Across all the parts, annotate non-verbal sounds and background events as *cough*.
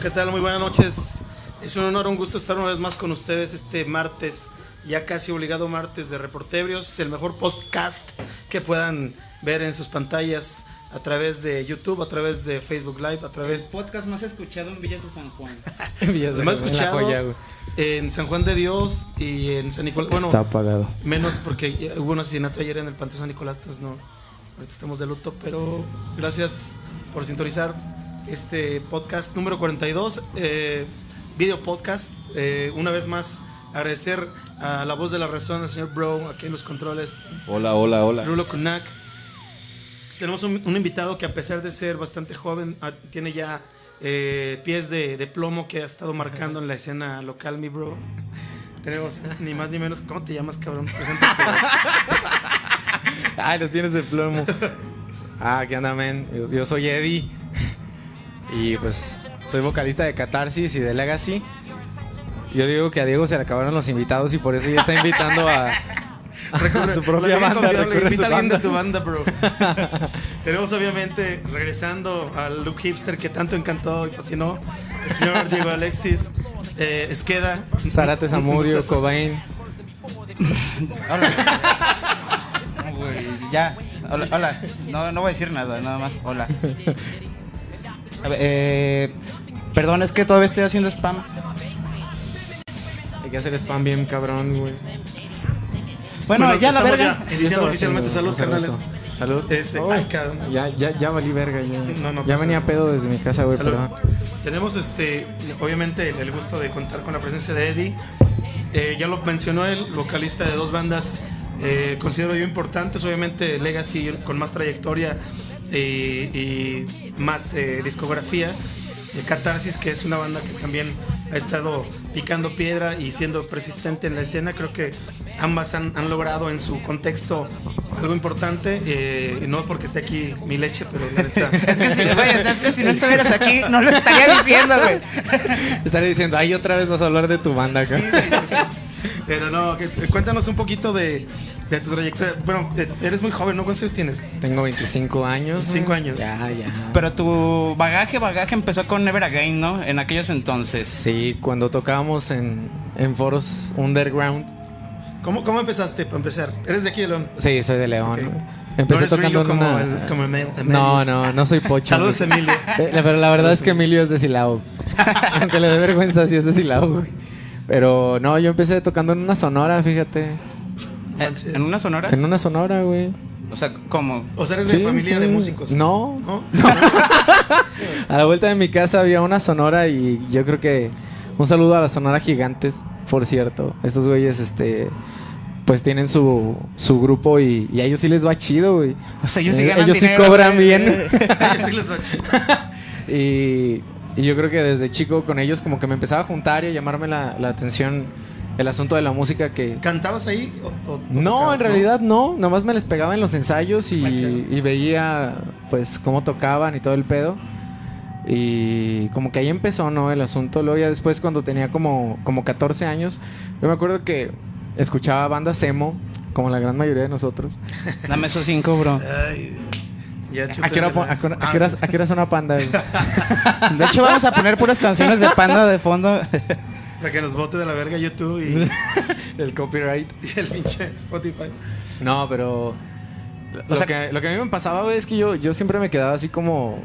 ¿qué tal? Muy buenas noches. Es un honor, un gusto estar una vez más con ustedes este martes, ya casi obligado martes de Reportebrios. Es el mejor podcast que puedan ver en sus pantallas a través de YouTube, a través de Facebook Live, a través... podcast más escuchado en Villas de San Juan. *laughs* El más escuchado en San Juan de Dios y en San Nicolás. Bueno, Está apagado. menos porque hubo un asesinato ayer en el Panteón San Nicolás, entonces no, ahorita estamos de luto, pero gracias por sintonizar este podcast número 42, eh, video podcast. Eh, una vez más, agradecer a la voz de la razón, al señor Bro, aquí en los controles, Hola, hola, hola. Rulo Kunak. Tenemos un, un invitado que a pesar de ser bastante joven, ah, tiene ya eh, pies de, de plomo que ha estado marcando en la escena local, mi bro. *laughs* Tenemos ni más ni menos, ¿cómo te llamas, cabrón? *laughs* Ay, los tienes de plomo. Ah, ¿qué onda, men? Yo, yo soy Eddie. Y pues soy vocalista de Catarsis y de Legacy. Yo digo que a Diego se le acabaron los invitados y por eso ya está invitando a, a su propia banda. Invita a alguien de tu banda, bro. *laughs* Tenemos obviamente, regresando al look hipster que tanto encantó y fascinó, el señor Diego Alexis eh, Esqueda. Zárate Zamudio. Cobain. No, güey, ya. Hola, hola. No, no voy a decir nada, nada más. Hola. *laughs* A ver, eh, perdón, es que todavía estoy haciendo spam. Hay que hacer spam bien cabrón, güey. Bueno, ya la verga. ya iniciando oficialmente. Salud, carnales. Salud. Este, Oh, ay, cabrón. ya, ya, ya valí verga. Ya, No, no ya venía pedo desde mi casa, güey, perdón. Tenemos este, obviamente el, el gusto de contar con la presencia de Eddie. Eh, ya lo mencionó él, vocalista de dos bandas, eh, considero yo importantes, obviamente Legacy con más trayectoria y más eh, discografía. Catarsis, que es una banda que también ha estado picando piedra y siendo persistente en la escena. Creo que ambas han, han logrado en su contexto algo importante. eh, no porque esté aquí mi leche, pero la neta. *laughs* Es que si, güey, o sea, es que si no estuvieras aquí, no lo estaría diciendo, güey. *laughs* Estaré diciendo, ay, otra vez vas a hablar de tu banda acá. Sí, sí, sí, sí. Pero no, que- cuéntanos un poquito de, de tu trayectoria. Bueno, eh, eres muy joven, ¿no? ¿Cuántos años tienes? Tengo 25 años. 25 güey. años. Ya, ya. Pero tu bagaje, bagaje empezó con Never Again, ¿no? En aquellos entonces. Sí, cuando tocábamos en, en foros underground. ¿Cómo, cómo empezaste para empezar? ¿Eres de aquí de León? Sí, soy de León. No Empecé eres tocando como una... el- como Emil- no, no, no soy pocho. Saludos. *laughs* Emilio. Eh, la- Pero la verdad es que Emilio es de Silao. *laughs* Aunque le dé vergüenza, sí es de Silao, güey. Pero no, yo empecé tocando en una sonora, fíjate. Manches. ¿En una sonora? En una sonora, güey. O sea, ¿cómo? O sea, eres de Sí, familia sí. de músicos. No, ¿No? *laughs* A la vuelta de mi casa había una sonora y yo creo que un saludo a la sonora gigantes, por cierto. Estos güeyes, este, pues tienen su, su grupo y, y a ellos sí les va chido, güey. O sea, ellos sí Eh, ganan ellos sí cobran güey. bien. *laughs* Sí les va chido. *laughs* Y, y yo creo que desde chico con ellos como que me empezaba a juntar y a llamarme la, la atención el asunto de la música que... ¿Cantabas ahí? o- o- o No, tocabas, en realidad no. Nomás me les pegaba en los ensayos y, veía pues cómo tocaban y todo el pedo. Y como que ahí empezó, ¿no? El asunto. Luego ya después cuando tenía como, como 14 años, yo me acuerdo que escuchaba bandas emo, como la gran mayoría de nosotros. *laughs* Dame esos cinco, bro. Ay, ya ¿A qué hora, a qué hora- a qué hora- a qué hora suena panda? güey? *laughs* De hecho, vamos a poner puras canciones de Panda de fondo. Para que nos bote de la verga YouTube y, *laughs* el copyright. *laughs* y el pinche Spotify. No, pero... Lo, O sea- que, lo que a mí me pasaba güey, es que yo, yo siempre me quedaba así como...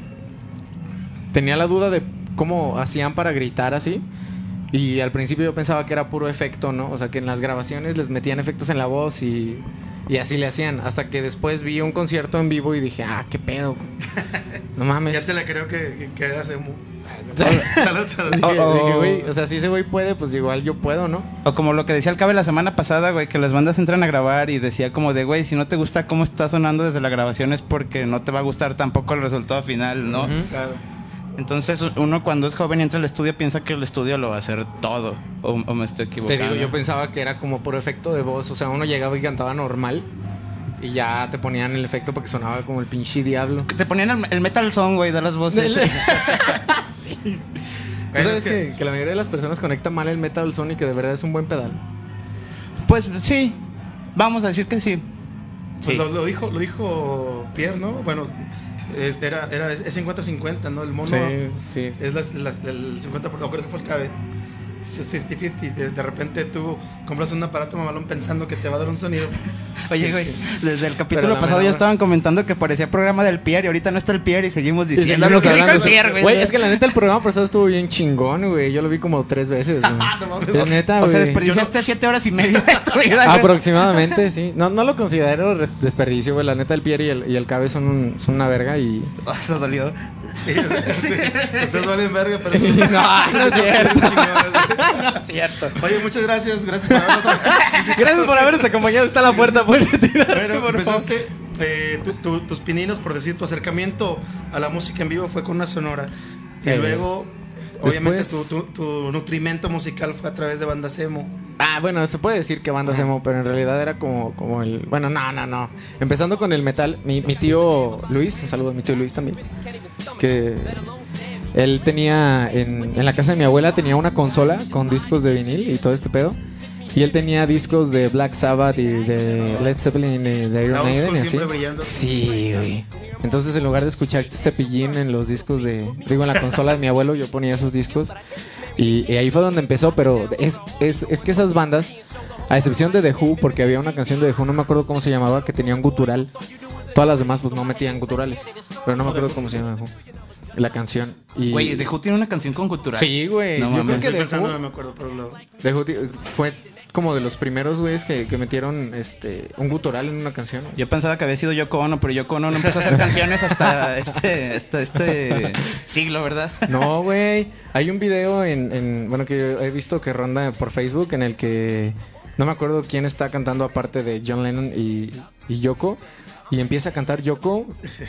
Tenía la duda de cómo hacían para gritar así. Y al principio yo pensaba que era puro efecto, ¿no? O sea, que en las grabaciones les metían efectos en la voz y, y así le hacían. Hasta que después vi un concierto en vivo y dije, ah, qué pedo. *laughs* No mames. Ya te la creo que, que, que eras. Salud, *laughs* salud. Dije, Oh, oh. dije, güey, o sea, si ese güey puede, pues igual yo puedo, ¿no? O como lo que decía el Cabe la semana pasada, güey, que las bandas entran a grabar y decía como de, güey, si no te gusta cómo está sonando desde la grabación es porque no te va a gustar tampoco el resultado final, ¿no? Claro. Entonces uno cuando es joven y entra al estudio piensa que el estudio lo va a hacer todo. O, o me estoy Te equivocando. digo, yo pensaba que era como por efecto de voz. O sea, uno llegaba y cantaba normal. Y ya te ponían el efecto porque sonaba como el pinche diablo. Te ponían el, el metal song, güey, de las voces. *laughs* ¿Tú Bueno, sabes es que- que, que la mayoría de las personas conectan mal el metal son y que de verdad es un buen pedal? Pues sí, vamos a decir que sí. Pues Sí. lo, lo dijo, lo dijo Pierre, ¿no? Bueno, Es, era, era, es 50-50, ¿no? El mono Sí, sí. es las, las- del 50%, o creo que fue el cabe. Es 50-50. De, de repente tú compras un aparato mamalón pensando que te va a dar un sonido. Oye, güey, desde el capítulo pasado ya estaban comentando que parecía programa del Pierre y ahorita no está el Pierre y seguimos diciendo seguimos lo que dijo hablando el de- Pierre, güey. Güey, es que la neta el programa pasado estuvo bien chingón, güey. Yo lo vi como tres veces. güey. *laughs* no mames. Es neta, O sea, güey. desperdiciaste siete horas y media de tu vida. güey. Aproximadamente, sí. No, no lo considero desperdicio, güey. La neta, el Pierre y el, y el Cabe son, un- son una verga y... *laughs* Eso dolió. Sí, eso- eso sí. Ustedes valen verga, pero eso *laughs* No, eso no es cierto. *laughs* No es cierto. Oye, muchas gracias. Gracias por habernos *laughs* Gracias por habernos acompañado. Está la puerta, puedes Bueno, empezaste eh, tu- tu- tus pininos, por decir, tu acercamiento a la música en vivo fue con una sonora. Sí. Y luego, obviamente, Después- tu, tu- tu nutrimento musical fue a través de bandas emo. Ah, bueno, se puede decir que bandas emo, pero en realidad era como, como el... Bueno, no, no, no. Empezando con el metal, mi, mi tío Luis, un saludo a mi tío Luis también, que él tenía, en, en la casa de mi abuela tenía una consola con discos de vinil y todo este pedo. Y él tenía discos de Black Sabbath y de Led Zeppelin y de Iron Maiden y así. Sí, güey. Entonces, en lugar de escuchar Cepillín en los discos de. Digo, en la consola de mi abuelo, yo ponía esos discos. Y, y ahí fue donde empezó. Pero es, es, es que esas bandas, a excepción de The Who, porque había una canción de The Who, no me acuerdo cómo se llamaba, que tenía un gutural. Todas las demás, pues no metían guturales. Pero no me acuerdo cómo se llama The Who. La canción. Y... Güey, The Who tiene una canción con cultural. Sí, güey. No yo creo que Estoy The Who, no me acuerdo, pero lo... The Who fue como de los primeros, güeyes, que, que metieron este un gutural en una canción. Yo pensaba que había sido Yoko Ono, pero Yoko Ono no empezó a hacer canciones hasta *laughs* este, este, este siglo, ¿verdad? No, güey. Hay un video en, en- Bueno, que yo he visto que ronda por Facebook en el que. No me acuerdo quién está cantando aparte de John Lennon y, y Yoko. Y empieza a cantar Yoko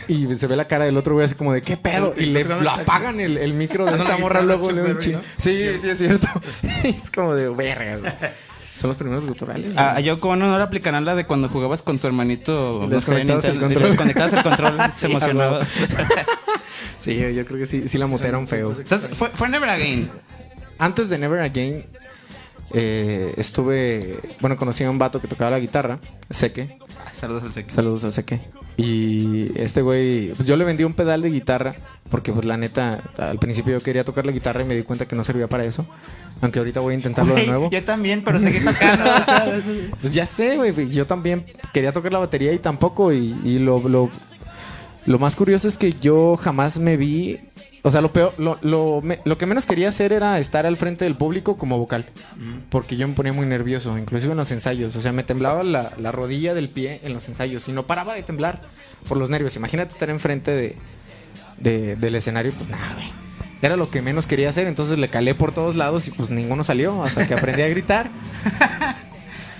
y se ve la cara del otro güey así como de ¿qué pedo? Y le lo apagan el, el micro de *laughs* esta morra luego es le un Sí, sí, es cierto. *laughs* es como de verga. Son los primeros guturales. A, a. Yoko Ono no le aplicarán la de cuando jugabas con tu hermanito. No sé, Desconectabas el control. el control, se *laughs* emocionaba. Sí, yo creo que sí, sí la mutearon feo. Entonces, fue, fue Never Again. Antes de Never Again, eh, estuve. Bueno, conocí a un vato que tocaba la guitarra, Seque. Saludos al Sequi. Saludos a Seque. Y este güey, pues yo le vendí un pedal de guitarra, porque pues la neta, al principio yo quería tocar la guitarra y me di cuenta que no servía para eso. Aunque ahorita voy a intentarlo de nuevo. Yo también, pero seguí tocando. o sea, Pues ya sé, güey. Yo también quería tocar la batería y tampoco. Y, y lo, lo, lo más curioso es que yo jamás me vi. O sea, lo peor, lo, lo, me- lo que menos quería hacer era estar al frente del público como vocal. Porque yo me ponía muy nervioso, inclusive en los ensayos. O sea, me temblaba la, la rodilla del pie en los ensayos y no paraba de temblar por los nervios. Imagínate estar enfrente de, de- del escenario, pues nada, güey. Era lo que menos quería hacer, entonces le calé por todos lados y pues ninguno salió hasta que aprendí a gritar. *laughs*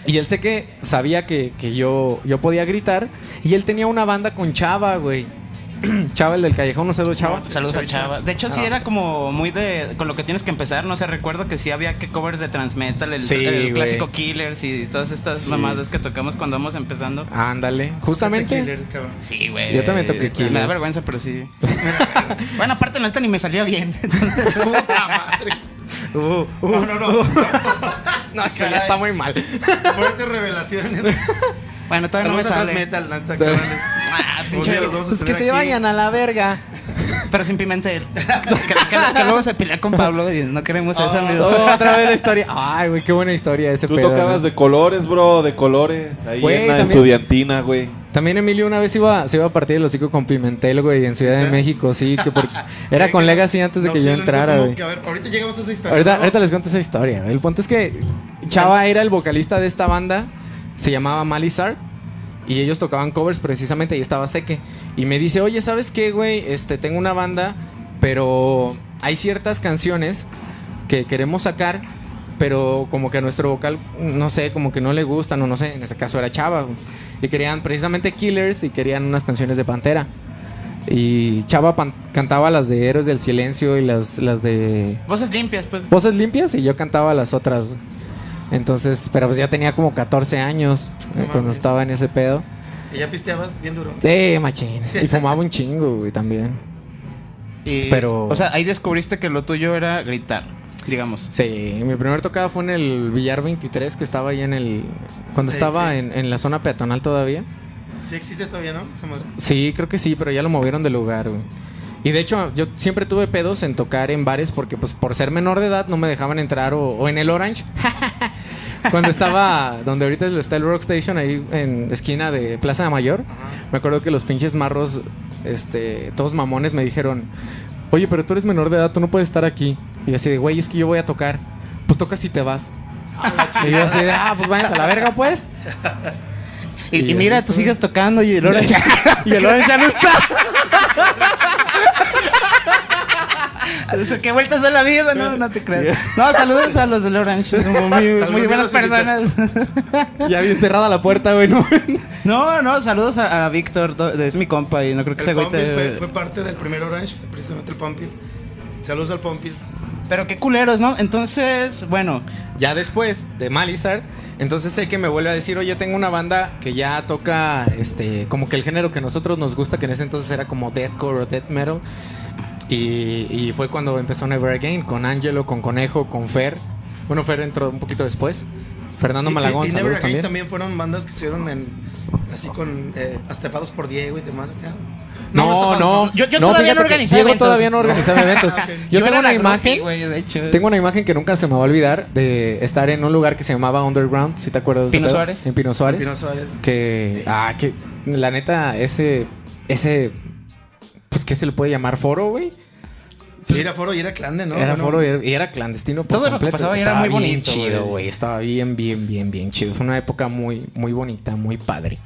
Y él sé que sabía que, que yo, yo podía gritar. Y él tenía una banda con Chava, güey. *clears throat* Chava, el del callejón, no sé lo Chava. Saludos al Chava. De hecho, sí Ah. era como muy de. Con lo que tienes que empezar. No sé, recuerdo que sí había que covers de Transmetal, el, Sí, el güey. clásico Killers y todas estas Sí. mamadas que tocamos cuando vamos empezando. Ándale. Este Justamente. killer, cabrón. Sí, güey. Yo también toqué Me da Killers. vergüenza, pero sí. *laughs* bueno, aparte, neta ni me salía bien. Puta *laughs* madre. Uh, uh, No, no, no. *laughs* no, es que ya está muy mal. Fuertes revelaciones. bueno, todavía no me Saludos a sale. Transmetal, neta, cabrones. Ah, a Pues que se aquí. vayan a la verga. Pero sin Pimentel. que, que- que *laughs* luego se pelea con Pablo y no queremos eso, Oh. amigo. Otra vez la historia. Ay, güey, qué buena historia ese Tú pedo. tocabas ¿no? de colores, bro, de colores. Ahí Güey, en la también- estudiantina, güey. También Emilio una vez iba, se iba a partir el hocico con Pimentel, güey, en Ciudad de. México, sí, que porque *laughs* era con Legacy antes de No, que yo entrara, güey. que, a ver, ahorita llegamos a esa historia. Ahorita, ¿no? ahorita les cuento esa historia. El punto es que Chava era el vocalista de esta banda, se llamaba Malizard, y ellos tocaban covers precisamente, y estaba Seque. Y me dice, oye, ¿sabes qué, güey? Este, tengo una banda, pero hay ciertas canciones que queremos sacar, pero como que a nuestro vocal, no sé, como que no le gustan, o no sé, en ese caso era Chava. güey. Y querían precisamente Killers y querían unas canciones de Pantera. Y Chava pan- cantaba las de Héroes del Silencio y las, las de Voces limpias, pues. voces limpias y yo cantaba las otras. güey. Entonces, pero pues ya tenía como 14 años eh, cuando estaba en ese pedo. Y ya pisteabas bien duro. Eh, machín. Y fumaba un chingo, güey, también. Y- Pero- O sea, ahí descubriste que lo tuyo era gritar, digamos. Sí, mi primer tocada fue en el Villar 23, que estaba ahí en el... Cuando Sí, estaba sí. En, en la zona peatonal todavía. Sí existe todavía, ¿no? Sí, creo que sí, pero ya lo movieron de lugar, güey. Y de hecho, yo siempre tuve pedos en tocar en bares porque, pues, por ser menor de edad no me dejaban entrar o, o en el Orange. *laughs* Cuando estaba donde ahorita está el Rockstation, ahí en esquina de Plaza de Mayor, me acuerdo que los pinches marros, este, todos mamones me dijeron, oye, pero tú eres menor de edad, tú no puedes estar aquí. Y yo así de, güey, es que yo voy a tocar. Pues tocas y te vas. Y yo así de, ah, pues váyanse a la verga, pues. Y, Y y mira, tú sigues tocando y el Orange. *laughs* Y el Orange ya no está. *laughs* O sea, ¿Qué vueltas a la vida? No, no te creas. *laughs* No, saludos a los del Orange. Como muy, muy buenas personas. *laughs* Ya bien cerrada la puerta, güey, no. *laughs* No, no, saludos a, a Víctor. to- Es mi compa y no creo que El güey te... fue, fue parte del primer Orange, precisamente el Pompis. Saludos al Pompis. Pero qué culeros, ¿no? Entonces, bueno, Ya después de Malizard, entonces sé que me vuelve a decir, oye, tengo una banda que ya toca este como que el género que a nosotros nos gusta, que en ese entonces era como deathcore o death metal. Y, y fue cuando empezó Never Again, con Angelo, con Conejo, con Fer. Bueno, Fer entró un poquito después. Fernando Y- Malagón, y, y Never Again también. también. fueron bandas que estuvieron en. Así con. Eh, astefados por Diego y demás acá. No, no, por- Yo- yo no, todavía no organizaba Diego eventos. todavía no organizaba *laughs* eventos. Ok. Yo, tengo una imagen, tengo una imagen que nunca se me va a olvidar de estar en un lugar que se llamaba Underground, si te acuerdas. Pino? Suárez. En Pino Suárez. Pino Suárez. Que, ah, que la neta, ese, ese, pues, ¿qué se le puede llamar foro, güey? Sí, era foro y era clande, ¿no? era Bueno, foro y era, y era clandestino. por Todo lo que completo. pasaba ahí era Estaba muy bien bonito, chido, güey. güey. Estaba bien, bien, bien, bien chido. Fue una época muy, muy bonita, muy padre.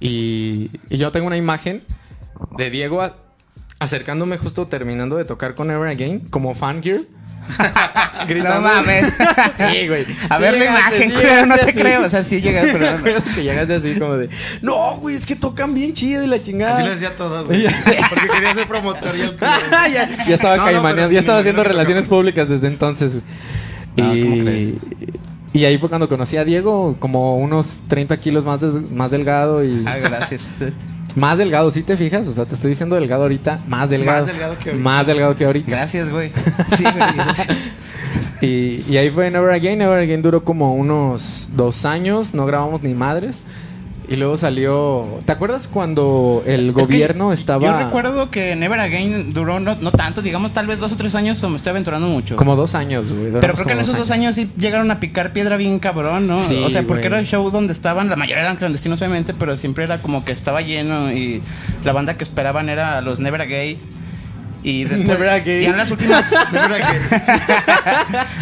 Y, y yo tengo una imagen de Diego a- acercándome justo terminando de tocar con Ever Again, como fangirl. *laughs* No mames. *laughs* Sí, güey. A Sí ver la imagen, sí no te así. creo. O sea, sí llegas, *laughs* pero... acuerdo que llegaste así como de, no, güey, es que tocan bien chido y la chingada. Así lo decía a todos, güey. Porque quería ser promotor y el culo. ya, ya estaba No, no, caimaneando, ya haciendo relaciones públicas desde entonces. güey. No, ¿cómo crees? y, y ahí fue cuando conocí a Diego, como unos 30 kilos más, des- más delgado y... Ah, gracias. Más delgado, ¿sí te fijas? O sea, te estoy diciendo delgado ahorita, más delgado. Más delgado que ahorita. Más delgado que ahorita. Gracias, güey. *laughs* Sí, güey. Y, y ahí fue Never Again. Never Again duró como unos dos años, no grabamos ni madres. Y luego salió... ¿Te acuerdas cuando el Es que gobierno estaba... Yo recuerdo que Never Again duró no, no tanto, digamos tal vez dos o tres años o me estoy aventurando mucho. Como dos años, güey. Pero creo que en esos dos años sí llegaron a picar piedra bien cabrón, ¿no? Sí, o sea, porque güey. era el show donde estaban, la mayoría eran clandestinos obviamente, pero siempre era como que estaba lleno y la banda que esperaban era los Never Again. Y *laughs* después, Again. ya en las últimas, *laughs* que.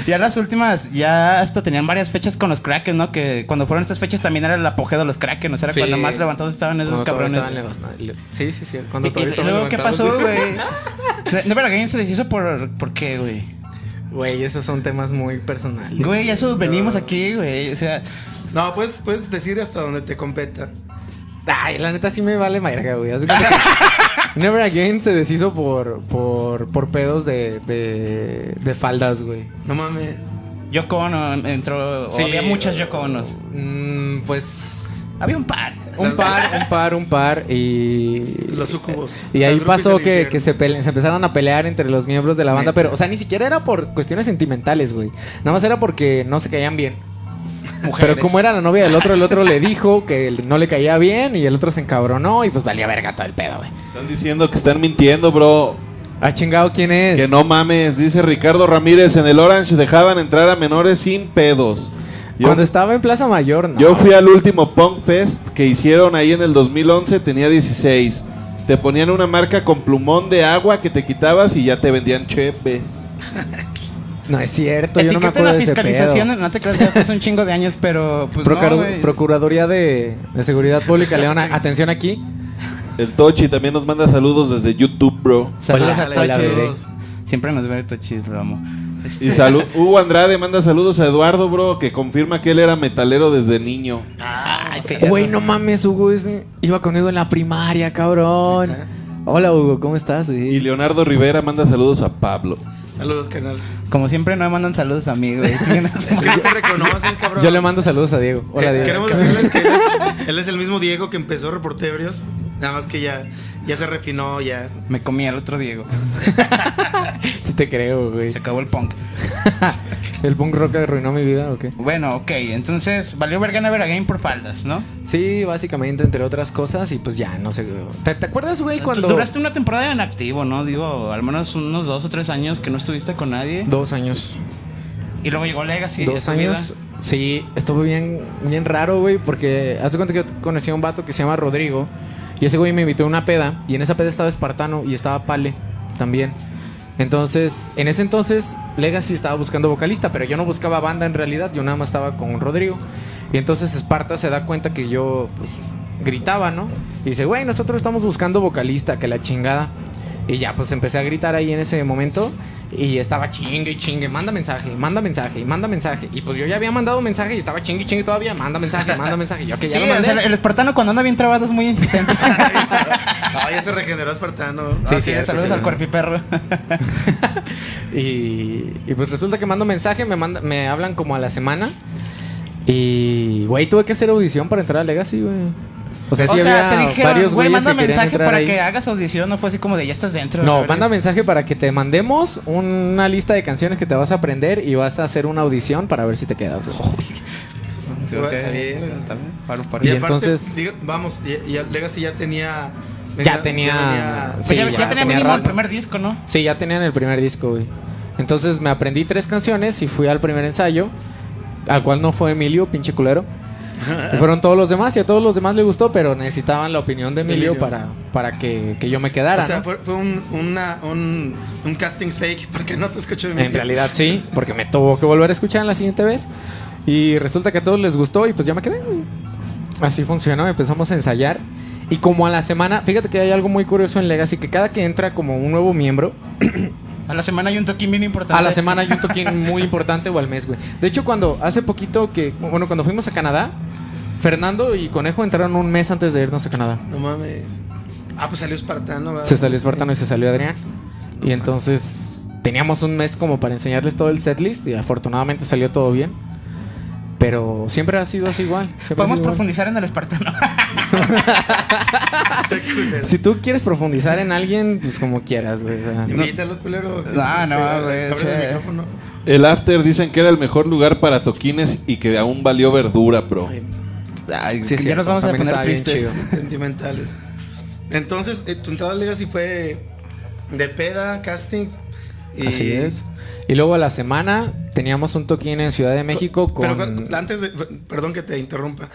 *laughs* ya en las últimas, ya hasta tenían varias fechas con los Kraken, ¿no? Que cuando fueron estas fechas también era el apogeo de los Kraken, o sea, era Sí. cuando más levantados estaban esos cabrones. estaban levas- Sí, sí, sí. Y, Cuando y estaban luego, ¿qué pasó, güey? Ne- Never Again se deshizo por, ¿por qué, güey? Güey, esos son temas muy personales. Güey, eso venimos aquí, güey. O sea, No, puedes, puedes decir hasta donde te competa. Ay, la neta sí me vale verga, güey. Que *laughs* Never Again se deshizo por, por, por pedos de, de, de faldas, güey. No mames. Yoko Ono entró. o Sí. había muchas Yoko Onos. Mm, pues Había un par. un par, un par, un par y... Los sucubos. Y ahí pasó que, se, pele- se empezaron a pelear entre los miembros de la banda, Neta. pero, o sea, ni siquiera era por cuestiones sentimentales, güey. Nada más era porque no se caían bien. Mujeres. Pero como era la novia del otro, el otro le dijo que no le caía bien y el otro se encabronó y pues valía verga todo el pedo, güey. Están diciendo que están mintiendo, bro. Ah, chingado, ¿quién es? Que no mames, dice Ricardo Ramírez, en el Orange dejaban entrar a menores sin pedos. Yo, Cuando estaba en Plaza Mayor, no. yo fui al último Punk Fest que hicieron ahí en el 2011, tenía 16. Te ponían una marca con plumón de agua que te quitabas y ya te vendían cheves. *laughs* No es cierto, yo no me acuerdo la de ese fiscalización, pedo. no te creas, ya fue hace un chingo de años, pero pues no, güey. Procuraduría de, de Seguridad Pública, *laughs* Leona, atención aquí. El Tochi también nos manda saludos desde YouTube, bro. Saludos Hola, a todos. saludos. Siempre nos ve Tochis, lo amo. Y salud. Hugo Andrade manda saludos a Eduardo, bro, que confirma que él era metalero desde niño. Ay, qué- Güey, no mames, Hugo es- iba conmigo en la primaria, cabrón. Hola, Hugo, ¿cómo estás? güey? Y Leonardo Rivera manda saludos a Pablo. Saludos, carnal. Como siempre, no me mandan saludos a mí, güey. *laughs* Es que no te reconocen, cabrón. Yo le mando saludos a Diego. Hola, Eh, Diego. Queremos decirles que él es, él es el mismo Diego que empezó Reportebrios. Nada más que ya, ya se refinó, ya. me comí al otro Diego. *laughs* Sí te creo, güey. Se acabó el punk. *laughs* ¿El punk rock arruinó mi vida o qué? Bueno, ok, entonces valió verga Never Again por faldas, ¿no? Sí, básicamente, entre otras cosas, y pues ya, no sé. ¿Te, te acuerdas, güey, cuando. Duraste una temporada en activo, ¿no? Digo, al menos unos dos o tres años que no estuviste con nadie. Dos años. Y luego llegó Legacy. Dos a vida. Sí, estuvo bien, bien raro, güey, porque haz de cuenta que yo conocí a un vato que se llama Rodrigo. Y ese güey me invitó a una peda. Y en esa peda estaba Espartano y estaba Pale también. Entonces, en ese entonces, Legacy estaba buscando vocalista, pero yo no buscaba banda en realidad, yo nada más estaba con Rodrigo. Y entonces Esparta se da cuenta que yo, pues, gritaba, ¿no? Y dice, güey, nosotros estamos buscando vocalista, que la chingada. Y ya, pues empecé a gritar ahí en ese momento. Y estaba chingue y chingue, manda mensaje, manda mensaje, manda mensaje. Y pues yo ya había mandado mensaje y estaba chingue y chingue todavía, manda mensaje, manda mensaje. Yo que ya Sí, lo o mandé. sea, el espartano cuando anda bien trabado es muy insistente. *laughs* Ah, ya se regeneró Espartano. Sí, Ah, sí, saludos sí. al cuerpiperro. *laughs* Y, y pues resulta que mando mensaje, me, manda, me hablan como a la semana. Y, güey, tuve que hacer audición para entrar a Legacy, güey. O sea, o sí sea, te había dijeron, varios güey, manda mensaje para ahí. que hagas audición, no fue así como de ya estás dentro. No, manda mensaje para que te mandemos una lista de canciones que te vas a aprender y vas a hacer una audición para ver si te quedas. güey. Sí, Pues, ok. está bien, güey. Está bien, paro, paro. Y, Y aparte, entonces- digo, vamos, y, y Legacy ya tenía. Ya tenía- Pues Sí, ya, ya ya tenía tenía mínimo el primer disco, ¿no? Sí, ya tenían el primer disco, güey. Entonces me aprendí tres canciones y fui al primer ensayo, al cual no fue Emilio, pinche culero. Y fueron todos los demás y a todos los demás les gustó, pero necesitaban la opinión de Emilio, Emilio. para, para que, que yo me quedara. O sea, ¿no? fue, fue un, una, un, un casting fake porque no te escucho En realidad sí, porque me tuvo que volver a escuchar en la siguiente vez. Y resulta que a todos les gustó y pues ya me quedé. Así funcionó, empezamos a ensayar. Y como a la semana, fíjate que hay algo muy curioso en Legacy, que cada que entra como un nuevo miembro, *clears throat* A la semana hay un toquín bien importante. a la semana hay un toquín muy importante o al mes, güey. De hecho, cuando hace poquito que, bueno, cuando fuimos a Canadá, Fernando y Conejo entraron un mes antes de irnos a Canadá. No mames. Ah, pues salió Espartano. ¿verdad? Se salió Espartano y se salió Adrián. Y entonces teníamos un mes como para enseñarles todo el setlist y afortunadamente salió todo bien. Pero siempre ha sido así igual. Podemos igual. profundizar en el espartano. *laughs* Si tú quieres profundizar en alguien, pues como quieras, güey. o sea, no- Invítalo, culero. No, no, güey, el micrófono. El after dicen que era el mejor lugar para toquines y que aún valió verdura, bro. Ay, Ay, Sí, ya nos vamos a poner tristes. sentimentales. Entonces, eh, tu entrada a Legacy fue de peda, casting. Y... Así es. Y luego a la semana teníamos un toquín en Ciudad de México con... Pero ¿cuál- antes de. Perdón que te interrumpa.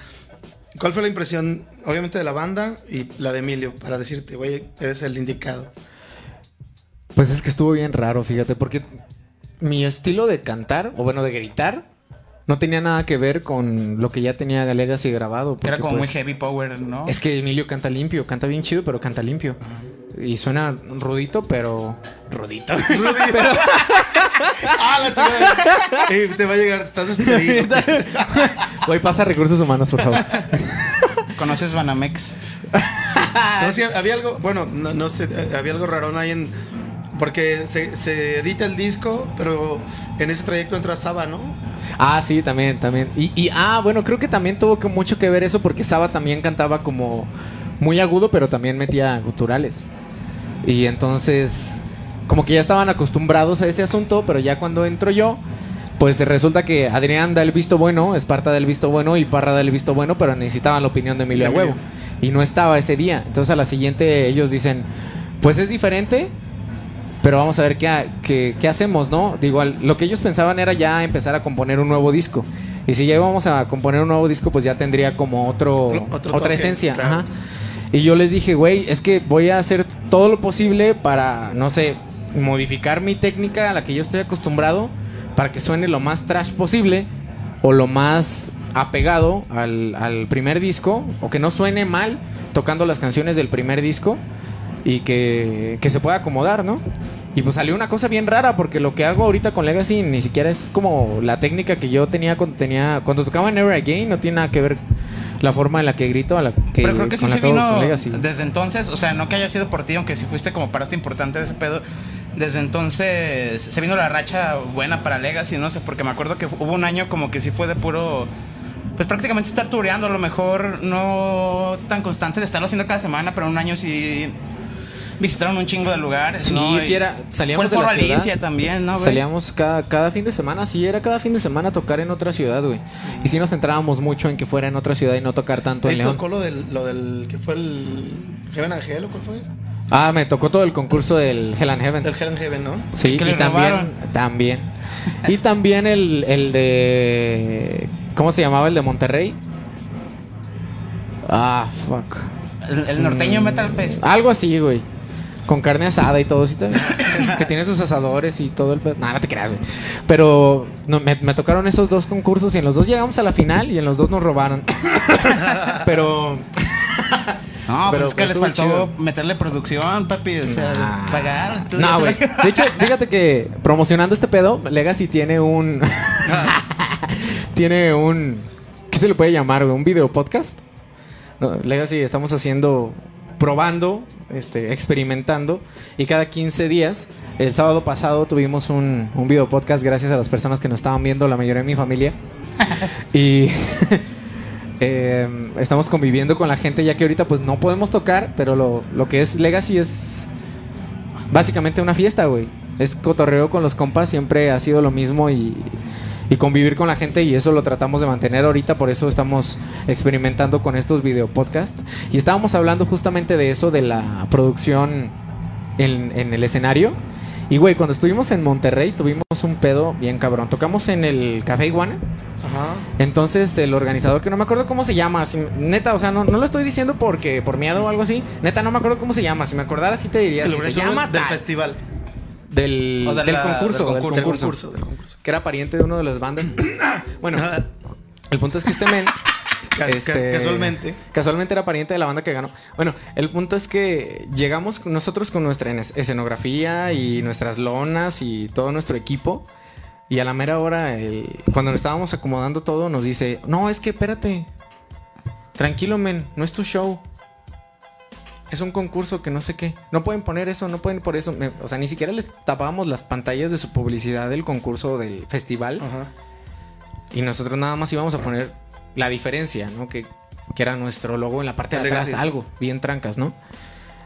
¿Cuál fue la impresión, obviamente, de la banda y la de Emilio? Para decirte, güey, eres el indicado. Pues es que estuvo bien raro, fíjate, porque mi estilo de cantar, o bueno, de gritar, no tenía nada que ver con lo que ya tenía Legacy grabado. Que Era como muy pues, heavy power, ¿no? Es que Emilio canta limpio, canta bien chido, pero canta limpio. Y suena rudito, pero. Rudito. *laughs* pero. *laughs* ¡Ah, la chica! Ey, te va a llegar, estás despedido. *laughs* Güey, pasa recursos humanos, por favor. ¿Conoces Banamex? No, sí, había algo, bueno, no, no sé, había algo raro ahí en. Porque se, se edita el disco, pero en ese trayecto entra Saba, ¿no? Ah, sí, también, también. Y, y, ah, bueno, creo que también tuvo que mucho que ver eso porque Saba también cantaba como muy agudo, pero también metía guturales. Y entonces, como que ya estaban acostumbrados a ese asunto, pero ya cuando entro yo, pues resulta que Adrián da el visto bueno, Esparta da el visto bueno y Parra da el visto bueno, pero necesitaban la opinión de Emilio huevo. Y no estaba ese día. Entonces a la siguiente ellos dicen, pues es diferente, pero vamos a ver qué, qué, qué hacemos, ¿no? Digo, lo que ellos pensaban era ya empezar a componer un nuevo disco. Y si ya íbamos a componer un nuevo disco, pues ya tendría como otro, Otro otra toque, esencia. claro. Ajá. Y yo les dije, güey, es que voy a hacer todo lo posible para, no sé, modificar mi técnica a la que yo estoy acostumbrado para que suene lo más trash posible o lo más apegado al, al primer disco o que no suene mal tocando las canciones del primer disco y que, que se pueda acomodar, ¿no? Y pues salió una cosa bien rara porque lo que hago ahorita con Legacy ni siquiera es como la técnica que yo tenía cuando tenía cuando tocaba Never Again, no tiene nada que ver la forma en la que grito a la que Pero creo que sí se vino desde entonces, o sea, no que haya sido por ti, aunque sí fuiste como parte importante de ese pedo. Desde entonces se vino la racha buena para Legacy, no sé, porque me acuerdo que hubo un año como que sí fue de puro. Pues prácticamente estar tureando, a lo mejor no tan constante de estarlo haciendo cada semana, pero un año sí. Visitaron un chingo de lugares. Sí, ¿no? sí era- salíamos Fue de la Foro ciudad. Alicia también, ¿no, güey? Salíamos cada, cada fin de semana, sí, era cada fin de semana tocar en otra ciudad, güey. Y sí nos centrábamos mucho en que fuera en otra ciudad y no tocar tanto en León. tocó lo del, lo del que fue el Heaven Angel o cuál fue? Ah, me tocó todo el concurso del Hell and Heaven. Del Hell and Heaven, ¿no? Sí, Que y le también, robaron. también. *laughs* Y también el, el de... ¿Cómo se llamaba el de Monterrey? Ah, fuck. El, el norteño Mm, Metal Fest. Algo así, güey. Con carne asada y todo, ¿sí que tiene sus asadores y todo el... Nah, no te creas, güey. Pero no, me, me tocaron esos dos concursos y en los dos llegamos a la final y en los dos nos robaron. *laughs* Pero... No, Pero, pues es que pues, les faltó chido. meterle producción, papi. O sea, Nah. pagar. No, güey. De hecho, fíjate que promocionando este pedo, Legacy tiene un... *laughs* tiene un... ¿Qué se le puede llamar, güey? ¿Un video podcast? No, Legacy estamos haciendo... Probando, este, experimentando. Y cada 15 días, el sábado pasado tuvimos un, un video podcast gracias a las personas que nos estaban viendo, la mayoría de mi familia. *laughs* y... *laughs* eh, estamos conviviendo con la gente ya que ahorita pues no podemos tocar, pero lo, lo que es Legacy es básicamente una fiesta, güey. Es cotorreo con los compas, siempre ha sido lo mismo y, y convivir con la gente y eso lo tratamos de mantener ahorita, por eso estamos experimentando con estos video podcast. Y estábamos hablando justamente de eso, de la producción en, en el escenario. Y güey, cuando estuvimos en Monterrey tuvimos un pedo bien cabrón. Tocamos en el Café Iguana. Ajá. Entonces el organizador, que no me acuerdo cómo se llama, si- neta, o sea, no, no lo estoy diciendo porque por miedo o algo así, neta, no me acuerdo cómo se llama, si me acordara sí te diría, El si se llama del tal. festival. Del, O de del la- concurso, del concurso, concurso, del concurso. que era pariente de uno de las bandas. *coughs* bueno, el punto es que este men *laughs* este, cas- Casualmente. Casualmente era pariente de la banda que ganó. Bueno, el punto es que llegamos nosotros con nuestra en- escenografía y nuestras lonas y todo nuestro equipo. Y a la mera hora, el- cuando nos estábamos acomodando todo, nos dice: No, es que espérate. Tranquilo, men, no es tu show. Es un concurso que no sé qué. No pueden poner eso, no pueden por eso. Me- o sea, ni siquiera les tapábamos las pantallas de su publicidad del concurso del festival. Ajá. Y nosotros nada más íbamos a poner la diferencia, ¿no? Que, que era nuestro logo en la parte de atrás, algo, bien trancas, ¿no?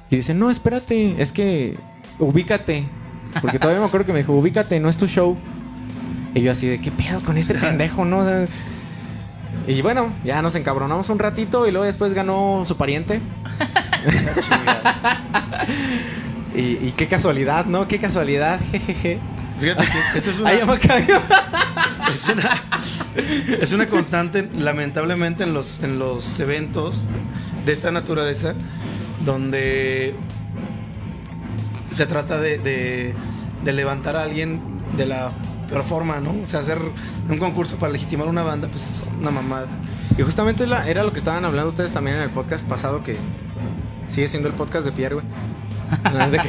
Y dice, no, espérate, es que ubícate. Porque *laughs* todavía me acuerdo que me dijo, ubícate, no es tu show. Y yo así de, ¿qué pedo con este *laughs* pendejo, no? O sea, y bueno, ya nos encabronamos un ratito y luego después ganó su pariente. *laughs* y, y qué casualidad, ¿no? Qué casualidad, jejeje. Fíjate que esa es una, es es constante, lamentablemente, en los, en los eventos de esta naturaleza, donde se trata de, de- de levantar a alguien de la peor forma, ¿no? O sea, hacer un concurso para legitimar una banda, pues es una mamada. Y justamente la- era lo que estaban hablando ustedes también en el podcast pasado, que sigue siendo el podcast de Pierre, güey. No te.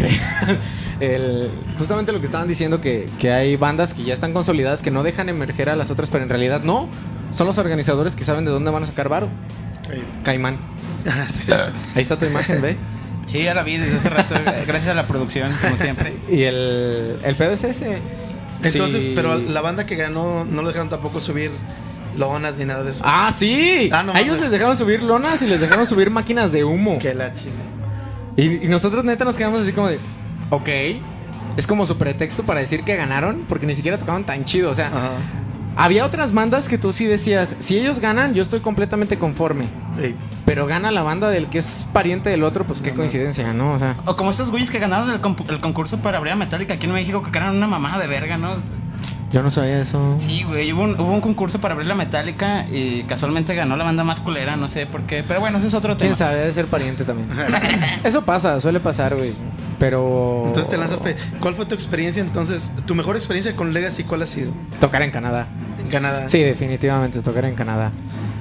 *laughs* El- justamente lo que estaban diciendo, que, que hay bandas que ya están consolidadas, que no dejan emerger a las otras, pero en realidad no. Son los organizadores que saben de dónde van a sacar varo. Caimán. *laughs* Sí. *laughs* Ahí está tu imagen, ve. Sí, ya la vi desde hace rato. Gracias a la producción, como siempre. Y el, el pedo es ese. Entonces, Sí. pero la banda que ganó no lo dejaron tampoco subir lonas ni nada de eso. Ah, sí. Ah, no a ellos mames. les dejaron subir lonas y les dejaron subir máquinas de humo. Que la chinga. Y, y nosotros neta nos quedamos así como de, ok, es como su pretexto para decir que ganaron, porque ni siquiera tocaban tan chido. O sea, Ajá. había otras bandas que tú sí decías, si ellos ganan, yo estoy completamente conforme. Ey. Pero gana la banda del que es pariente del otro, pues qué coincidencia, ¿no? O sea, O como estos güeyes que ganaron el concurso para abrir a Metallica aquí en México, que ganaron una mamada de verga, ¿no? Yo no sabía eso. Sí, güey, hubo un, hubo un concurso para abrir la Metallica y casualmente ganó la banda más culera, no sé por qué. Pero bueno, ese es otro tema. Quién sabe, debe ser pariente también. *laughs* eso pasa, suele pasar, güey. Pero. Entonces te lanzaste. ¿Cuál fue tu experiencia entonces? ¿Tu mejor experiencia con Legacy cuál ha sido? Tocar en Canadá. En Canadá. Sí, definitivamente, tocar en Canadá.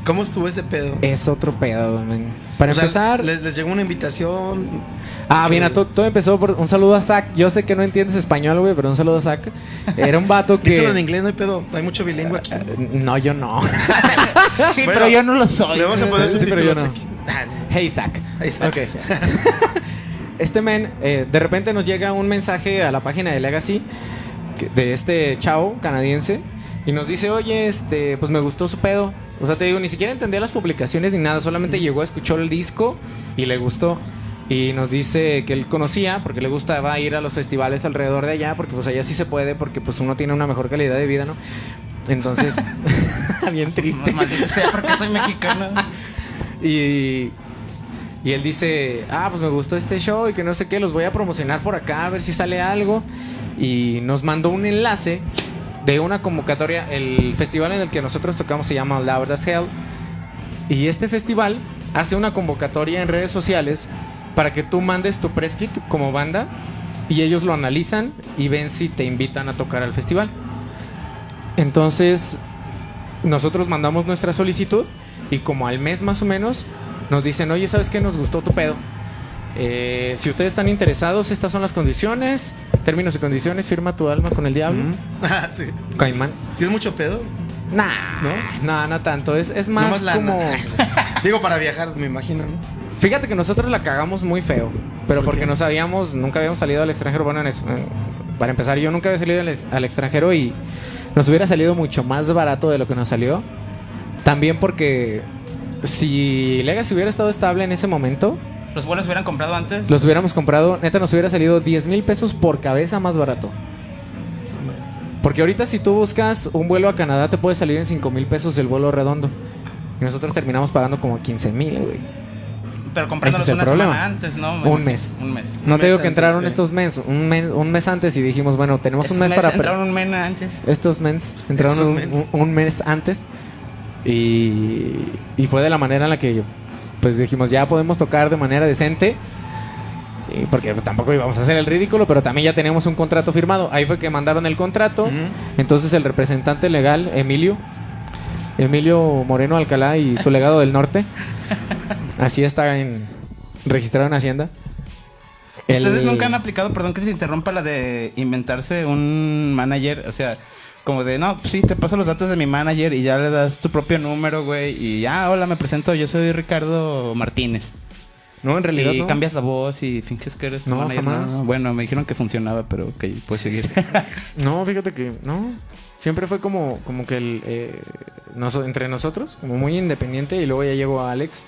¿Cómo estuvo ese pedo? Es otro pedo, men. Para O sea, empezar. les, les llegó una invitación. Ah, que- bien, a to- todo empezó por un saludo a Zach. Yo sé que no entiendes español, güey, pero un saludo a Zach. Era un vato que. Díselo en inglés, no hay pedo. Hay mucho bilingüe aquí. No, yo no. *laughs* Sí, Bueno, pero yo no lo soy. Le vamos a poner Sí, pero yo no. aquí. Ah, Hey, Zach. Hey, Zach. Ok. *laughs* este men, eh, de repente nos llega un mensaje a la página de Legacy de este chavo canadiense y nos dice, oye, este, pues me gustó su pedo. O sea, te digo, ni siquiera entendía las publicaciones ni nada, solamente llegó, escuchó el disco y le gustó. Y nos dice que él conocía, porque le gustaba ir a los festivales alrededor de allá, porque pues allá sí se puede, porque pues uno tiene una mejor calidad de vida, ¿no? Entonces, *laughs* *laughs* bien triste. Maldito sea porque soy mexicano. Y, y él dice, ah, pues me gustó este show y que no sé qué, los voy a promocionar por acá, a ver si sale algo. Y nos mandó un enlace de una convocatoria. El festival en el que nosotros tocamos se llama Loud as Hell. Y este festival hace una convocatoria en redes sociales para que tú mandes tu press kit como banda y ellos lo analizan y ven si te invitan a tocar al festival. Entonces, nosotros mandamos nuestra solicitud y como al mes más o menos nos dicen, oye, ¿sabes qué? Nos gustó tu pedo. Eh, si ustedes están interesados, estas son las condiciones, términos y condiciones, firma tu alma con el diablo. *laughs* Ah, sí. Caimán. ¿Sí es mucho pedo? Nah, ¿No? no, no tanto. Es, es más Nomás como. *laughs* Digo, para viajar, me imagino, ¿no? Fíjate que nosotros la cagamos muy feo. Pero ¿Por porque qué? no sabíamos, nunca habíamos salido al extranjero. Bueno, en ex- en- para empezar, yo nunca había salido al, ex- al extranjero y nos hubiera salido mucho más barato de lo que nos salió. También porque si Legacy hubiera estado estable en ese momento, Los vuelos hubieran comprado antes. los hubiéramos comprado, neta, nos hubiera salido 10 mil pesos por cabeza más barato. Porque ahorita si tú buscas un vuelo a Canadá te puede salir en 5 mil pesos el vuelo redondo. Y nosotros terminamos pagando como 15 mil, güey. Pero comprándolos una problema. semana antes, ¿no? Un mes. Un mes. No Un te digo que antes, entraron sí. estos mes un, mes, un mes antes y dijimos, bueno, tenemos Estos un mes para... Entraron un mes antes. Estos mens entraron Estos un, mens. un- un mes antes y, y fue de la manera en la que pues dijimos ya podemos tocar de manera decente y porque pues, tampoco íbamos a hacer el ridículo pero también ya teníamos un contrato firmado. Ahí fue que mandaron el contrato. Entonces el representante legal Emilio Emilio Moreno Alcalá y su *laughs* legado del norte así está en registrado en Hacienda. Ustedes El- nunca han aplicado, perdón que te interrumpa, la de inventarse un manager, o sea, como de, no, sí, te paso los datos de mi manager y ya le das tu propio número, güey, y ya, hola, me presento, yo soy Ricardo Martínez. no en realidad y no. cambias la voz y finges que eres tu No, manager. jamás. No, bueno, me dijeron que funcionaba, pero ok, puedes seguir. *laughs* No, fíjate que no. Siempre fue como, como que el, eh, entre nosotros, como muy independiente. Y luego ya llegó a Alex.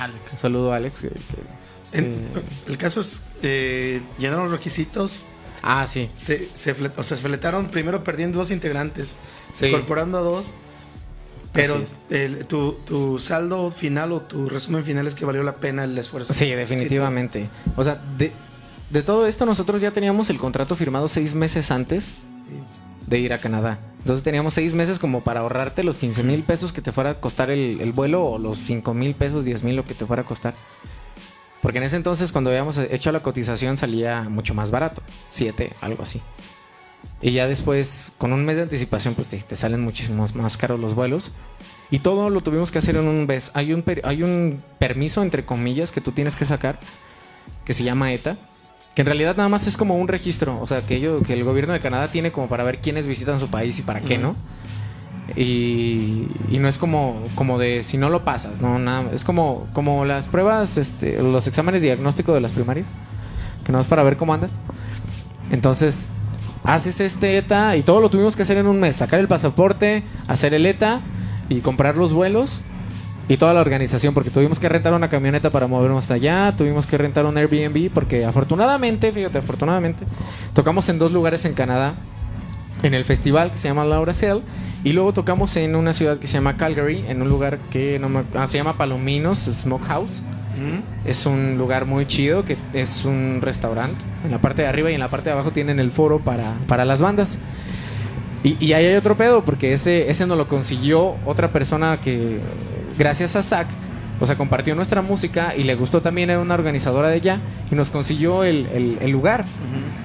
Alex. Un saludo a Alex. que- que- En- eh, el caso es, eh, llenaron los requisitos, ah, sí. se, se, o sea, se fletaron primero perdiendo dos integrantes, Sí. incorporando a dos, pero el- tu, tu saldo final o tu resumen final es que valió la pena el esfuerzo. Sí, definitivamente. O sea, de, de todo esto nosotros ya teníamos el contrato firmado seis meses antes de ir a Canadá. Entonces teníamos seis meses como para ahorrarte los 15 mil pesos que te fuera a costar el, el vuelo o los 5 mil pesos, 10 mil lo que te fuera a costar. Porque en ese entonces cuando habíamos hecho la cotización salía mucho más barato, 7, algo así. Y ya después, con un mes de anticipación, pues te, te salen muchísimos más caros los vuelos. Y todo lo tuvimos que hacer en un mes. Hay un, hay un permiso, entre comillas, que tú tienes que sacar, que se llama ETA, que en realidad nada más es como un registro. O sea, que, ello, que el gobierno de Canadá tiene como para ver quiénes visitan su país y para qué. ¿no? Y, y no es como, como de si no lo pasas, no, nada. Es como, como las pruebas, este, los exámenes diagnósticos de las primarias, que no es para ver cómo andas. Entonces, haces este ETA y todo lo tuvimos que hacer en un mes: sacar el pasaporte, hacer el ETA y comprar los vuelos y toda la organización, porque tuvimos que rentar una camioneta para movernos hasta allá, tuvimos que rentar un Airbnb, porque afortunadamente, fíjate, afortunadamente, tocamos en dos lugares en Canadá, en el festival que se llama Laura Cell, y luego tocamos en una ciudad que se llama Calgary, en un lugar que no me- ah, se llama Palominos Smokehouse. Ujú. Es un lugar muy chido que es un restaurante. En la parte de arriba y en la parte de abajo tienen el foro para, para las bandas. Y, y ahí hay otro pedo, porque ese, ese nos lo consiguió otra persona que, gracias a Zach, o sea, compartió nuestra música y le gustó también, era una organizadora de allá, y nos consiguió el, el- el lugar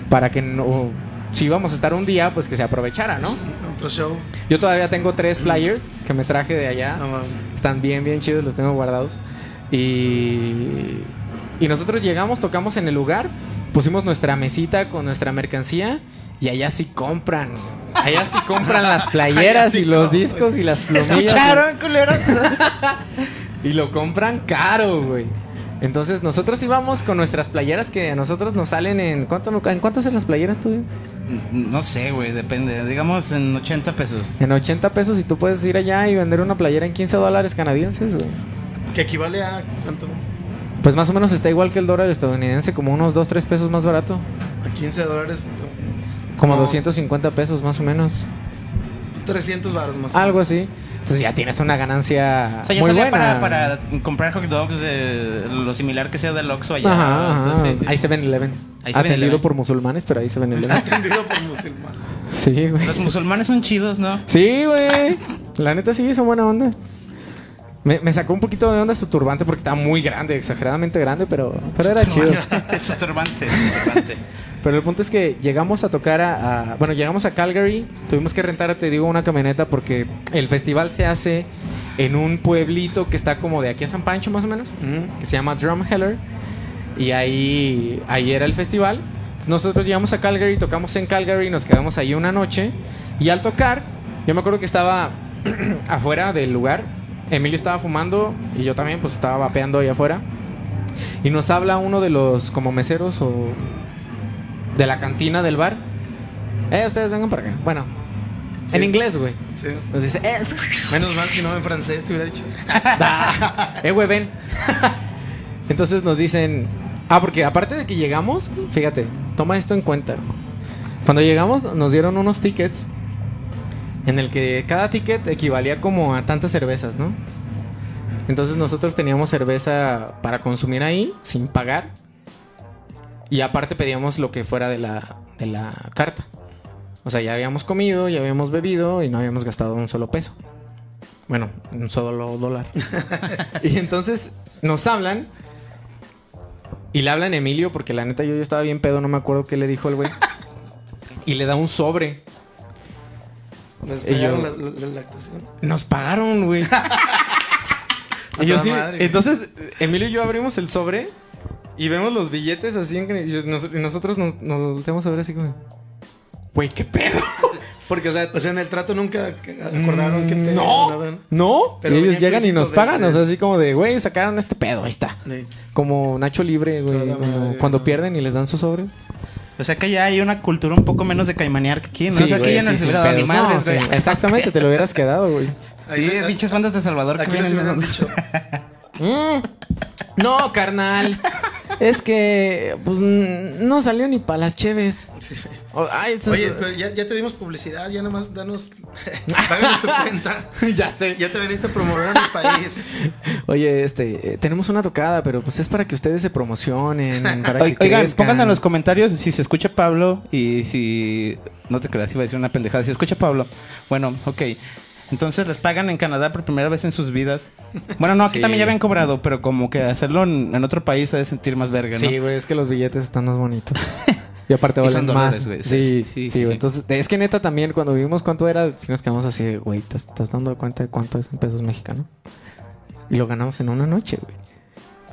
para que no, si íbamos a estar un día, pues que se aprovechara, ¿no? Show. Yo todavía tengo tres flyers que me traje de allá. Están bien, bien chidos, los tengo guardados. Y, y nosotros llegamos, tocamos en el lugar, pusimos nuestra mesita con nuestra mercancía y allá sí compran. Allá sí compran *laughs* las playeras sí y los compran. discos y las *laughs* plumillas. ¿Escucharon, culeros? *laughs* Y lo compran caro, güey. Entonces nosotros íbamos con nuestras playeras que a nosotros nos salen en... ¿Cuánto, no- ¿En cuánto hacen las playeras tú? no sé, güey, depende. Digamos en 80 pesos. En 80 pesos y tú puedes ir allá y vender una playera en 15 dólares canadienses, güey. Que equivale a cuánto? Pues más o menos está igual que el dólar estadounidense, como unos 2, 3 pesos más barato. A 15 dólares, Como No. 250 pesos más o menos. 300 baros más. o Algo así. Entonces ya tienes una ganancia O sea, ya muy salía buena. para, para comprar hot dogs de lo similar que sea del Oxxo allá. Ajá, ajá. Sí, sí. Ahí 7-Eleven. Ahí Atendido 7-Eleven. por musulmanes, pero ahí 7-Eleven. *laughs* Atendido por musulmán. sí, güey. Los musulmanes son chidos, ¿no? Sí, güey. La neta sí, son buena onda. Me, me sacó un poquito de onda su turbante porque estaba muy grande, exageradamente grande, pero, pero era chido. *laughs* su turbante, su turbante. Pero el punto es que llegamos a tocar a, a- Bueno, llegamos a Calgary. Tuvimos que rentar, te digo, una camioneta porque el festival se hace en un pueblito que está como de aquí a San Pancho, más o menos. Que se llama Drumheller. Y ahí, ahí era el festival. Nosotros llegamos a Calgary, tocamos en Calgary, nos quedamos ahí una noche. Y al tocar, yo me acuerdo que estaba *clears throat* afuera del lugar. Emilio estaba fumando y yo también, pues estaba vapeando ahí afuera. Y nos habla uno de los como meseros o de la cantina del bar. Eh, ustedes vengan para acá. Bueno, Sí. en inglés, güey. Sí. Nos dice, eh, *laughs* Menos mal que no en francés te hubiera dicho. eh, güey, ven. Entonces nos dicen, ah, porque aparte de que llegamos, fíjate, toma esto en cuenta. Cuando llegamos nos dieron unos tickets en el que cada ticket equivalía como a tantas cervezas, ¿no? Entonces nosotros teníamos cerveza para consumir ahí sin pagar. Y aparte pedíamos lo que fuera de la, de la carta. O sea, ya habíamos comido, ya habíamos bebido y no habíamos gastado un solo peso. Bueno, un solo dólar. *laughs* y entonces nos hablan. Y le hablan a Emilio, porque la neta yo ya estaba bien pedo, no me acuerdo qué le dijo el güey. *laughs* y le da un sobre. Les yo- pegaron la, la- la lactación. Nos pagaron, güey. *laughs* Y yo sí, entonces, Emilio y yo abrimos el sobre y vemos los billetes así en- y, nos- y nosotros nos, nos volteamos a ver así como, güey, qué pedo. *laughs* Porque, o sea, O sea, en el trato nunca acordaron que te Mm, no, nada. no. Pero y ellos llegan y nos pagan, o sea, así como de, güey, sacaron este pedo, ahí está. Sí. Como Nacho Libre, güey, cuando, madre, cuando no. pierden y les dan su sobre. O sea que ya hay una cultura un poco menos de caimanear que aquí, ¿no? o sea, aquí güey, ya no sí, ni madres, No, güey. sí, Exactamente, te lo hubieras quedado, güey. Ahí- Sí, ahí- pinches bandas de Salvador que vienen. dicho. *laughs* Mm. No, carnal. Es que, pues, no salió ni para las cheves. Sí. Oh, ay, Oye, pero ya, ya te dimos publicidad, ya nomás danos. *laughs* Páganos tu *laughs* cuenta. ya sé. Ya te veniste a promover en el país. *laughs* Oye, este, eh, tenemos una tocada, pero pues es para que ustedes se promocionen, para que Oigan, crezcan. pongan en los comentarios si se escucha Pablo y si... No te creas, iba a decir una pendejada. Si escucha Pablo, bueno, ok. Entonces les pagan en Canadá por primera vez en sus vidas. Bueno, no, aquí Sí. también ya habían cobrado, pero como que hacerlo en, en otro país se debe sentir más verga, ¿no? Sí, güey, es que los billetes están más bonitos. *laughs* Y aparte Y valen son dólares, más. güey. Sí, Sí, sí, sí. Entonces, es que neta también cuando vimos cuánto era, si nos quedamos así, de, güey, ¿te estás dando cuenta de cuánto es en pesos mexicanos? Y lo ganamos en una noche, güey.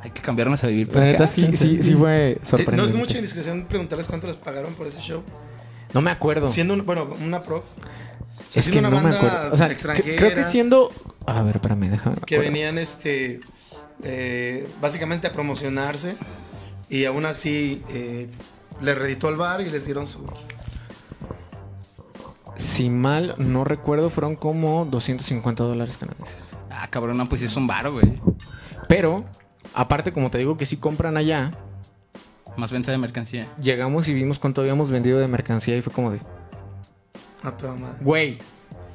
Hay que cambiarnos a vivir. La neta sí, sí, sí *laughs* fue Eh, no sorprendente. es mucha indiscreción preguntarles cuánto les pagaron por ese show. No me acuerdo. Siendo, un- bueno, una prox. Es que una no me banda acuerdo. O sea, extranjera. cre- creo que siendo... A ver, espérame, déjame. me que venían este eh, básicamente a promocionarse y aún así eh, le reditó al bar y les dieron su Si mal no recuerdo, fueron como 250 dólares canadienses. Ah, cabrón, no, pues es un varo, güey. Pero, aparte, como te digo que sí compran allá, Más venta de mercancía. llegamos y vimos cuánto habíamos vendido de mercancía y fue como de, a toda madre. güey,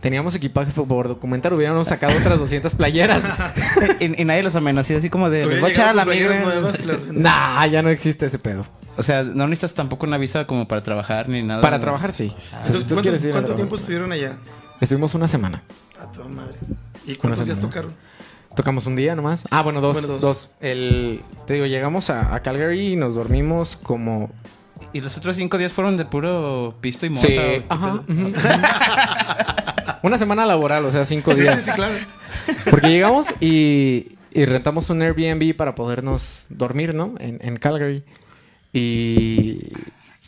teníamos equipaje por- documentar, hubiéramos sacado otras 200 playeras. *laughs* y, y nadie los amenazó así como de... Les voy a echar a la migra. nah, ya no existe ese pedo. O sea, no necesitas tampoco una visa como para trabajar ni nada. Para trabajar, sí. Entonces, Si tú ¿cuántos- quieres ir a ¿Cuánto trabajar. tiempo estuvieron allá? Estuvimos una semana. A toda madre. ¿Y cuántos días tocaron? Tocamos un día nomás. Ah, bueno, dos. Bueno, dos. dos. El, te digo, llegamos a, a Calgary y nos dormimos como... Y los otros cinco días fueron de puro pisto y mota. Sí, ¿o qué ajá. *laughs* una semana laboral, o sea, cinco *laughs* días. sí, sí, claro. Porque llegamos y, y rentamos un Airbnb para podernos dormir, ¿no? En, en Calgary. Y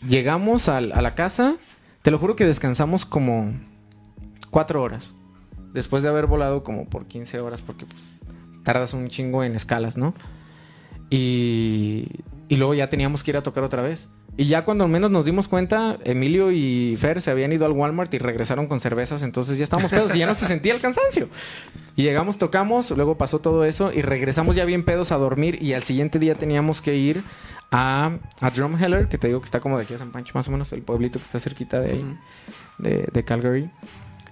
llegamos a la casa. Te lo juro que descansamos como cuatro horas. Después de haber volado como por 15 horas, porque pues, tardas un chingo en escalas, ¿no? Y y luego ya teníamos que ir a tocar otra vez. Y ya cuando al menos nos dimos cuenta, Emilio y Fer se habían ido al Walmart y regresaron con cervezas, entonces ya estábamos pedos y ya no se sentía el cansancio. Y llegamos, tocamos, luego pasó todo eso y regresamos ya bien pedos a dormir y al siguiente día teníamos que ir a, a Drumheller, que te digo que está como de aquí a San Pancho, más o menos, el pueblito que está cerquita de ahí, de, de Calgary.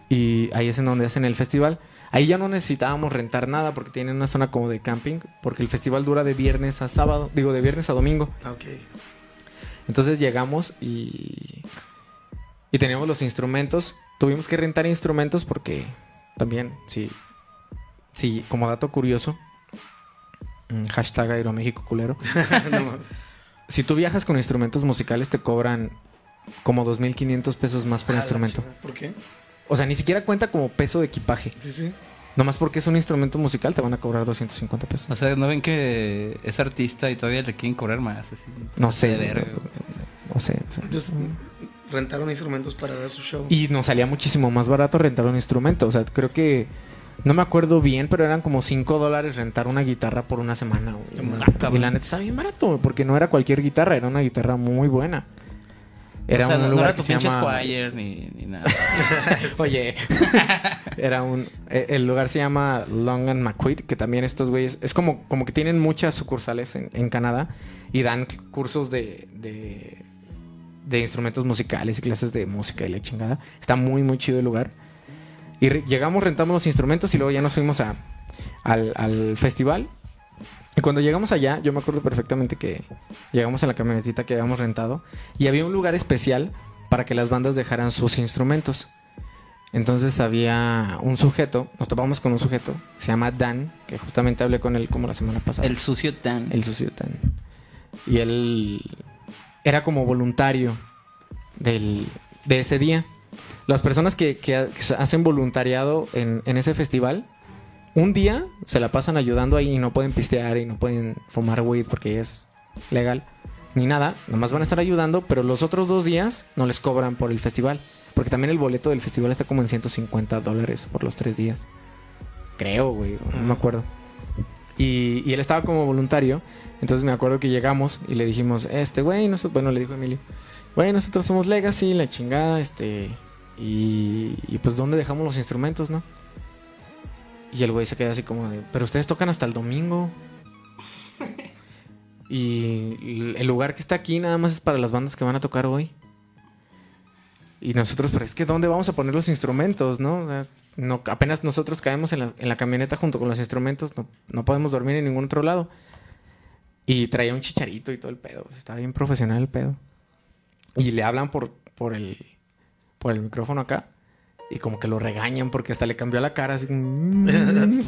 Y ahí es en donde hacen el festival. Ahí ya no necesitábamos rentar nada porque tienen una zona como de camping, porque el festival dura de viernes a sábado, digo de viernes a domingo. Ah, Ok. Entonces llegamos y y teníamos los instrumentos. Tuvimos que rentar instrumentos porque también, sí, sí, como dato curioso, mm, hashtag Aeroméxico culero. *laughs* No. Si tú viajas con instrumentos musicales te cobran como 2.500 pesos más por Ah, instrumento. ¿Por qué? O sea, ni siquiera cuenta como peso de equipaje. Sí, sí. Nomás porque es un instrumento musical te van a cobrar 250 pesos. O sea, ¿no ven que es artista y todavía le quieren cobrar más? Así? No sé. Güey. No sé. Entonces, rentaron instrumentos para dar su show. Y nos salía muchísimo más barato rentar un instrumento. O sea, creo que. No me acuerdo bien, pero eran como 5 dólares rentar una guitarra por una semana. güey. Ah, y la neta está bien barato, porque no era cualquier guitarra, era una guitarra muy buena. Era o sea, un no- no lugar era tu que se pinche llama... Squire ni, ni nada. *laughs* Oye, *laughs* era un... eh, El lugar se llama Long and McQuaid, que también estos güeyes... Es como, como que tienen muchas sucursales en, en Canadá y dan cursos de, de, de instrumentos musicales y clases de música y la chingada. Está muy, muy chido el lugar. Y re- llegamos, rentamos los instrumentos y luego ya nos fuimos a, al, al festival. Y cuando llegamos allá, yo me acuerdo perfectamente que llegamos en la camionetita que habíamos rentado y había un lugar especial para que las bandas dejaran sus instrumentos. Entonces había un sujeto, nos topamos con un sujeto, se llama Dan, que justamente hablé con él como la semana pasada. El sucio tan. El sucio Dan. Y él era como voluntario del, de ese día. Las personas que, que hacen voluntariado en, en ese festival, un día se la pasan ayudando ahí y no pueden pistear y no pueden fumar weed porque es legal, ni nada. Nomás van a estar ayudando, pero los otros dos días no les cobran por el festival. Porque también el boleto del festival está como en 150 dólares por los tres días. Creo, güey, no me acuerdo. Y, y él estaba como voluntario. Entonces me acuerdo que llegamos y le dijimos, este, güey, nosotros, bueno, le dijo Emilio, güey, nosotros somos Legacy, la chingada, este, y, y pues ¿dónde dejamos los instrumentos, no? Y el güey se queda así como de, pero ustedes tocan hasta el domingo. *laughs* y el lugar que está aquí nada más es para las bandas que van a tocar hoy. Y nosotros, pero es que ¿dónde vamos a poner los instrumentos, no? O sea, no apenas nosotros caemos en la, en la camioneta junto con los instrumentos, no, no podemos dormir en ningún otro lado. Y traía un chicharito y todo el pedo. sea, estaba bien profesional el pedo. Y le hablan por, por, el, por el micrófono acá. Y como que lo regañan porque hasta le cambió la cara. Así, como, *laughs*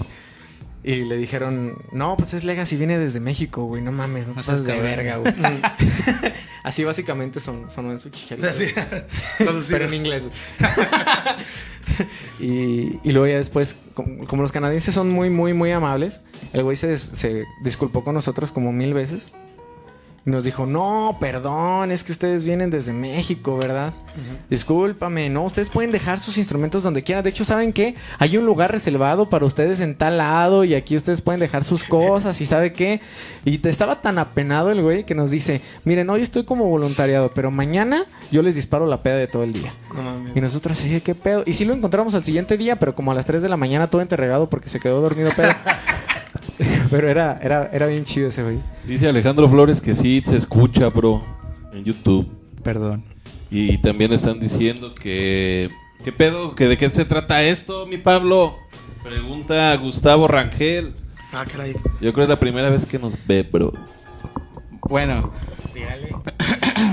y le dijeron, no, pues es Legacy, viene desde México, güey. No mames, no de verga, güey. *laughs* Así básicamente son, son en su chicharito. Así. Pero en inglés. *laughs* y, y luego ya después, como, como los canadienses son muy, muy, muy amables, el güey se, se disculpó con nosotros como mil veces. Y nos dijo, no, perdón, es que ustedes vienen desde México, ¿verdad? Discúlpame, no, ustedes pueden dejar sus instrumentos donde quieran. De hecho, ¿saben qué? Hay un lugar reservado para ustedes en tal lado y aquí ustedes pueden dejar sus cosas y ¿sabe qué? Y te estaba tan apenado el güey que nos dice, miren, hoy estoy como voluntariado, pero mañana yo les disparo la peda de todo el día. Y nosotros así, ¿qué pedo? Y sí lo encontramos al siguiente día, pero como a las 3 de la mañana todo enterregado porque se quedó dormido pedo. *laughs* *laughs* pero era, era, era bien chido ese güey. Dice Alejandro Flores que sí se escucha, bro, en YouTube. Perdón. Y también están diciendo que... ¿Qué pedo? ¿Que ¿De qué se trata esto, mi Pablo? Pregunta Gustavo Rangel. Ah, caray. Yo creo que es la primera vez que nos ve, bro. Bueno,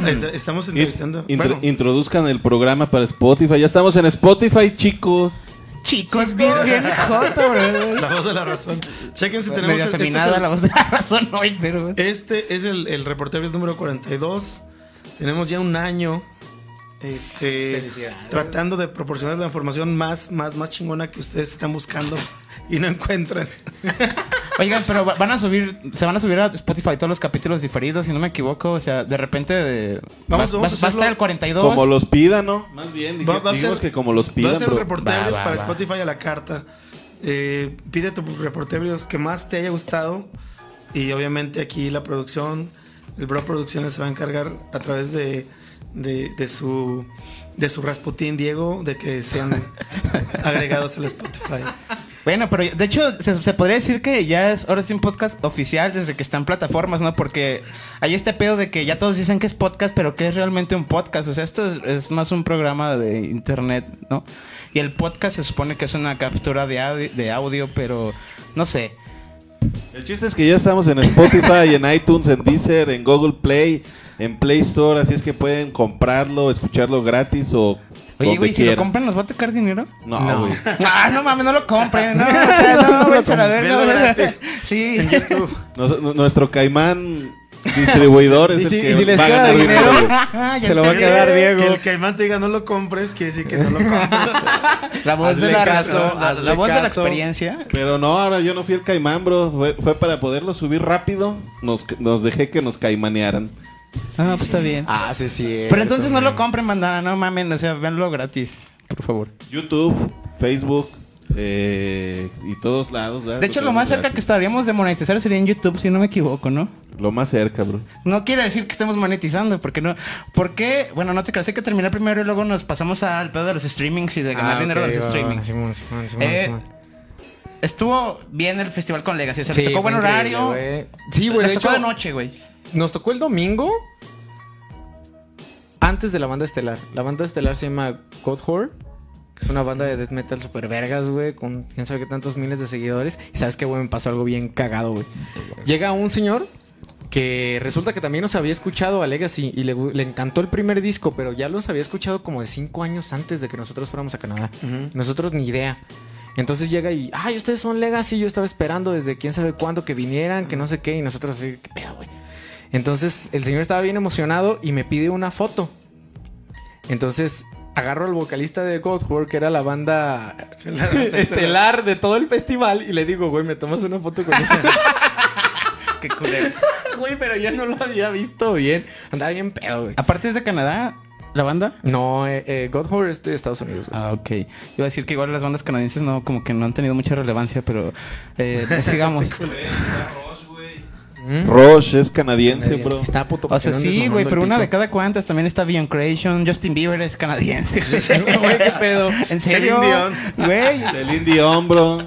Est- Estamos entrevistando. Bueno, Introduzcan el programa para Spotify. Ya estamos en Spotify, chicos. Chicos, bien, bien *laughs* joto, bro. la voz de la razón. Chequense, tenemos Medio el- este, es el- la voz de la razón hoy, pero... Este es el, el reportero número 42. Tenemos ya un año este, tratando de proporcionar la información más, más, más chingona que ustedes están buscando y no encuentran. *laughs* Oigan, pero va- van a subir, se van a subir a Spotify todos los capítulos diferidos, si no me equivoco. O sea, de repente eh, Vamos- va, vamos a va- va a estar el 42. Como los pidan, ¿no? Más bien, dije- Va- va a dijimos ser- que como los Va a ser reporteros para va. Spotify a la carta. Eh, pide tu reporteros que más te haya gustado. Y obviamente aquí la producción el Bro Producciones se va a encargar a través de, de, de su de su Rasputín Diego de que sean *laughs* agregados al Spotify. Bueno, pero de hecho se, se podría decir que ya es ahora sí un podcast oficial desde que están plataformas, ¿no? Porque hay este pedo de que ya todos dicen que es podcast, pero que es realmente un podcast. O sea, esto es, es más un programa de internet, ¿no? Y el podcast se supone que es una captura de audio, de audio pero no sé. El chiste es que ya estamos en Spotify, en *laughs* iTunes, en Deezer, en Google Play, en Play Store, así es que pueden comprarlo, escucharlo gratis o Oye, güey, si lo compran, ¿nos va a tocar dinero? No, No. güey. Ah, no mames, no lo compren, no, *laughs* o sea, no, váyanse a gratis. *laughs* Sí. Nos- nuestro caimán distribuidor es *laughs* Y el si- que y si les va a queda ganar dinero, güey. Ah, Se lo va a quedar Diego. Que el caimán te diga no lo compres, quiere decir que no lo compres. La voz de Hazle la caso, razón, la, la voz de la experiencia. Pero no, ahora yo no fui el caimán, bro. Fue, fue para poderlo subir rápido. Nos, nos dejé que nos caimanearan. Ah, pues está bien. Ah, sí, sí. Pero entonces no lo compren, bandana, no mamen, o sea, véanlo gratis, por favor. YouTube, Facebook eh, y todos lados. ¿verdad? De hecho, lo más cerca que estaríamos de monetizar sería en YouTube, si no me equivoco, ¿no? Lo más cerca, bro. No quiere decir que estemos monetizando, porque no. ¿Por qué? Bueno, no te creas, hay que terminar primero y luego nos pasamos al pedo de los streamings y de ganar Ah, dinero de los va, va, streamings. Simón, Simón, Simón, Eh, Simón. Estuvo bien el festival con Legacy, o sea, Sí, les tocó buen horario. Sí, güey. Les De tocó hecho, de noche, güey. Nos tocó el domingo antes de la banda estelar. La banda estelar se llama God Horror, que es una banda de death metal super vergas, güey, con quién sabe qué tantos miles de seguidores. Y sabes que, güey, me pasó algo bien cagado, güey. Llega un señor que resulta que también nos había escuchado a Legacy y le, encantó el primer disco, pero ya los había escuchado como de cinco años antes de que nosotros fuéramos a Canadá. Nosotros ni idea. Entonces llega y, ay, ustedes son Legacy, yo estaba esperando desde quién sabe cuándo que vinieran, que no sé qué, y nosotros así, qué pedo, güey. Entonces el señor estaba bien emocionado y me pide una foto. Entonces agarro al vocalista de Godward, que era la banda *laughs* estelar de todo el festival, y le digo, güey, me tomas una foto con ese *laughs* Qué culero. *laughs* Güey, pero ya no lo había visto bien. Andaba bien pedo, güey. Aparte es de Canadá, la banda. No, eh, eh, God Horror es de Estados Unidos, güey. Ah, ok. Iba a decir que igual las bandas canadienses no, como que no han tenido mucha relevancia, pero eh, sigamos. ¿Mm? Rush es canadiense, bro. Está puto O sea, sí, güey, pero una de cada cuantas también está Beyond Creation. Justin Bieber es canadiense. *laughs* Güey, qué pedo. *laughs* ¿En serio? Celine Dion. Güey. El Dion, bro.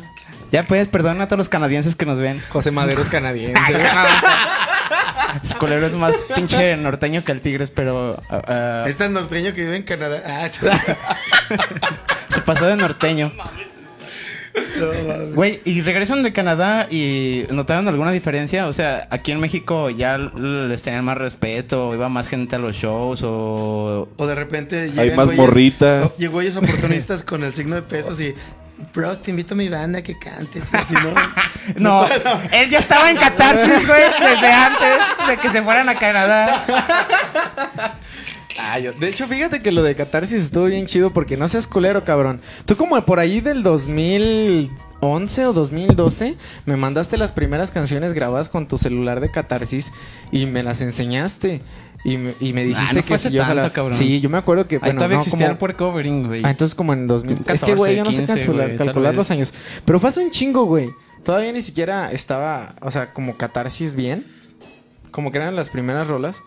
Ya puedes, perdona a todos los canadienses que nos ven. José Madero es canadiense. *laughs* Ese culero es más pinche norteño que el Tigres, pero ah, ah, Es tan norteño que vive en Canadá. Ah, se pasó de norteño. No, mames. Güey, y regresan de Canadá y notaron alguna diferencia, o sea, aquí en México ya les tenían más respeto, iba más gente a los shows o O de repente Hay más güeyes- morritas. Llegó ellos oportunistas con el signo de pesos y. Bro, te invito a mi banda que cantes. Y así, *laughs* *laughs* ¿no? No, él ya estaba en catarsis, güey, desde antes de que se fueran a Canadá. *laughs* Ah, yo- de hecho, fíjate que lo de Catarsis estuvo bien chido porque no seas culero, cabrón. Tú como por ahí del 2011 o 2012 me mandaste las primeras canciones grabadas con tu celular de Catarsis y me las enseñaste. Y me, y me dijiste Ah, no que si yo tanto, cabrón. Sí, yo me acuerdo que Ahí bueno, todavía no, existía como- el puer covering, güey. Ah, entonces como en 2000. es que, 14, güey, yo no sé 15, calcular, güey, tal calcular los años. Pero fue hace un chingo, güey. Todavía ni siquiera estaba, o sea, como catarsis bien. Como que eran las primeras rolas.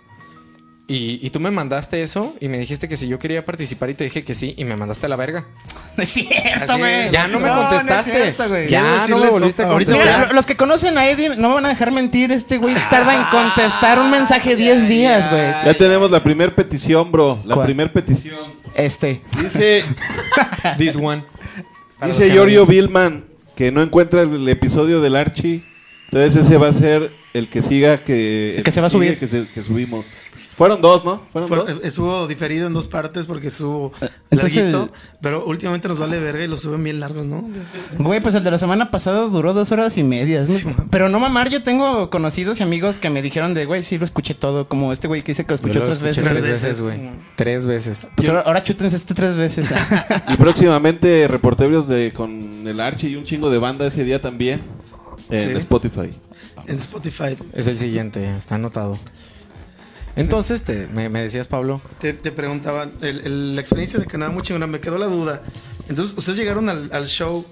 Y, y tú me mandaste eso y me dijiste que si yo quería participar y te dije que sí y me mandaste a la verga. *laughs* No es cierto, güey. Ya no me No, no es contestaste. cierto, güey. ya Quiero no me decirles, volviste a ahorita- contestar. Mira, lo- los que conocen a Eddie no me van a dejar mentir. Este güey tarda en contestar un mensaje 10 días, güey. Ya tenemos la primer petición, bro. La ¿Cuál? primer petición. Este. Dice, *laughs* This one. Dice canadienses. Billman que no encuentra el episodio del Archie. Entonces ese va a ser el que siga que... El que se va a subir. Que, se- que subimos. Fueron dos, ¿no? Fueron Fue- dos. estuvo diferido en dos partes porque estuvo Entonces- larguito. Pero últimamente nos vale verga y lo suben bien largos, ¿no? Güey, pues el de la semana pasada duró dos horas y media. ¿no? Sí. Pero no mamar, yo tengo conocidos y amigos que me dijeron de, güey, sí lo escuché todo. Como este güey que dice que lo escuchó lo tres veces. tres veces, güey. Tres veces. Pues ahora, ahora chútense este tres veces. *laughs* Y próximamente reporteros de con el Archie y un chingo de banda ese día también. En Sí. Spotify. En Spotify. Es el siguiente, está anotado. Entonces, te, me, me decías, Pablo. Te, te preguntaba, el- el- la experiencia de Canadá muy chingona, me quedó la duda. Entonces, ustedes llegaron al, al show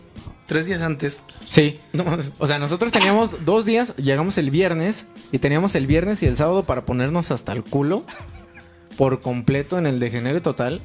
tres días antes. Sí. No. O sea, nosotros teníamos dos días, llegamos el viernes y teníamos el viernes y el sábado para ponernos hasta el culo por completo en el degenere total.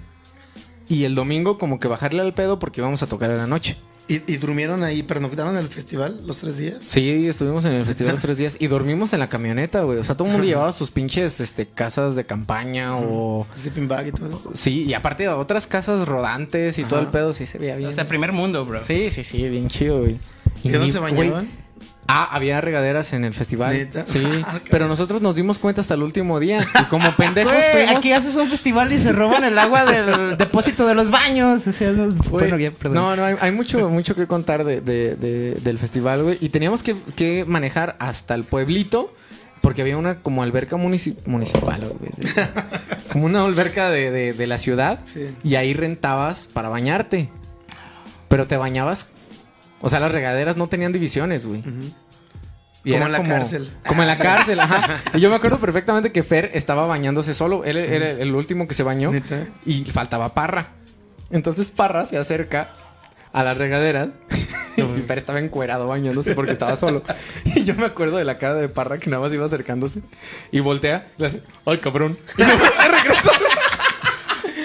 Y el domingo como que bajarle al pedo porque íbamos a tocar en la noche. ¿Y, y durmieron ahí, pernoctaron en el festival los tres días? Sí, estuvimos en el festival los tres días y dormimos en la camioneta, güey. O sea, todo el mundo *laughs* llevaba sus pinches este, casas de campaña o... Sleeping bag y todo. Sí, y aparte otras casas rodantes y todo el pedo, sí se veía bien. O sea, primer mundo, bro. Sí, sí, sí, bien chido, güey. ¿Y dónde se güey, bañaban? Ah, había regaderas en el festival. ¿Neta? Sí, *laughs* Ah, pero nosotros nos dimos cuenta hasta el último día. Y como pendejos Güey, fuimos... aquí haces un festival y se roban el agua del depósito de los baños. O sea, no, bueno, ya, perdón. No, no, hay, hay mucho, mucho que contar de, de- de- del festival, güey. Y teníamos que, que manejar hasta el pueblito. Porque había una como alberca munici- municipal, güey. de- *laughs* como una alberca de, de- de la ciudad. Sí. Y ahí rentabas para bañarte. Pero te bañabas. O sea, las regaderas no tenían divisiones, güey. Y Como en la cárcel. Como en la *laughs* cárcel, ajá. Y yo me acuerdo perfectamente que Fer estaba bañándose solo. Él era el último que se bañó. ¿Neta? Y faltaba Parra. Entonces Parra se acerca a las regaderas. *laughs* y Fer estaba encuerado bañándose porque estaba solo. *laughs* Y yo me acuerdo de la cara de Parra que nada más iba acercándose. Y voltea. Y le hace, ¡ay, cabrón! Y me regresó.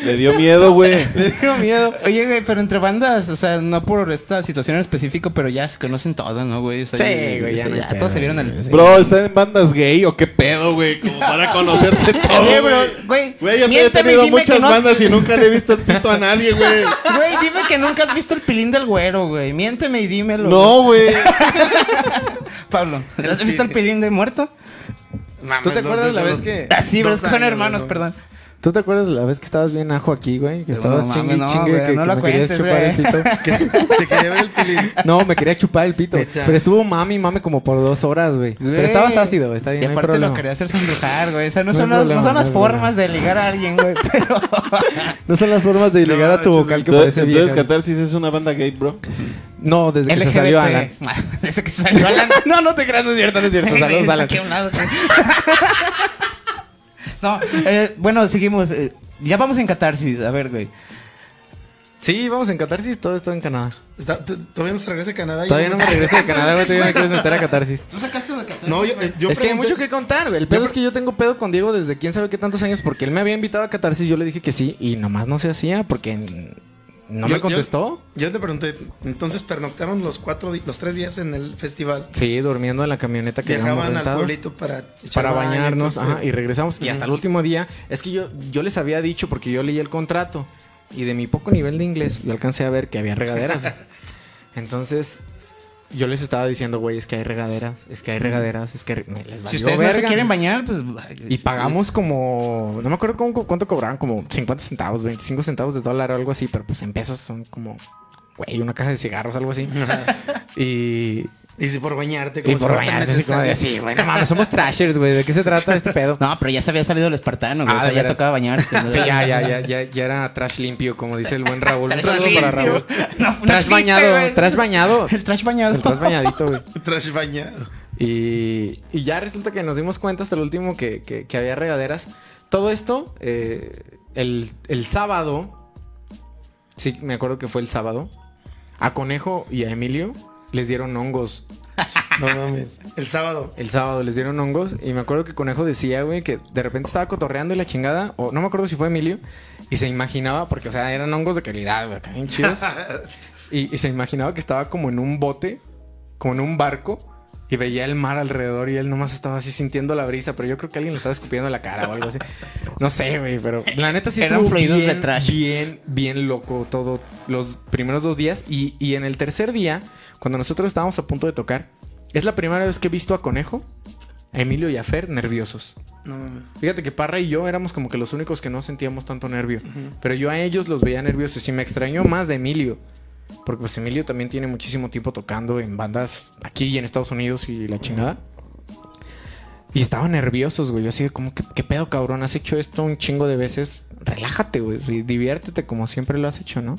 Le dio miedo, güey. *laughs* Le dio miedo. Oye, güey, pero entre bandas, o sea, no por esta situación en específico, pero ya se conocen todos, ¿no, güey? O sea, Sí, güey, ya o sea, no ya pedo, todos se vieron el... güey. Bro, ¿están en bandas gay o qué pedo, güey? Como para conocerse *laughs* todo, Oye, bro, güey. güey, yo te he tenido dime muchas no- bandas y nunca le he visto el pito a nadie, güey. *laughs* Güey, dime que nunca has visto el pilín del güero, güey. Miénteme y dímelo. No, güey. Pablo, ¿has visto el pilín de muerto? Mames, ¿Tú te acuerdas los- la vez que- Ah, sí, pero es que son años, hermanos, perdón. ¿Tú te acuerdas de la vez que estabas bien ajo aquí, güey? Que No estabas mames, chingue y no, chingue güey, que, no que lo me querías cuentes, chupar el güey. pito. *laughs* Que te quería ver el pilín. No, me quería chupar el pito. Pero estuvo mami, mame como por dos horas, güey. Pero Güey. estabas ácido, está bien, Y no hay aparte problema. lo quería hacer sonrojar, güey. O sea, no, No son, las, problema, no son no las formas de ligar a alguien, güey. *laughs* Pero. *laughs* No son las formas de No, llegar a tu vocal que Entonces, parece entonces vieja. Catarsis es una banda gay, bro. No, desde que se salió Alan. Desde que se salió Alan. No, no te creas, no es cierto, no es cierto. Güey, Saludos, Alan. No, eh, bueno, seguimos. eh, ya vamos en catarsis. A ver, güey. Sí, vamos en Catarsis, todo está en Canadá. Está- t- todavía no se regresa a Canadá. y- Todavía no me regreso de Canadá, güey, todavía me quieres meter a Catarsis. ¿Tú sacaste de catarsis? No, yo, eh, yo es que hay pregunté- mucho que contar, güey. El pedo Yo es que yo tengo pedo con Diego desde quién sabe qué tantos años, porque él me había invitado a Catarsis, yo le dije que sí, y nomás no se hacía, porque no Yo- me contestó. Yo, te pregunté, entonces pernoctaron los cuatro, los tres días en el festival. Sí, durmiendo en la camioneta que Viajaban al pueblito para para bañarnos ajá, y regresamos. Y hasta el último día, es que yo, yo les había dicho, porque yo leí el contrato, y de mi poco nivel de inglés, yo alcancé a ver que había regaderas. *laughs* Entonces, yo les estaba diciendo, güey, es que hay regaderas, es que hay regaderas, es que me les Si ustedes no se quieren bañar, pues. Y pagamos como, no me acuerdo cómo- cuánto cobraban, como 50 centavos, 25 centavos de dólar o algo así, pero pues en pesos son como, güey, una caja de cigarros, algo así. y, Y si por bañarte, y como si por fuera tan bañarse, así como de, necesario. sí, güey, no mames, somos trashers, güey, ¿de qué se *laughs* trata este pedo? No, pero ya se había salido el espartano, güey. Ah, o sea, ¿de ya veras? tocaba bañarse. *laughs* ¿no? Sí, ya, ya, ya, ya, ya era trash limpio, como dice el buen Raúl. Un Trash saludo para limpio. Raúl. *laughs* No, no Trash existe, bañado, güey. trash bañado. El trash bañado. El trash bañadito, güey. Trash bañado. Y, y ya resulta que nos dimos cuenta hasta el último que, que- que había regaderas. Todo esto, eh, el, el sábado, sí, me acuerdo que fue el sábado, a Conejo y a Emilio les dieron hongos. No mames. El sábado. El sábado les dieron hongos y me acuerdo que Conejo decía, güey, que de repente estaba cotorreando y la chingada, o no me acuerdo si fue Emilio, y se imaginaba, porque, o sea, eran hongos de calidad, güey, bien chidos. *laughs* y, y se imaginaba que estaba como en un bote, como en un barco, y veía el mar alrededor y él nomás estaba así sintiendo la brisa, pero yo creo que alguien le estaba escupiendo en la cara o algo así. No sé, güey, pero la neta sí Eran de bien, trash. bien, bien loco todo los primeros dos días. Y, y en el tercer día, cuando nosotros estábamos a punto de tocar, es la primera vez que he visto a Conejo, a Emilio y a Fer nerviosos. No mames. Fíjate que Parra y yo éramos como que los únicos que no sentíamos tanto nervio. Pero yo a ellos los veía nerviosos y me extrañó más de Emilio. Porque pues Emilio también tiene muchísimo tiempo tocando en bandas aquí y en Estados Unidos y la chingada. Y estaban nerviosos, güey. Yo así como, ¿qué, pedo, cabrón? Has hecho esto un chingo de veces. Relájate, güey. Diviértete como siempre lo has hecho, ¿no?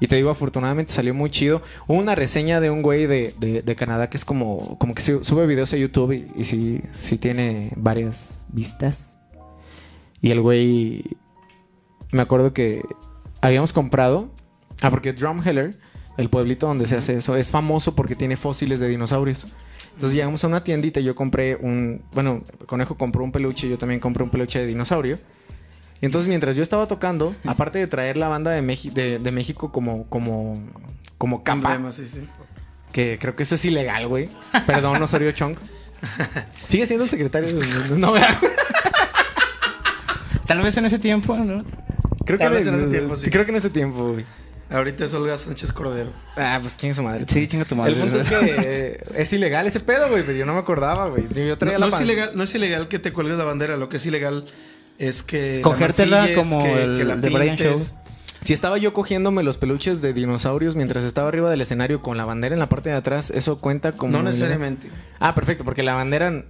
Y te digo, afortunadamente salió muy chido. Hubo una reseña de un güey de, de- Canadá que es como, como que su- sube videos a YouTube y, y sí, sí tiene varias vistas. Y el güey, me acuerdo que habíamos comprado, ah, porque Drumheller el pueblito donde se hace eso, es famoso porque tiene fósiles de dinosaurios. Entonces llegamos a una tiendita y yo compré un... Bueno, Conejo compró un peluche y yo también compré un peluche de dinosaurio. Y entonces mientras yo estaba tocando, aparte de traer la banda de, Meji- de, de México como, como, como capa, Emblema, sí, sí. que creo que eso es ilegal, güey. Perdón, Osorio Chong. Sigue siendo el secretario de... No, ¿verdad? Tal vez en ese tiempo, ¿no? Creo que Tal vez en en ese tiempo, sí. Creo que en ese tiempo, güey. Ahorita es Olga Sánchez Cordero. Ah, pues es su madre. Sí, chinga tu madre. El punto es que eh, es ilegal ese pedo, güey, pero yo no me acordaba, güey. Yo No, traía no la es pan- ilegal, no es ilegal que te cuelgues la bandera, lo que es ilegal es que... la Cogértela mancilles, como el de Brian pintes. Si estaba yo cogiéndome los peluches de dinosaurios mientras estaba arriba del escenario con la bandera en la parte de atrás, eso cuenta como. No ilegal? necesariamente. Ah, perfecto, porque la bandera.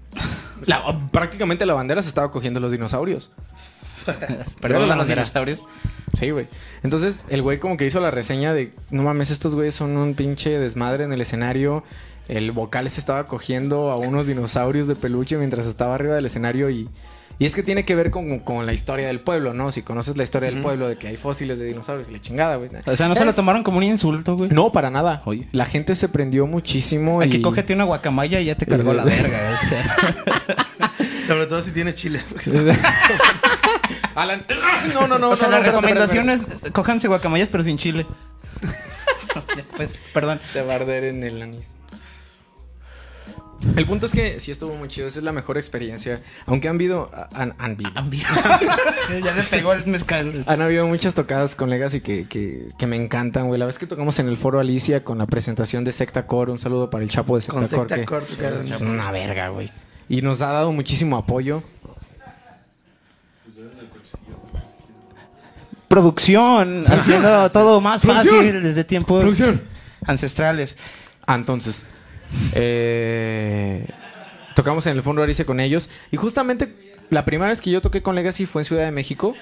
la- prácticamente la bandera se estaba cogiendo los dinosaurios. *laughs* Perdón la a los bandera. dinosaurios. Sí, güey. Entonces, el güey como que hizo la reseña de, no mames, estos güeyes son un pinche desmadre en el escenario. El vocal se estaba cogiendo a unos dinosaurios de peluche mientras estaba arriba del escenario y... Y es que tiene que ver con, con la historia del pueblo, ¿no? Si conoces la historia del pueblo, de que hay fósiles de dinosaurios y la chingada, güey. O sea, no se lo tomaron como un insulto, güey. No, para nada. Oye. La gente se prendió muchísimo y... Aquí cógete una guacamaya y ya te cargó la *laughs* verga. o sea. Sobre todo si tiene chile. *laughs* Alan... No, no, no. o sea, no, la no, recomendación es cójanse guacamayas pero sin chile. *laughs* pues, perdón. Te va a arder en el anís. El punto es que sí estuvo muy chido. Esa es la mejor experiencia. Aunque han habido... Han, han habido. *laughs* ya le pegó el mezcal. Han habido muchas tocadas con Legacy que, que, que me encantan, güey. La vez que tocamos en el foro Alicia con la presentación de Secta Core, un saludo para el Chapo de Secta Con Core. secta que una verga, güey. Y nos ha dado muchísimo apoyo. *laughs* Producción, haciendo todo más fácil desde tiempos ancestrales. Ah, entonces, eh, tocamos en el Fondo Arice con ellos. Y justamente la primera vez que yo toqué con Legacy fue en Ciudad de México.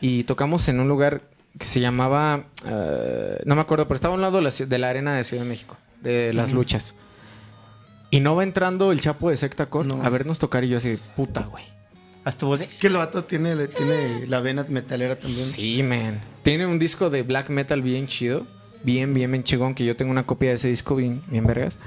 Y tocamos en un lugar que se llamaba. eh, no me acuerdo, pero estaba a un lado de la, ci- de la arena de Ciudad de México, de las luchas. Y no va entrando el chapo de Secta Core No. a vernos tocar. Y yo así, puta, güey. Hasta vos de... Que el vato tiene, le- tiene la vena metalera también. Sí, man. Tiene un disco de black metal bien chido. Bien, bien, bien chingón. Que yo tengo una copia de ese disco bien, bien vergas.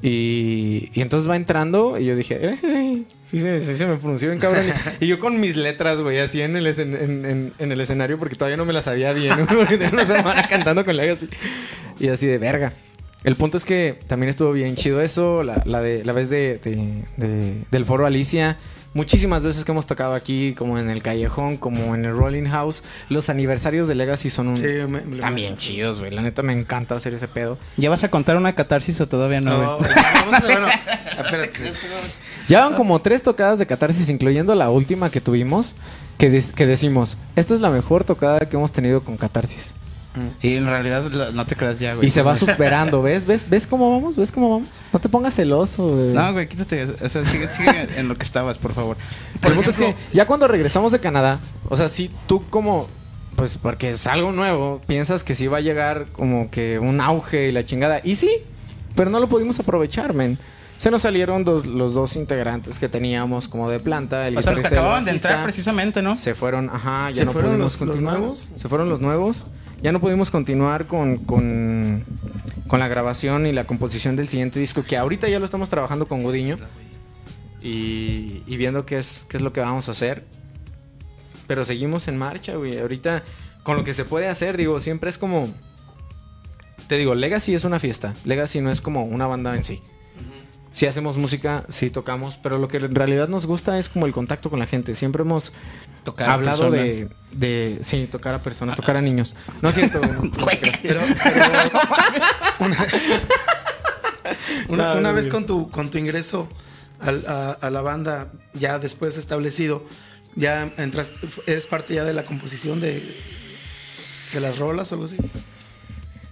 Y, y entonces va entrando y yo dije, "Eh, sí, se, sí se me frunció bien cabrón. Y, yo con mis letras, güey, así en el, escen- en, en- en el escenario porque todavía no me las sabía bien. ¿no? *laughs* Porque tengo una semana cantando con Legacy. Y así de verga. El punto es que también estuvo bien chido eso. La, la de, la vez de, de- de- del foro Alicia. Muchísimas veces que hemos tocado aquí, como en el Callejón, como en el Rolling House. Los aniversarios de Legacy son un... Sí, me- me- también chidos, güey. La neta me encanta hacer ese pedo. ¿Ya vas a contar una catarsis o todavía no, No, güey? ya, vamos a- bueno, espérate. Ya van como tres tocadas de catarsis, incluyendo la última que tuvimos, que decimos, esta es la mejor tocada que hemos tenido con catarsis. Y en realidad no te creas ya, güey. Y se va *laughs* superando, ¿ves? ¿Ves? ¿Ves cómo vamos? ¿Ves cómo vamos? No te pongas celoso, güey. No, güey, quítate. O sea, sigue, sigue en lo que estabas, por favor. El punto es que ya cuando regresamos de Canadá, o sea, si tú como, pues porque es algo nuevo, piensas que sí va a llegar como que un auge y la chingada. Y sí, pero no lo pudimos aprovechar, men. Se nos salieron dos- los dos integrantes que teníamos como de planta. El O sea, los que el acababan de entrar precisamente, ¿no? Se fueron, ajá, ya ¿Se no fueron pudimos los- los continuar. nuevos? Se fueron los nuevos. Ya no pudimos continuar con, con, con la grabación y la composición del siguiente disco, que ahorita ya lo estamos trabajando con Godiño. Y, y viendo qué es, qué es lo que vamos a hacer. Pero seguimos en marcha, güey. Ahorita, con lo que se puede hacer, digo, siempre es como... Te digo, Legacy es una fiesta. Legacy no es como una banda en sí. Sí hacemos música, sí tocamos, pero lo que en realidad nos gusta es como el contacto con la gente. Siempre hemos Tocar hablado de, de... Sí, tocar a personas, tocar a niños. No es cierto. no, no. Pero, pero una *laughs* vez, una, una vez con tu, con tu ingreso a la banda, ya después establecido, ya entras, eres parte ya de la composición de, de las rolas o algo así.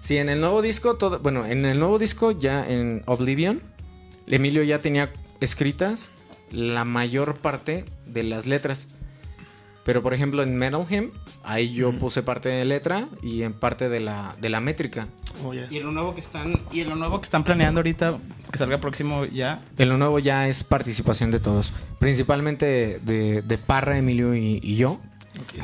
Sí, en el nuevo disco, todo, bueno, en el nuevo disco ya en Oblivion, Emilio ya tenía escritas la mayor parte de las letras. Pero por ejemplo en Metal Hymn, ahí yo puse parte de letra y en parte de la, de la métrica. Oh. Y en lo nuevo que están, y en lo nuevo que están planeando ahorita, que salga próximo ya. En lo nuevo ya es participación de todos. Principalmente de, de Parra, Emilio y, y yo.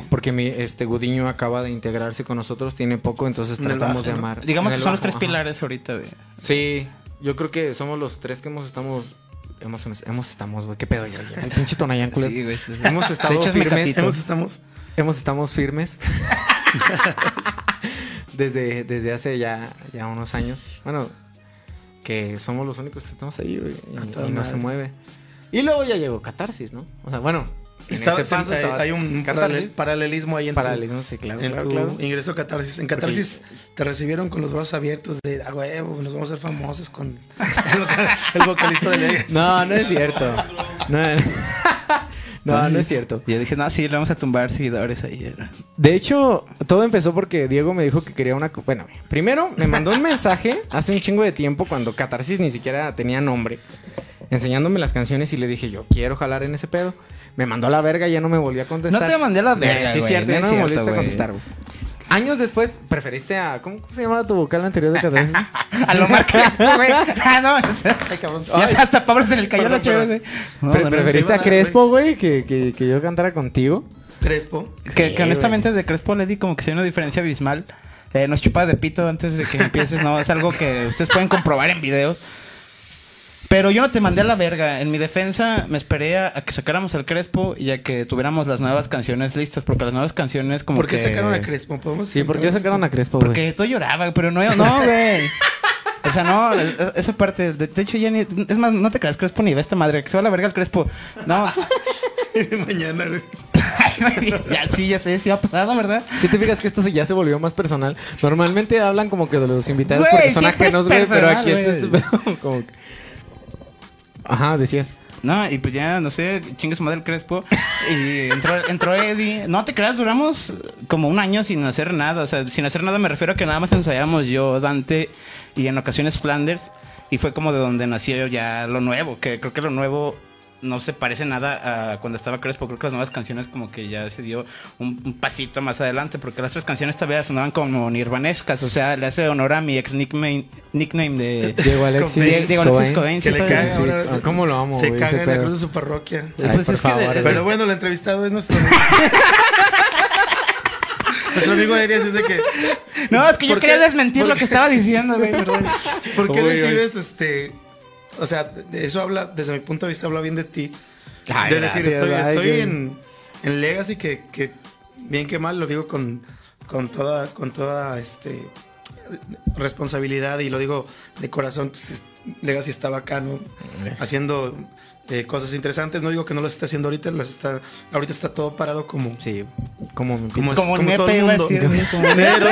Porque mi este Gudiño acaba de integrarse con nosotros, tiene poco, entonces tratamos bajo, de amar. Digamos que son los tres ajá. pilares ahorita de... Sí, yo creo que somos los tres que hemos estamos hemos hemos estamos, güey, qué pedo ya, ya, el pinche Tonayán culero. Sí, güey, sí, sí. Hemos estado firmes. Hemos, estamos. hemos estamos firmes. *laughs* desde, desde hace ya, ya unos años. Bueno, que somos los únicos que estamos ahí, güey, y, no se mueve. Y luego ya llegó Catarsis, ¿no? O sea, bueno, en Está- ese paso hay- estaba hay un paralelismo ahí en tu- Paralelismo, sí, claro, en claro, tu claro. ingreso a Catarsis. En Catarsis te recibieron con los brazos abiertos de, a huevo, nos vamos a hacer famosos con *laughs* el, vocal- el vocalista de Legas. No, no es cierto. No, *laughs* no, no es cierto. Y yo dije, no, sí, le vamos a tumbar seguidores ahí. De hecho, todo empezó porque Diego me dijo que quería una... Bueno, primero me mandó un mensaje hace un chingo de tiempo cuando Catarsis ni siquiera tenía nombre, enseñándome las canciones y le dije, yo quiero jalar en ese pedo. Me mandó a la verga y ya no me volvió a contestar. No te mandé a la Eh, verga, Sí, es güey, cierto, no ya no me cierto, volviste a contestar, güey. Años después, preferiste a... ¿Cómo, cómo se llamaba tu vocal anterior de Catarsis? *laughs* A lo Crespo, güey. *laughs* Ah, no, espérate, cabrón. Ya Ay. hasta Pablo se le cayó Perdón, la chévere, güey. No, Pre- no, no. ¿Preferiste a Crespo, güey, que, que, que yo cantara contigo? Crespo. Que, Sí, que honestamente de Crespo le di como que sí hay una diferencia abismal. Eh, nos chupa de pito antes de que empieces, no, es algo que ustedes pueden comprobar en videos. Pero yo no te mandé a la verga. En mi defensa me esperé a, a que sacáramos al Crespo y a que tuviéramos las nuevas canciones listas. Porque las nuevas canciones como ¿Por qué que... sacaron a Crespo? ¿Podemos Sí, ¿por qué sacaron a Crespo, güey? Porque todo lloraba, pero no, no, güey. O sea, no, el- esa parte, de, de hecho ya ni, es más, no te creas Crespo ni ve esta madre, que se va a la verga el Crespo. No, *laughs* Mañana, güey. ya sí, ya sé, sí ha pasado, ¿verdad? Si te fijas que esto se- ya se volvió más personal. Normalmente hablan como que de los invitados Güey, porque son es ajenos, güey, pero personal, aquí este, este pedo como que... Ajá, decías. No, y pues ya, no sé, chingue su madre el Crespo. Y entró, entró Eddie. No te creas, duramos como un año sin hacer nada. O sea, sin hacer nada me refiero a que nada más ensayamos yo, Dante y en ocasiones Flanders. Y fue como de donde nació ya lo nuevo. Que creo que lo nuevo no se parece nada a cuando estaba Crespo. Creo que las nuevas canciones como que ya se dio un, un pasito más adelante. Porque las otras canciones todavía sonaban como nirvanescas. O sea, le hace honor a mi ex nickname, nickname de... *laughs* Diego Alexis, Diego- Diego Alexis Cobain, Que le pues, caga sí. ahora. Ah, ¿cómo lo amo, Se güey, caga en la cruz de su parroquia. Ay, Pues es favor, de- Pero bueno, el entrevistado es nuestro *laughs* nuestro amigo así es de que No, es que yo ¿Por quería qué? desmentir ¿Por lo que estaba diciendo, güey, perdón. ¿por qué decides este o sea, eso habla desde mi punto de vista habla bien de ti. Ay, de decir, gracias, estoy, en, en Legacy que, que bien que mal lo digo con, con toda con toda este responsabilidad y lo digo de corazón, pues, es- Legacy está bacano haciendo eh, cosas interesantes. No digo que no las esté haciendo ahorita, las está ahorita está todo parado como Sí, como como, Como como nepe todo el mundo. decir, *laughs* pero,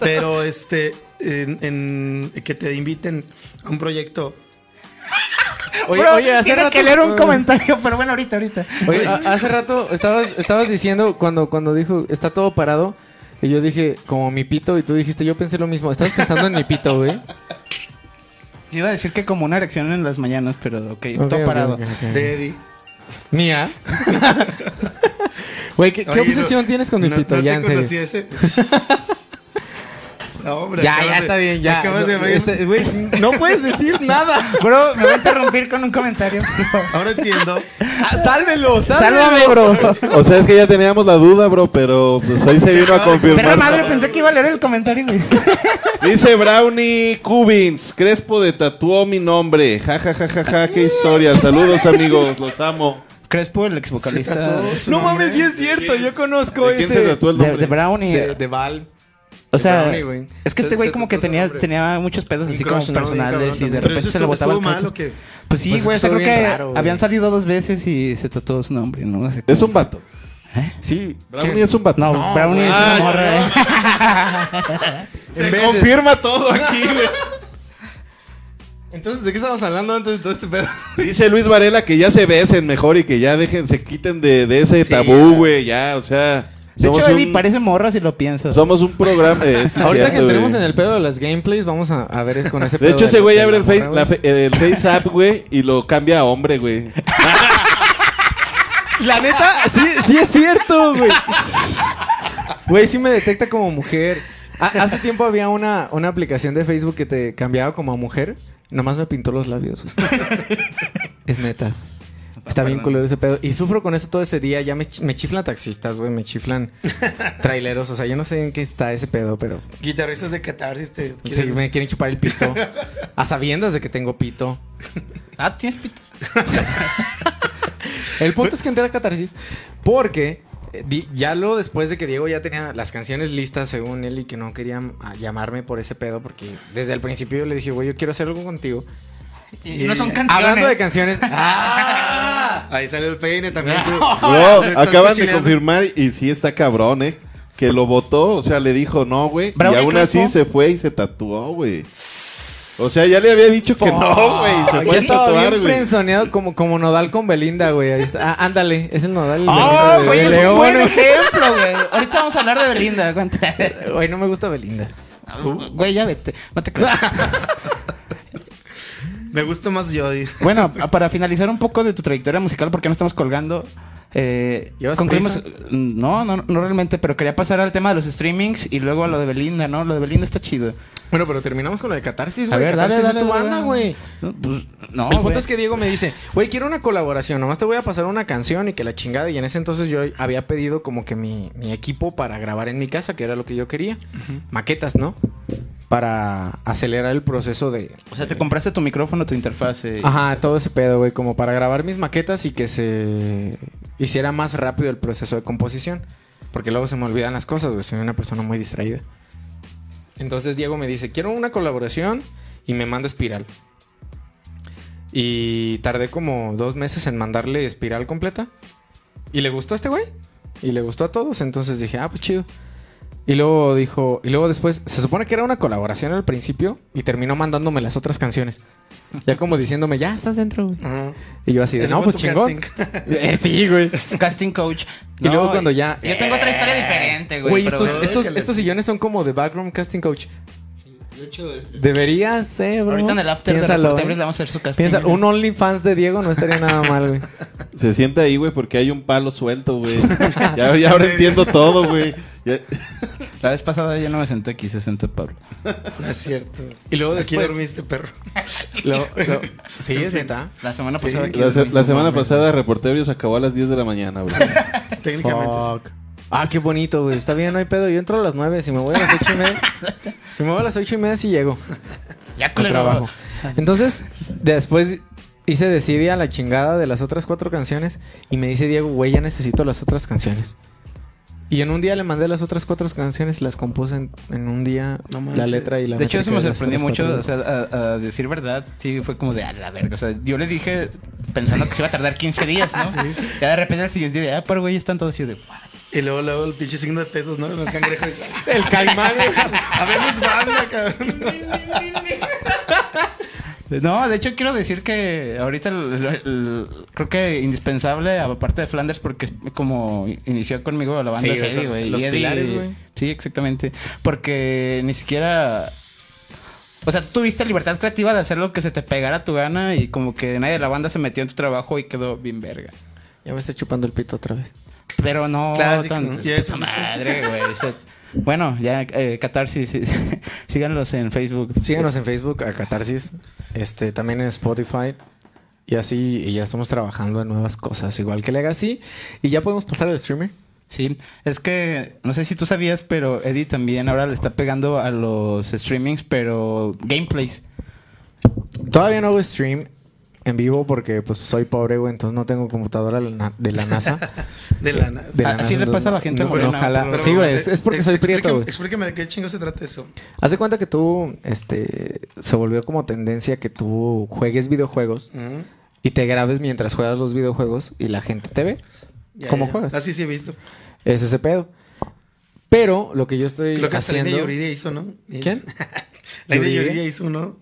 pero, este, en, en- que te inviten a un proyecto. *laughs* Oye, Bro, oye, hace tiene rato... que leer un comentario, *laughs* pero bueno, ahorita, ahorita. Oye, hace rato estabas, estabas diciendo cuando, cuando dijo está todo parado y yo dije como mi pito y tú dijiste yo pensé lo mismo. Estabas pensando en mi pito, güey. Yo iba a decir que como una erección en las mañanas, pero ok, Ok, todo ok, parado. ok, ok. De Eddie. Mía. *laughs* Güey, ¿qué, obsesión no- tienes con mi no- pito? no ya, te en serio. conocí ese. No, hombre, Ya, ya de- está bien, ya. Acabas No, este, no puedes decir *laughs* nada. Bro, me voy a interrumpir con un comentario. Ahora entiendo. Ah, sálvelo, sálvelo. Sálvame, bro. *laughs* O sea, es que ya teníamos la duda, bro, pero pues hoy se vino a de Pero confirmar. madre, pensé que iba a leer el comentario, güey. *laughs* Dice Brownie Cubins, Crespo de tatuó mi nombre. Ja, ja, ja, ja, ja, qué historia. Saludos, amigos, los amo. Crespo, el ex vocalista No mames, sí es cierto, yo conozco ¿De quién ese. se tatuó el de, nombre? de Brownie. de, de Val. O sea, Brownie, es que este güey como que tenía, nombre. tenía muchos pedos así como personales cabrón y de repente se estuvo, botaba mal o qué? Pues sí, Pues güey, o sea, estuvo creo que raro, habían salido dos veces y se tatuó su nombre, ¿no? Es un vato. Sí. Brownie es un vato. No, No, Brownie es una morra, ¿eh? *laughs* Se veces. confirma todo aquí, *laughs* güey. Entonces, ¿de qué estamos hablando antes de todo este pedo? Dice Luis Varela que ya se besen mejor y que ya dejen, se quiten de, de ese Sí, tabú, ya. güey. Ya, o sea. De hecho, Eddie un- parece morra si lo piensas. Somos un programa. eh, sí, Ahorita cierto, que entremos güey. en el pedo de las gameplays, vamos a, a ver con ese De pedo. hecho, ese güey de abre el face, morra, fe- el face app, güey, y lo cambia a hombre, güey. *laughs* La neta, sí, sí es cierto, güey. Güey, sí me detecta como mujer. Ha- hace tiempo había una, una aplicación de Facebook que te cambiaba como a mujer. Nomás me pintó los labios. es neta. Está bien culero ese pedo. Y sufro con eso todo ese día. Ya me, ch- me chiflan taxistas, güey. Me chiflan *laughs* traileros. O sea, yo no sé en qué está ese pedo, pero... Guitarristas de catarsis te Sí, quieren- me quieren chupar el pito. *laughs* A sabiendas de que tengo pito. *laughs* Ah, tienes pito. El punto es que entré a Catarsis porque eh, ya luego después de que Diego ya tenía las canciones listas según él y que no querían ah, llamarme por ese pedo porque desde el principio yo le dije, güey, yo quiero hacer algo contigo. Y no son canciones. Hablando de canciones... *laughs* ¡Ah! Ahí sale el peine también. tú. *laughs* Bro, acaban de confirmar y sí está cabrón, ¿eh? Que lo votó, o sea, le dijo no, güey. Y aún así Crespo. se fue y se tatuó, güey. O sea, ya le había dicho que no, güey. Se ya fue a estaba tatuar, bien güey. como, como Nodal con Belinda, güey. Ahí está. Ah, ándale, es el Nodal. y ¡Oh, güey! Es un buen ejemplo, güey. Ahorita vamos a hablar de Belinda. Güey, no me gusta Belinda. Güey, ya vete. No te creas. *laughs* Me gusta más Jody. *laughs* Bueno, para finalizar un poco de tu trayectoria musical, porque no estamos colgando. Eh, ¿Llevas concluimos. prisa? No, no, no realmente, pero quería pasar al tema de los streamings y luego a lo de Belinda, ¿no? Lo de Belinda está chido. Bueno, pero terminamos con lo de Catarsis, A güey. ver, dale, Catarsis dale. es tu dale, banda, güey. No, pues, no, el punto es que Diego me dice, güey, quiero una colaboración, nomás te voy a pasar una canción y que la chingada. Y en ese entonces yo había pedido como que mi, mi equipo para grabar en mi casa, que era lo que yo quería. Maquetas, ¿no? Para acelerar el proceso de... O sea, te compraste tu micrófono, tu interfaz. eh, Ajá, todo ese pedo, güey, como para grabar mis maquetas y que se hiciera más rápido el proceso de composición. Porque luego se me olvidan las cosas, güey, soy una persona muy distraída. Entonces Diego me dice, quiero una colaboración y me manda espiral. Y tardé como dos meses en mandarle espiral completa. Y le gustó a este güey. Y le gustó a todos. Entonces dije, ah, pues chido. Y luego dijo, y luego después, se supone que era una colaboración al principio. Y terminó mandándome las otras canciones. Ya como diciéndome, ya estás dentro, güey. Ajá. Y yo así de, no, pues chingón. *laughs* Eh, sí, güey. Casting coach. Y luego cuando ya- Yo tengo otra historia diferente, güey. Estos, estos sillones son como de background casting coach. Debería ser, bro. Ahorita en el after de Piénsalo, reporteros ¿eh? le vamos a hacer su casting. Piensa, un OnlyFans de Diego no estaría nada mal, güey. *laughs* Se sienta ahí, güey, porque hay un palo suelto, güey. *laughs* ya, ya ahora entiendo todo, güey. Ya- La vez pasada yo no me senté aquí, se sentó Pablo. No es cierto. Y luego Aquí después- dormiste, perro. *laughs* Lo- lo- sí, es neta. La semana Sí, pasada aquí La, se- dormí. la semana pasada Reporterios acabó a las 10 de la mañana, güey. Técnicamente sí. Ah, qué bonito, güey. Está bien, no hay pedo. Yo entro a las 9. Si me voy a las ocho y media. Si me voy a las ocho y media, sí llego. *laughs* Ya culero. trabajo. Entonces, después hice decidir a la chingada de las otras cuatro canciones. Y me dice Diego, güey, ya necesito las otras canciones. Y en un día le mandé las otras cuatro canciones y las compuse en, en un día No la letra y la De hecho, eso me sorprendió mucho. cuatro. O sea, a, a decir verdad, sí, fue como de a la verga. O sea, yo le dije pensando que se iba a tardar 15 días, ¿no? *laughs* Ya de repente al siguiente día, ah, pero güey, están todos así de. Y luego, luego el pinche signo de pesos, ¿no? El cangrejo. *laughs* El caimán. *laughs* Habemos banda, cabrón. No, de hecho quiero decir que ahorita el- el- el- creo que indispensable, aparte de Flanders, porque es como inició conmigo la banda Sí, serie, güey. los y Eddie- pilares, güey. Sí, exactamente. Porque ni siquiera... O sea, tú tuviste libertad creativa de hacer lo que se te pegara a tu gana y como que nadie de la banda se metió en tu trabajo y quedó bien verga. Ya me está chupando el pito otra vez. Pero no Clásico, tan... ¿no? Madre, güey. Bueno, ya eh, Catarsis, sí, *laughs* síganlos en Facebook. Síganos en Facebook a Catarsis. Este, también en Spotify. Y así, y ya estamos trabajando en nuevas cosas, igual que Legacy. Y ya podemos pasar al streamer. Sí, es que no sé si tú sabías, pero Eddie también ahora le está pegando a los streamings, pero gameplays. Todavía no hago stream en vivo porque pues soy pobre, güey, entonces no tengo computadora de la na- *laughs* de la NASA. De lana. De la Ah, así NASA, le pasa a la gente no- morena, no jala. pero- Sí, güey, es, este, es porque soy prieto, explícame- güey. Explícame de qué chingo se trata eso. Haz de cuenta que tú, este, se volvió como tendencia que tú juegues videojuegos y te grabes mientras juegas los videojuegos y la gente te ve. Ya, ¿Cómo ya. juegas? Así sí he visto. Es ese pedo. Pero lo que yo estoy Lo que hasta la haciendo... India Yuridia hizo, ¿no? ¿Quién? *laughs* La India ¿Yuridia? Yuridia hizo uno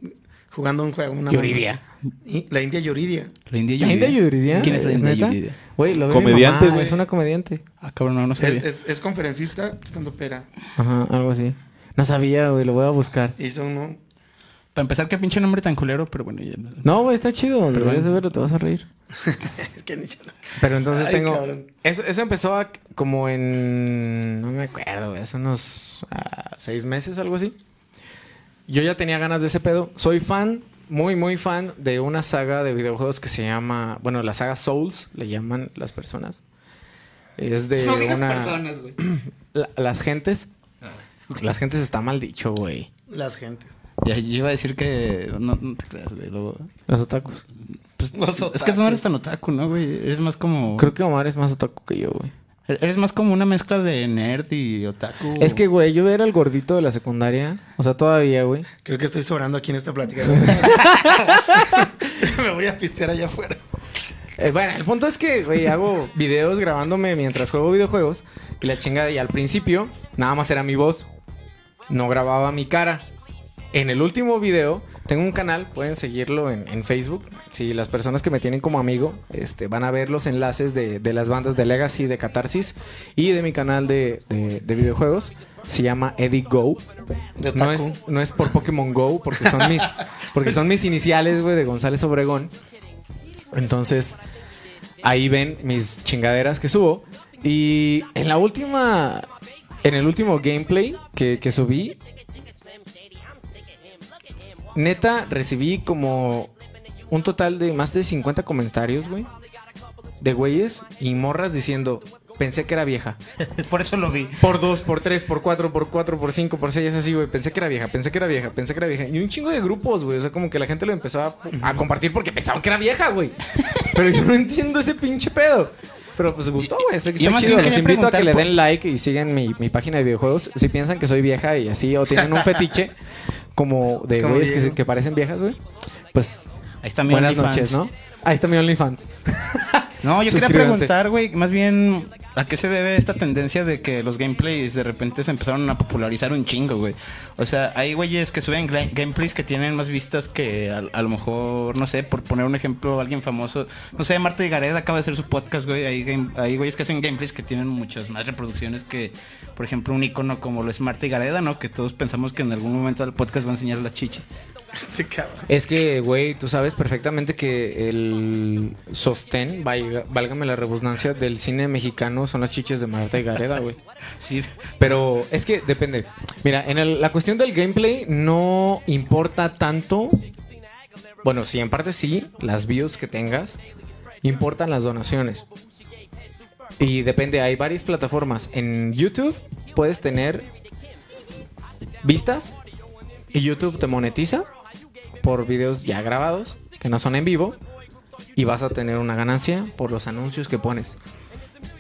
jugando un juego. Una Yuridia. La India Yuridia. La India ¿La India Yuridia? ¿Quién es la India neta? Yuridia? Güey, lo Comediante, güey. Es una comediante. Ah, cabrón, no, no Es, sabía. es, es conferencista, estando pera. Ajá, algo así. No sabía, güey, lo voy a buscar. Hizo uno. Para empezar, qué pinche nombre tan culero, pero bueno, ya. no- güey, está chido. Deberías de verlo, te vas a reír. *laughs* Es que ni Pero entonces Ay, tengo... cabrón. Eso, eso empezó a- como en... No me acuerdo, güey. Hace unos ah, seis meses, algo así. Yo ya tenía ganas de ese pedo. Soy fan muy, muy fan de una saga de videojuegos que se llama, bueno, la saga Souls, le llaman las personas. Es de No digas una... personas, güey. *clears throat* La- las gentes. Las gentes está mal dicho, güey. Las gentes. Ya, yo iba a decir que. No, no te creas, güey. luego- Los otakus. pues, Los es que tú no eres tan otaku, ¿no, güey? Eres más como. Creo que Omar es más otaku que yo, güey. Eres más como una mezcla de nerd y otaku. Es que, güey, yo era el gordito de la secundaria. O sea, todavía, güey. Creo que estoy sobrando aquí en esta plática. *laughs* Me voy a pistear allá afuera. Eh, bueno, el punto es que, güey, hago videos grabándome mientras juego videojuegos. Y la chingada, y al principio, nada más era mi voz. No grababa mi cara. En el último video, tengo un canal, pueden seguirlo en, en Facebook. Si las personas que me tienen como amigo este, van a ver los enlaces de, de las bandas de Legacy, de Catarsis y de mi canal de, de- de videojuegos. Se llama Eddie Go. No es, no es por Pokémon Go, porque son mis, *laughs* porque son mis iniciales, güey, de González Obregón. Entonces, ahí ven mis chingaderas que subo. Y en la última, en el último gameplay que, que subí, neta, recibí como un total de más de 50 comentarios, güey. De güeyes y morras diciendo, pensé que era vieja. *laughs* Por eso lo vi. Por dos, por tres, por cuatro, por cuatro, por cinco, por seis, así, güey. Pensé que era vieja, pensé que era vieja, pensé que era vieja. Y un chingo de grupos, güey. O sea, como que la gente lo empezó a, a compartir porque pensaban que era vieja, güey. *laughs* Pero yo no entiendo ese pinche pedo. Pero pues gustó, güey. Está Yo chido. Los invito a que le den like y sigan mi, mi página de videojuegos. Si piensan que soy vieja y así, o tienen un *laughs* fetiche como de güeyes que, que parecen viejas, güey. Pues Ahí está mi buenas noches, ¿no? Ahí está mi OnlyFans. *laughs* No, yo quería preguntar, güey, más bien, ¿a qué se debe esta tendencia de que los gameplays de repente se empezaron a popularizar un chingo, güey? O sea, hay güeyes que suben gameplays que tienen más vistas que a, a lo mejor, no sé, por poner un ejemplo, alguien famoso, no sé, Marta y Gareda acaba de hacer su podcast, güey, hay, game- hay güeyes que hacen gameplays que tienen muchas más reproducciones que, por ejemplo, un icono como lo es Marta y Gareda, ¿no? Que todos pensamos que en algún momento del podcast va a enseñar las chichis. Este cabrón. Es que, güey, tú sabes perfectamente que el sostén, valga- válgame la redundancia, del cine mexicano son las chiches de Marta y Gareda, güey. Sí, Pero es que depende. Mira, en el- la cuestión del gameplay no importa tanto. Bueno, sí, en parte sí, las views que tengas. Importan las donaciones. Y depende, hay varias plataformas. En YouTube puedes tener vistas y YouTube te monetiza por videos ya grabados que no son en vivo y vas a tener una ganancia por los anuncios que pones.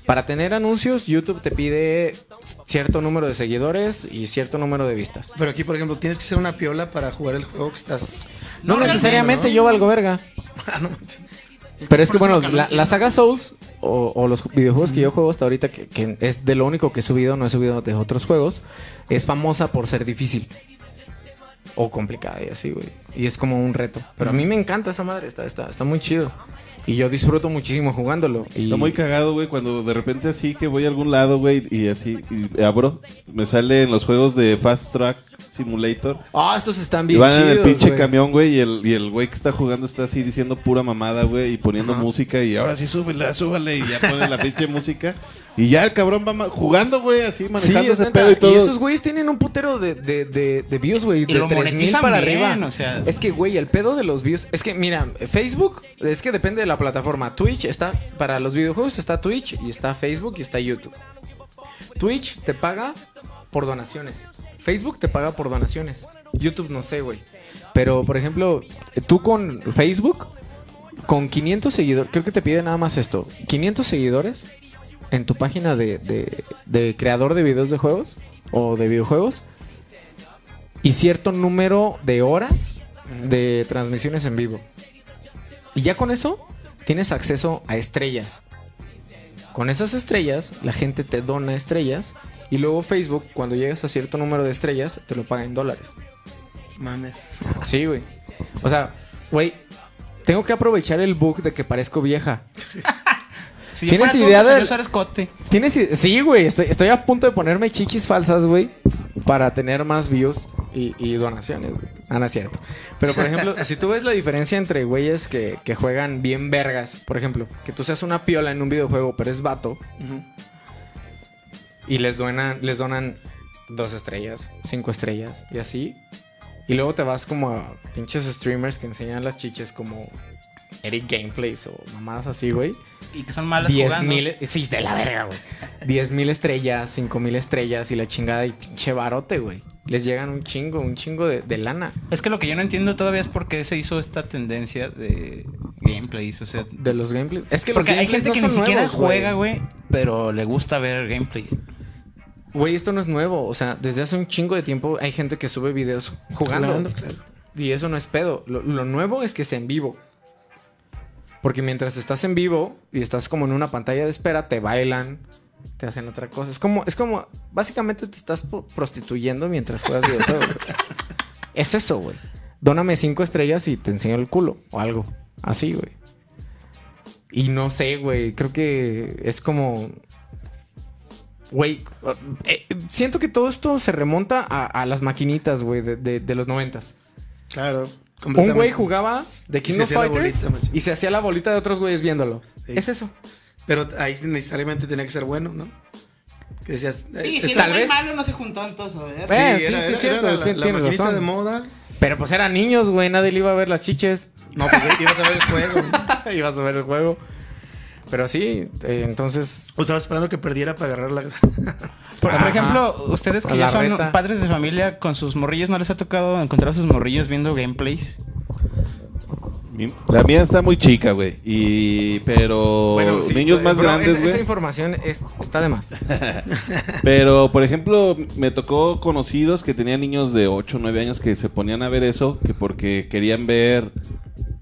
Para tener anuncios, YouTube te pide cierto número de seguidores y cierto número de vistas. Pero aquí, por ejemplo, tienes que ser una piola para jugar el juego que estás. No, necesariamente ¿no? yo valgo verga. *laughs* Ah. Pero es que, bueno, la, la saga Souls o, o los videojuegos que yo juego hasta ahorita, que, que es de lo único que he subido, no he subido de otros juegos, es famosa por ser difícil. O complicada y así, güey. Y es como un reto. Pero a mí me encanta esa madre, está, está, está muy chido. Y yo disfruto muchísimo jugándolo. Y... Está muy cagado, güey, cuando de repente así que voy a algún lado, güey, y así y abro, me sale en los juegos de Fast Track Simulator. Ah, estos están Y bien van en el pinche camión, güey, y el, y el güey que está jugando está así diciendo pura mamada, güey, y poniendo música, y ahora sí súbela, súbale, y ya pone la *laughs* pinche música. Y ya el cabrón va jugando, güey, así Sí, manejando es ese neta. pedo y todo. Y esos güeyes tienen un putero de, de, de, de views, güey. Y De lo 3000 monetizan para bien, arriba. o sea. Es que, güey, el pedo de los views. Es que, mira, Facebook, es que depende de la plataforma. Twitch está, para los videojuegos está Twitch y está Facebook y está YouTube. Twitch te paga por donaciones. Facebook te paga por donaciones. YouTube no sé, güey. Pero, por ejemplo, tú con Facebook, con 500 seguidores, creo que te pide nada más esto. 500 seguidores en tu página de, de- de creador de videos de juegos o de videojuegos y cierto número de horas de transmisiones en vivo. Y ya con eso tienes acceso a estrellas. Con esas estrellas, la gente te dona estrellas y luego Facebook, cuando llegas a cierto número de estrellas, te lo paga en dólares. Mames. Sí, güey. O sea, güey, tengo que aprovechar el bug de que parezco vieja. *laughs* Si yo ¿Tienes fuera idea del- usar escote. ¿Tienes Sí, güey, estoy, estoy a punto de ponerme chichis falsas, güey, para tener más views y, y donaciones, güey. Ah, no es cierto. Pero, por ejemplo, *laughs* si tú ves la diferencia entre güeyes que, que juegan bien vergas, por ejemplo, que tú seas una piola en un videojuego, pero es vato, y les donan, les donan dos estrellas, cinco estrellas, y así. Y luego te vas como a pinches streamers que enseñan las chiches como Eric Gameplays o mamadas así, güey. Y que son malas 10 jugando. mil, sí, de la verga, güey. 10 mil estrellas, 5 mil estrellas y la chingada y pinche barote, güey. Les llegan un chingo, un chingo de, de lana. Es que lo que yo no entiendo todavía es por qué se hizo esta tendencia de gameplays. O sea, De los gameplays. Es que porque los hay gente no que ni siquiera nuevos, juega, güey, pero le gusta ver gameplays. Güey, esto no es nuevo. O sea, desde hace un chingo de tiempo hay gente que sube videos jugando. Claro. Y eso no es pedo. Lo, lo nuevo es que sea en vivo. Porque mientras estás en vivo y estás como en una pantalla de espera, te bailan, te hacen otra cosa. Es como, es como, básicamente te estás prostituyendo mientras juegas videojuegos. *laughs* es eso, güey. Dóname cinco estrellas y te enseño el culo o algo. Así, güey. Y no sé, güey. Creo que es como. Güey, eh, siento que todo esto se remonta a, a las maquinitas, güey, de, de- de los noventas. Claro. Un güey jugaba de King of Fighters bolita, y se hacía la bolita de otros güeyes viéndolo. Sí. Es eso. Pero ahí sí necesariamente tenía que ser bueno, ¿no? Que decías. eh, Sí, sí, esta- tal vez- malo no se juntó entonces, ¿verdad? Sí, Eh, sí, era, sí, era- cierto, era la, la maquinita de moda. Pero pues eran niños, güey. Nadie le iba a ver las chiches. No, pues *laughs* ibas a ver el juego. ¿no? *laughs* Ibas a ver el juego. Pero sí, eh, entonces. O estaba esperando que perdiera para agarrar la. *laughs* Por, ejemplo, ustedes que ya son reta. padres de familia con sus morrillos, ¿no les ha tocado encontrar a sus morrillos viendo gameplays? La mía está muy chica, güey. Y pero sí, niños eh, más grandes, es- Esa güey. información es- está de más. *laughs* Pero, por ejemplo, me tocó conocidos que tenían niños de 8 o 9 años que se ponían a ver eso, que porque querían ver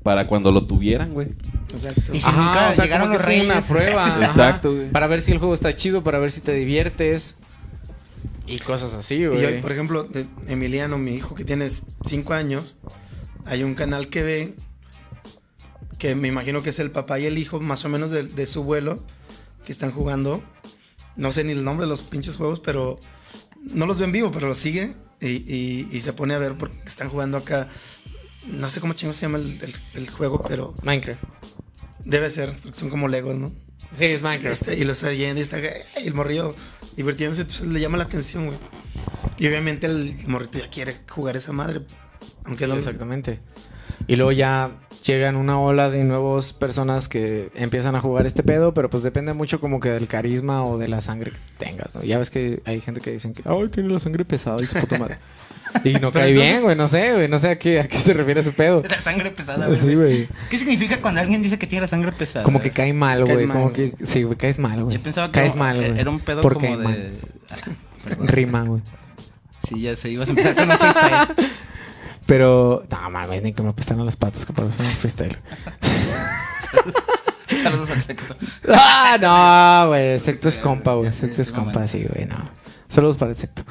para cuando lo tuvieran, güey. Exacto. Y si nunca llegaron como los que es una reyes. prueba. Exacto, güey. Para ver si el juego está chido, para ver si te diviertes. Y cosas así, Y güey. hoy, por ejemplo, de Emiliano, mi hijo que tiene 5 años, hay un canal que ve que me imagino que es el papá y el hijo, más o menos de, de su vuelo, que están jugando. No sé ni el nombre de los pinches juegos, pero no los ve en vivo, pero los sigue y, y- y se pone a ver porque están jugando acá. No sé cómo chingo se llama el, el- el juego, pero Minecraft. Debe ser, porque son como Legos, ¿no? Sí, es Minecraft. Este, y lo está yendo y está el morrillo divirtiéndose, entonces le llama la atención, güey. Y obviamente el morrito ya quiere jugar esa madre. Aunque lo, Exactamente. Y luego ya llegan una ola de nuevas personas que empiezan a jugar este pedo, pero pues depende mucho como que del carisma o de la sangre que tengas, ¿no? Ya ves que hay gente que dicen que, ay, tiene la sangre pesada y su puta madre. *laughs* Y no cae bien, güey, no sé, güey, no sé a qué, a qué se refiere ese pedo. La sangre pesada, güey. Sí, güey. ¿Qué significa cuando alguien dice que tiene la sangre pesada? Como que cae mal, güey, mal. como que, sí, güey, caes mal, güey. Yo pensaba que caes mal, güey. era un pedo ¿Por como de... man? Ah, *laughs* perdón. Rima, güey. Sí, ya sé, ibas a empezar con un freestyle. *laughs* Pero, no mames, ni que me apestan las patas, que para eso no es freestyle. *laughs* Saludos al secto. Ah, no, güey. Secto es compa, güey. Secto es compa, sí, güey, no. Saludos para el secto.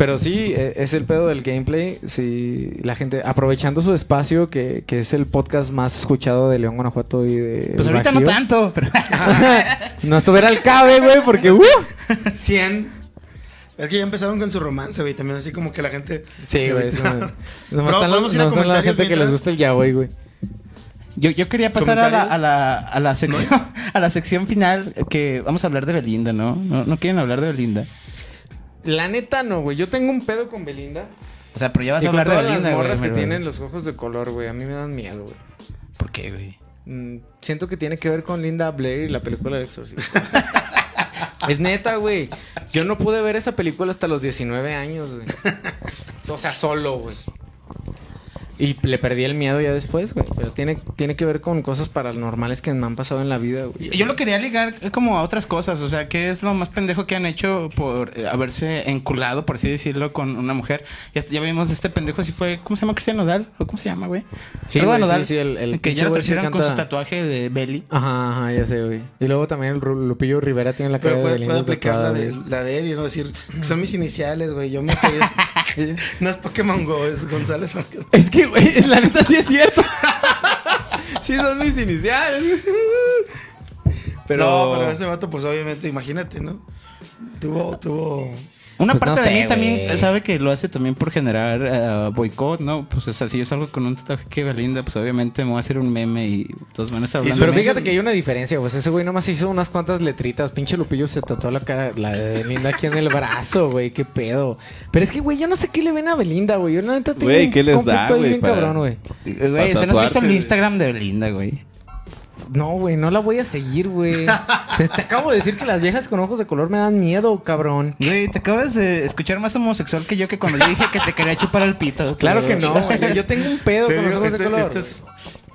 Pero sí, eh, es el pedo del gameplay. Sí, la gente aprovechando su espacio, que, que es el podcast más escuchado de León, Guanajuato y de. Pues ahorita no Bajío. tanto, pero... *laughs* no estuviera al cabe, güey, porque. *laughs* ¡Uh! 100. Es que ya empezaron con su romance, güey. También así como que la gente. Sí, se güey. eso- Bro, Nomás están, ¿podemos los- ir a nomás están la gente que les gusta el yaoi, güey. Yo, yo quería pasar a la, a, la, a la sección *laughs* a la sección final que vamos a hablar de Belinda, ¿no? ¿No, no quieren hablar de Belinda? La neta, no, güey. Yo tengo un pedo con Belinda. O sea, pero ya vas Y a con hablar de todas Belinda, las güey, morras que tienen los ojos de color, güey. A mí me dan miedo, güey. ¿Por qué, güey? Mm, siento que tiene que ver con Linda Blair y la película del exorcista. *laughs* es neta, güey. Yo no pude ver esa película hasta los 19 años, güey. O sea, solo, güey. Y le perdí el miedo ya después, güey. Pero tiene, tiene que ver con cosas paranormales que me han pasado en la vida, güey. Yo lo quería ligar como a otras cosas, o sea, ¿qué es lo más pendejo que han hecho por eh, haberse enculado, por así decirlo, con una mujer? Ya, ya vimos este pendejo, si fue, ¿cómo se llama? Cristian Nodal, ¿o cómo se llama, güey? Sí, güey, Nodal, sí, sí, el- el que ya lo torcieron con su tatuaje de Belly. Ajá, ajá, ya sé, güey. Y luego también el Lupillo Rivera tiene la cara Pero de puede, puede aplicar la de, la de Eddie, ¿no? Decir, son mis iniciales, güey. Yo me pedí. *laughs* no es Pokémon Go, es González. Es que, güey, *laughs* la neta sí es cierto. *laughs* sí son mis iniciales. pero... No, pero ese vato, pues obviamente, imagínate, ¿no? Tuvo, tuvo Una Pues no parte de sé, mí también sabe que lo hace también por generar eh, boicot, ¿no? Pues, o sea, si yo salgo con un tatuaje que Belinda, pues obviamente me voy a hacer un meme y todos van a estar hablando. Pero fíjate que hay una diferencia, pues ese güey nomás hizo unas cuantas letritas. Pinche Lupillo se tatuó la cara, la de Belinda aquí en el brazo, güey. Qué pedo. Pero es que, güey, yo no sé qué le ven a Belinda, güey. Yo neta tengo Güey, ¿qué les da, güey, bien para- cabrón, güey. Güey, ¿se nos visto el. Instagram de Belinda, güey? No, güey, no la voy a seguir, güey. *laughs* te, te acabo de decir que las viejas con ojos de color me dan miedo, cabrón. Güey, te acabas de escuchar más homosexual que yo que cuando yo dije que te quería chupar el pito. *laughs* Claro que no, güey. Yo- tengo un pedo Te con los ojos este, de color. este es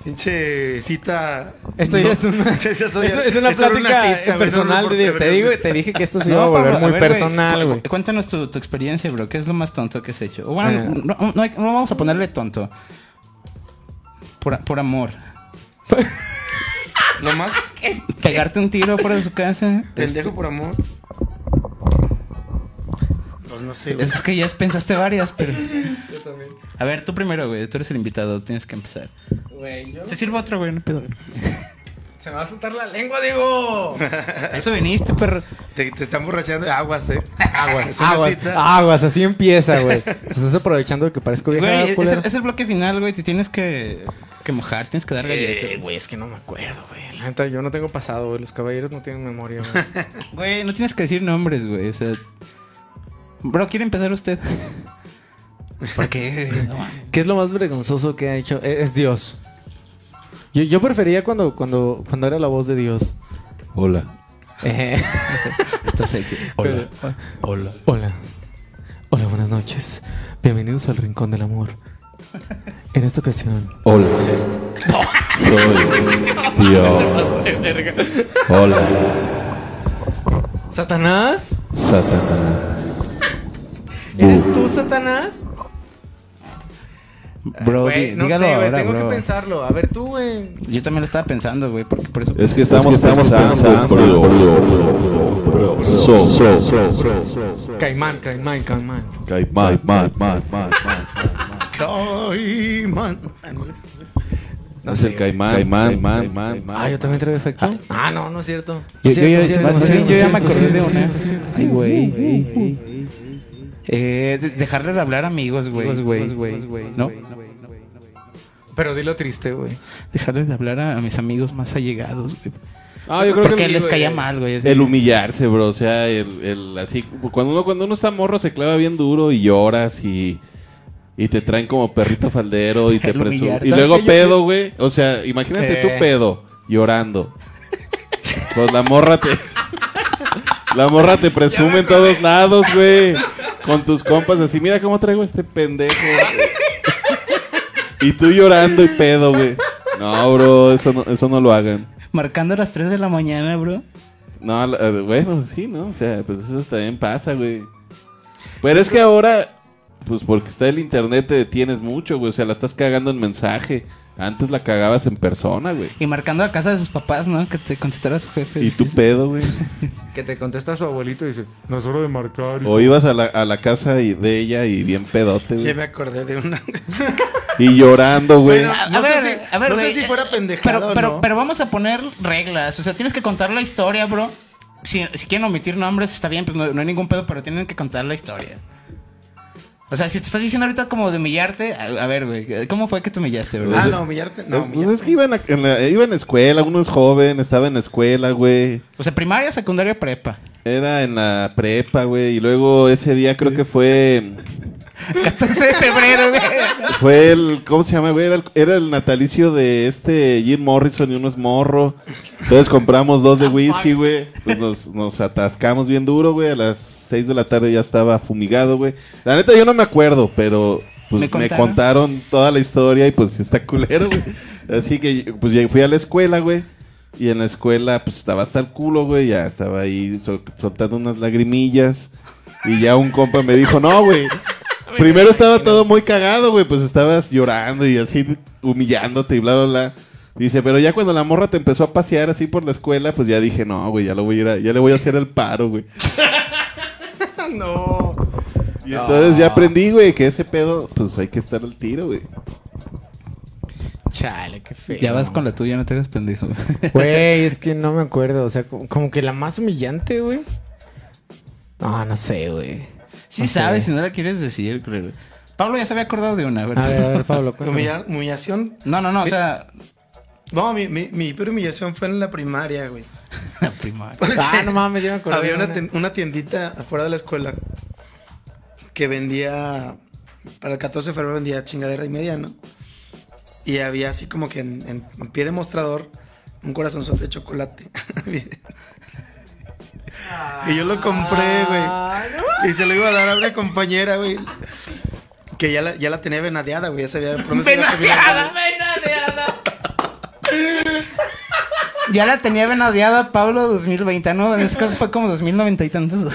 pinche cita. Esto ya no, es una, *laughs* sí, ya soy- esto es una plática no personal. de- te, digo, te dije que esto se No, iba a volver Pablo, muy ver, personal, güey. cu- Cuéntanos tu, tu experiencia, bro. ¿Qué es lo más tonto que has hecho? O bueno, Eh. no, no no vamos a ponerle tonto. Por, por amor. Lo más *laughs* Pegarte un tiro fuera de su casa. pendejo por amor. Pues no sé, güey. Es que ya pensaste varias, pero. *laughs* A ver, tú primero, güey. Tú eres el invitado. Tienes que empezar. Güey, yo- Te sirvo otro, güey. No pedo. *laughs* Se me va a soltar la lengua, Diego. Eso viniste, perro. Te, te están borrachando de aguas, eh. Aguas, Es una aguas, cita. aguas, así empieza, güey. Te estás aprovechando de que parezco vieja Güey, es, el- es el bloque final, güey. Te tienes que, que mojar. Tienes que dar galletas. Eh, güey, es que no me acuerdo, güey. La neta, yo no tengo pasado, güey. Los caballeros no tienen memoria, güey. *laughs* Güey, no tienes que decir nombres, güey. O sea. Bro, ¿quiere empezar usted? *laughs* ¿Por qué? *laughs* ¿Qué es lo más vergonzoso que ha hecho? Es, es Dios. Yo, yo prefería cuando, cuando, cuando era la voz de Dios. Hola. Eh, Está sexy. Hola. Hola. Hola. Hola, buenas noches. Bienvenidos al Rincón del Amor. En esta ocasión, Hola. Soy Dios. Hola. ¿Satanás? Satanás. ¿Eres tú, Satanás? Bro, Güey, no dígalo sé, güey. ahora, Tengo bro. que pensarlo. A ver, tú, güey. Yo también lo estaba pensando, güey. Porque por eso. Es que estamos, estamos pensando, bro, bro, bro, so, so, so, so. Caimán, caimán, caimán. Caimán, man, man, man, man. Caimán. Ah, no sé. No Es sé, el caimán, caimán, man, man, Ah, yo también traigo efecto. Ah, no, no es cierto. No Yo, es cierto, ya- yo ya me acordé de una. Ay, güey. Eh, de- dejarle de hablar amigos, güey. No. Pero dilo triste, güey. Dejarles de hablar a, a mis amigos más allegados, güey. Ah, yo creo Porque que les güey. caía mal, güey. así. el humillarse, bro, o sea, el, el así cuando uno cuando uno está morro se clava bien duro y lloras y y te traen como perrito faldero y te *laughs* presumen. Y ¿Sabes luego pedo, güey. O sea, imagínate tú pedo, llorando. Pues la morra te. La morra te presume en todos lados, güey. Con tus compas así, mira cómo traigo este pendejo. y tú llorando y pedo, güey. No, bro, eso no, eso no lo hagan. Marcando a las 3 de la mañana, bro. No, eh, bueno, sí, ¿no? O sea, pues eso también pasa, güey. Pero es que ahora, pues porque está el internet te detienes mucho, güey. O sea, la estás cagando en mensaje. Antes la cagabas en persona, güey. Y marcando a casa de sus papás, ¿no? Que te contestara su jefe. Y tu pedo, güey. *laughs* Que te contesta su abuelito y dice, no es hora de marcar. O ibas a la, a la casa y- de ella y bien pedote, *laughs* Ya güey. me acordé de una. *laughs* Y llorando, güey. Bueno, A no ver, sé si, a ver, no sé güey, si fuera eh, pendejado Pero, o pero, no. pero vamos a poner reglas. O sea, tienes que contar la historia, bro. Si, si quieren omitir nombres, está bien, pues no, no hay ningún pedo, pero tienen que contar la historia. O sea, si te estás diciendo ahorita como de humillarte, a, a ver, güey, ¿cómo fue que te humillaste, bro? Ah, no, humillarte. No, Pues, humillarte. es que iba en, la, en la- iba en la escuela, uno es joven, estaba en la escuela, güey. O sea, primaria, secundaria, prepa. Era en la prepa, güey. Y luego ese día creo que fue... *laughs* 14 de febrero, güey. Fue el, ¿cómo se llama, güey? Era el, era el natalicio de este Jim Morrison y uno es morro. Entonces compramos dos de whisky, güey. Pues nos, nos atascamos bien duro, güey. A las seis de la tarde ya estaba fumigado, güey. La neta yo no me acuerdo, pero pues ¿Me me contaron? contaron, toda la historia y pues está culero, güey. Así que pues ya fui a la escuela, güey. Y en la escuela pues estaba hasta el culo, güey. Ya estaba ahí sol- soltando unas lagrimillas. Y ya un compa me dijo, no, güey. Primero estaba todo muy cagado, güey. Pues estabas llorando y así humillándote y bla, bla, bla. Dice, pero ya cuando la morra te empezó a pasear así por la escuela, pues ya dije, no, güey, ya lo voy a ir a- ya le voy a hacer el paro, güey. *laughs* no. Y entonces ya aprendí, güey, que ese pedo, pues hay que estar al tiro, güey. Chale, qué feo. Ya vas con la tuya, no te hagas pendejo. *laughs* Güey, es que no me acuerdo. O sea, como, como que la más humillante, güey. No, no sé, güey. Sí No sé. sabes, si no la quieres decir, creo. Pablo ya se había acordado de una, a ver. A ver, a ver, Pablo, humillación. No, no, no, o sea... No, mi, mi, mi peor humillación fue en la primaria, güey. *laughs* La primaria. Ah, no mames, yo me acuerdo. Había una, una. tien- una tiendita afuera de la escuela que vendía, para el 14 de febrero vendía chingadera y media, ¿no? Y había así como que en, en- en pie de mostrador un corazonzote de chocolate. *laughs* y yo lo compré, güey. Y se lo iba a dar a una compañera, güey. Que ya la, ya la tenía venadeada, güey. Ya sabía por dónde se iba a caminar. Ya la tenía venadeada Pablo 2020, ¿no? En ese caso fue como 2090 y tantos.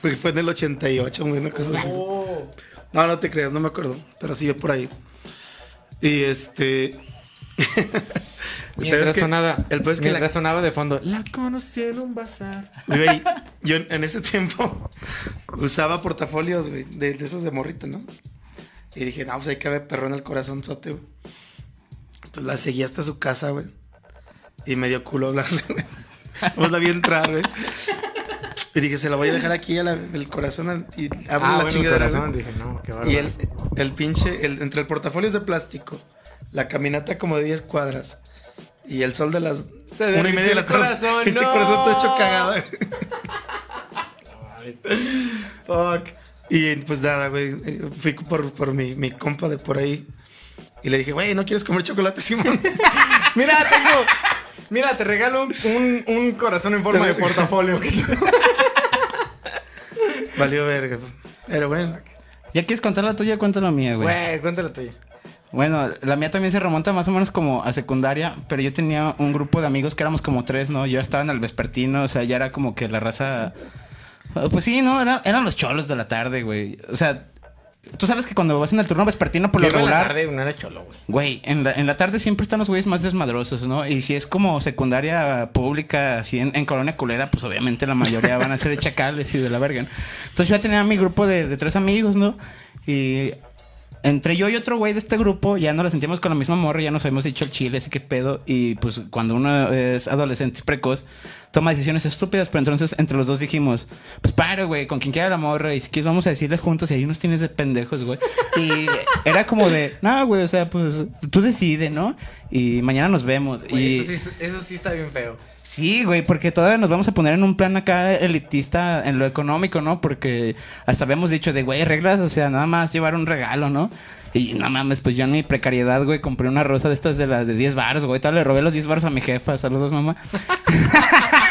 Fue, *laughs* fue en el 88, güey, una cosa así. No, no te creas, no me acuerdo. Pero sí, por ahí. Y este. *laughs* Mientras es que- sonaba, El es que la- sonaba de fondo, la conocí en un bazar. Güey, yo en ese tiempo *laughs* usaba portafolios, güey, de, de esos de morrito, ¿no? Y dije, no, pues hay que ver perro en el corazonzote, güey. Entonces la seguí hasta su casa, güey. Y me dio culo hablarle. *laughs* Pues la vi entrar, güey. Y dije, se la voy a dejar aquí a la- el corazón al- y abro Ah, la bueno, chingadera. corazón, güey. dije, no, qué Y el, el pinche, el, entre el portafolio es de plástico, la caminata como de 10 cuadras y el sol de las Se una y media de la el tarde. corazón, pinche no. corazón todo hecho cagada. Fuck. Y pues nada, güey, fui por, por mi, mi compa de por ahí y le dije, güey, ¿no quieres comer chocolate, Simón? *laughs* Mira, tengo. Mira, te regalo un, un, corazón en forma de portafolio. *laughs* Valió verga. Pero bueno, ¿Ya quieres contar la tuya? Cuéntala la mía, güey. Güey, cuéntala tuya. Bueno, la mía también se remonta más o menos como a secundaria, pero yo tenía un grupo de amigos que éramos como tres, ¿no? Yo estaba en el vespertino, o sea, ya era como que la raza... Pues sí, ¿no? Era- eran los cholos de la tarde, güey. O sea, tú sabes que cuando vas en el turno vespertino por lo iba en la regular... tarde, no era cholo, güey. Güey, en la, en la tarde siempre están los güeyes más desmadrosos, ¿no? Y si es como secundaria pública, así en, en colonia culera, pues obviamente la mayoría van a ser chacales y de la verga. ¿no? Entonces yo ya tenía mi grupo de, de tres amigos, ¿no? Y entre yo y otro güey de este grupo ya no la sentíamos con la misma morra, ya nos habíamos dicho el chile, así que pedo. Y pues cuando uno es adolescente precoz, toma decisiones estúpidas, pero entonces entre los dos dijimos, pues paro, güey, con quien quiera la morra, y si quieres vamos a decirle juntos, y ahí nos tienes de pendejos, güey. Y *laughs* era como de, no, güey, o sea, pues tú decide, ¿no? Y mañana nos vemos. Güey, y... eso, sí, eso sí está bien feo. Sí, güey, porque todavía nos vamos a poner en un plan acá elitista en lo económico, ¿no? Porque hasta habíamos dicho de, güey, reglas, o sea, nada más llevar un regalo, ¿no? Y no mames, pues yo en mi precariedad, güey, compré una rosa de estas de las de 10 baros, güey. Tal, le robé los 10 baros a mi jefa. Saludos, mamá. *laughs*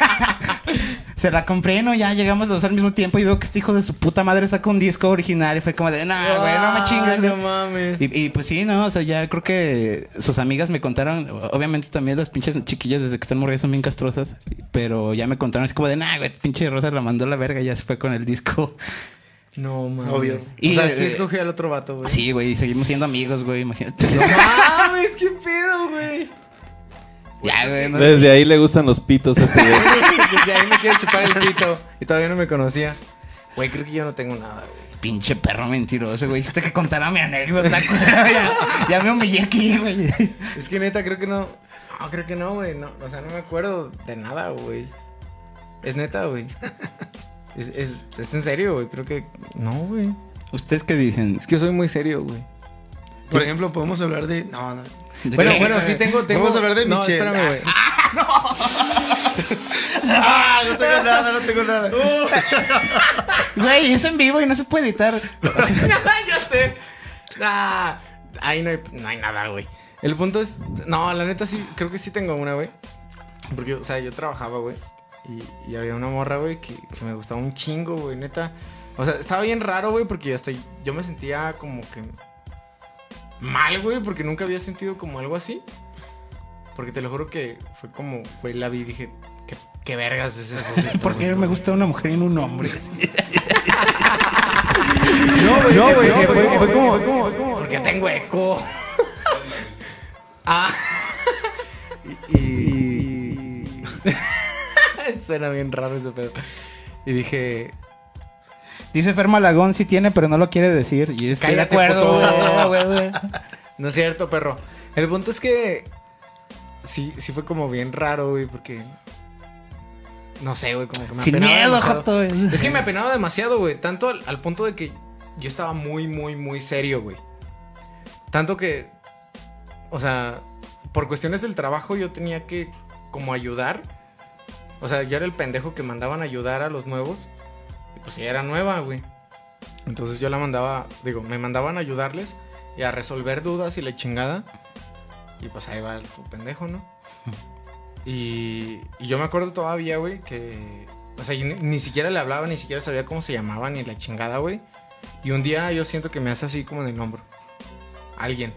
Se la compré, ¿no? Ya llegamos los dos al mismo tiempo y veo que este hijo de su puta madre saca un disco original y fue como de, no, güey, no me chingas, güey. No mames. Y, y, pues sí, no, o sea, ya creo que sus amigas me contaron, obviamente también las pinches chiquillas desde que están morridas son bien castrosas, pero ya me contaron así como de, nah, güey, pinche Rosa la mandó a la verga y ya se fue con el disco. No mames. Obvio. Y, o sea, sí eh, escogí al otro vato, güey. Sí, güey, y seguimos siendo amigos, güey, imagínate. No mames, qué pedo, güey. Ya, güey, no- Desde ahí le gustan los pitos a este güey. *laughs* Desde ahí me quiere chupar el pito. Y todavía no me conocía. Güey, creo que yo no tengo nada, güey. Pinche perro mentiroso, güey. Hiciste que contara mi anécdota, *laughs* ya, ya me humillé aquí, güey. Es que neta, creo que no. No, creo que no, güey. No, o sea, no me acuerdo de nada, güey. Es neta, güey. Es, es, es en serio, güey. Creo que. No, güey. ¿Ustedes qué dicen? Es que soy muy serio, güey. por ejemplo, podemos hablar de. No, no. ¿De Bueno, bueno, sí tengo, tengo. Vamos a hablar de no, Michelle. Espérame, güey. *laughs* Ah, no tengo nada, no tengo nada. *laughs* Güey, es en vivo y no se puede editar. *laughs* ya sé. Nah, ahí no hay, no hay nada, güey. El punto es. No, la neta sí, creo que sí tengo una, güey. Porque, o sea, yo trabajaba, güey. Y, y había una morra, güey, que, que me gustaba un chingo, güey, neta. O sea, estaba bien raro, güey, porque hasta yo me sentía como que mal, güey, porque nunca había sentido como algo así. Porque te lo juro que fue como, güey, la vi y dije, ¿qué, qué vergas es eso? *laughs* Porque me gusta una mujer y no un hombre. *laughs* No, güey, no, güey, fue, fue- fue como, porque tengo eco. ah. y, y- *laughs* suena bien raro ese pedo. Y dije, Dice Fer Malagón sí tiene, pero no lo quiere decir. Y estoy de acuerdo, *laughs* güey, güey. no es cierto, perro. El punto es que sí, sí fue como bien raro, güey, porque no sé, güey, como que me Sin apenaba miedo, demasiado. Joto. Es que me apenaba demasiado, güey. Tanto al, al punto de que yo estaba muy, muy, muy serio, güey. Tanto que, o sea, por cuestiones del trabajo yo tenía que como ayudar. O sea, yo era el pendejo que mandaban ayudar a los nuevos. Pues ella era nueva, güey. Entonces yo la mandaba, digo, me mandaban a ayudarles y a resolver dudas y la chingada. Y pues ahí va tu pendejo, ¿no? Y, y yo me acuerdo todavía, güey, que... O sea, ni siquiera le hablaba, ni siquiera sabía cómo se llamaba, ni la chingada, güey. Y un día yo siento que me hace así como en el hombro. Alguien.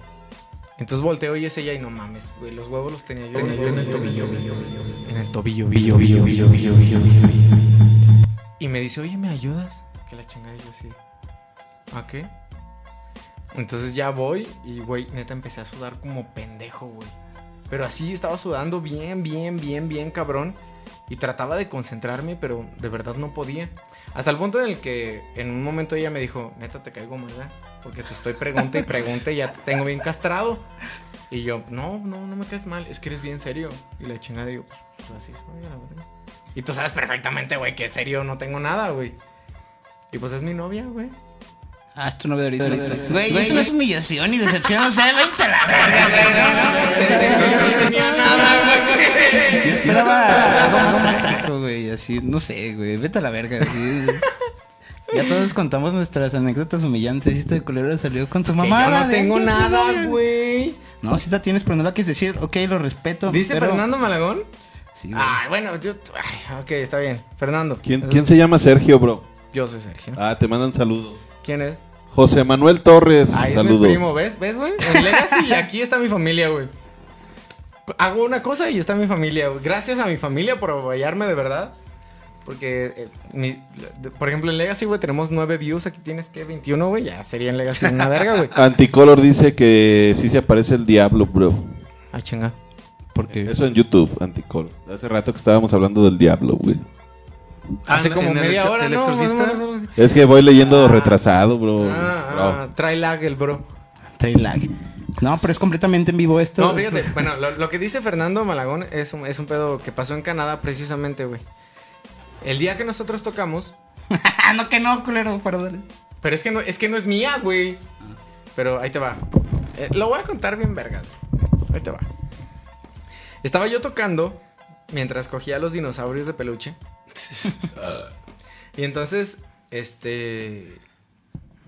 Entonces volteo y es ella y no mames, güey. Los huevos los tenía yo, tenía yo en el tobillo. En el tobillo, billo, billo, billo, billo, billo, billo. Y me dice, oye, ¿me ayudas? Que la chingada yo así. ¿A qué? Entonces ya voy y, güey, neta empecé a sudar como pendejo, güey. Pero así estaba sudando bien, bien, bien, bien cabrón. Y trataba de concentrarme, pero de verdad no podía. Hasta el punto en el que en un momento ella me dijo, neta, te caigo mal, ¿verdad? Porque te estoy pregunta y pregunta y ya te tengo bien castrado. Y yo, no, no, no me caes mal, es que eres bien serio. Y la chingada digo, pues así soy, la verdad. Y tú sabes perfectamente, güey, que serio no tengo nada, güey. Y pues es mi novia, güey. Ah, es tu novia de ahorita. Güey, eso no es humillación y decepción. O sea, váyanse a la verga, No tenía nada, güey. Yo esperaba algo más táctico, güey. Así, no sé, güey. Vete a la verga. Así. Ya todos contamos nuestras anécdotas humillantes. Y este culero salió con su Que mamá. yo no tengo nada, güey. No, sí la tienes, pero no la quieres decir. Ok, lo respeto. ¿Dice pero- Fernando Malagón? Sí, güey. Ay, bueno, yo... ay, ok, está bien. Fernando. ¿Quién, Eso- quién se llama Sergio, bro? Yo soy Sergio. Ah, te mandan saludos. ¿Quién es? José Manuel Torres, Ay, es saludos. mi primo, ¿ves? ¿Ves, güey? En Legacy y *laughs* aquí está mi familia, güey. Hago una cosa y está mi familia, güey. Gracias a mi familia por apoyarme de verdad. Porque, eh, mi- de- por ejemplo, en Legacy, güey, tenemos nueve views. Aquí tienes, ¿qué? 21, güey. Ya sería en Legacy una verga, güey. *laughs* Anticolor dice que sí se aparece el diablo, bro. Ah, chinga. Porque Eso en YouTube, Anticolor. Hace rato que estábamos hablando del diablo, güey. Hace Ah, como el media hora, el ¿no? exorcista. Es que voy leyendo Ah. retrasado, bro. Ah, Bro. ah, trae lag el bro. trae lag. No, pero es completamente en vivo esto. No, fíjate, bueno, lo, lo que dice Fernando Malagón es un, es un pedo que pasó en Canadá precisamente, güey. El día que nosotros tocamos, *laughs* no, que no, culero, perdón. pero es que no es, que no es mía, güey. Pero ahí te va. Eh, lo voy a contar bien vergas. Ahí te va. Estaba yo tocando mientras cogía los dinosaurios de peluche. *laughs* y entonces, este...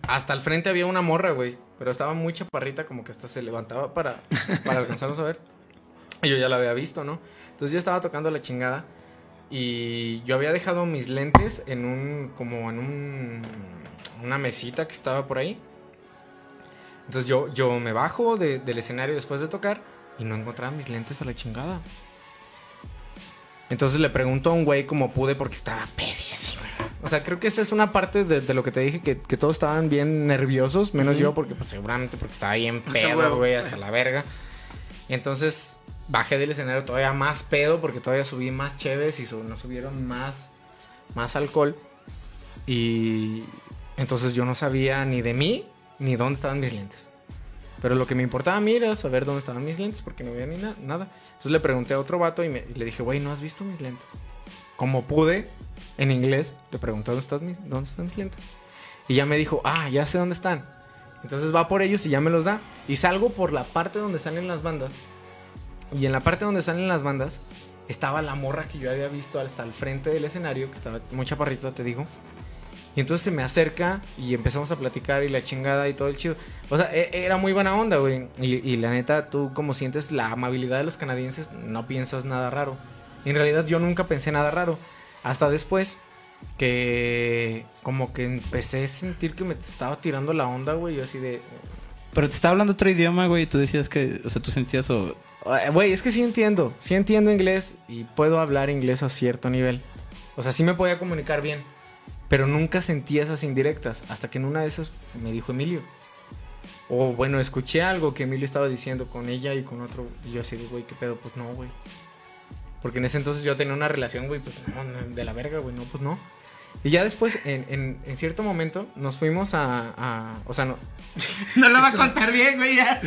Hasta el frente había una morra, güey. Pero estaba muy chaparrita, como que hasta se levantaba para, para alcanzarnos a ver. Y yo ya la había visto, ¿no? Entonces yo estaba tocando la chingada. Y yo había dejado mis lentes en un. como en un. una mesita que estaba por ahí. Entonces yo, yo me bajo de- del escenario después de tocar y no encontraba mis lentes a la chingada. Entonces le pregunto a un güey como pude porque estaba pedísimo. O sea, creo que esa es una parte de, de lo que te dije, que, que todos estaban bien nerviosos, menos yo, porque pues seguramente porque estaba bien pedo, güey, hasta la verga. Y entonces bajé del escenario todavía más pedo, porque todavía subí más cheves y su- nos subieron más, más alcohol. Y entonces yo no sabía ni de mí ni dónde estaban mis lentes. Pero lo que me importaba a mí era saber dónde estaban mis lentes porque no veía ni na- nada. Entonces le pregunté a otro vato y, me- y le dije, güey, ¿no has visto mis lentes? Como pude, en inglés, le pregunté, ¿dónde, estás mis, ¿dónde están mis lentes? Y ya me dijo, ah, ya sé dónde están. Entonces va por ellos y ya me los da. Y salgo por la parte donde salen las bandas. Y en la parte donde salen las bandas estaba la morra que yo había visto hasta el frente del escenario, que estaba muy chaparrita, te digo. Y entonces se me acerca y empezamos a platicar y la chingada y todo el chido. O sea, e- era muy buena onda, güey. Y, y la neta, tú como sientes la amabilidad de los canadienses, no piensas nada raro. Y en realidad yo nunca pensé nada raro. Hasta después que como que empecé a sentir que me estaba tirando la onda, güey. Yo así de... Pero te estaba hablando otro idioma, güey, y tú decías que, o sea, tú sentías o... "Ay, Güey, es que sí entiendo. Sí entiendo inglés y puedo hablar inglés a cierto nivel. O sea, sí me podía comunicar bien. Pero nunca sentí esas indirectas. Hasta que en una de esas me dijo Emilio. O bueno, escuché algo que Emilio estaba diciendo con ella y con otro. Y yo así de, güey, ¿qué pedo? Pues no, güey. Porque en ese entonces yo tenía una relación, güey, pues no, de la verga, güey, no, pues no. Y ya después, en, en- en cierto momento, nos fuimos a, a- O sea, no. *laughs* No lo va a *laughs* contar bien, güey, ya.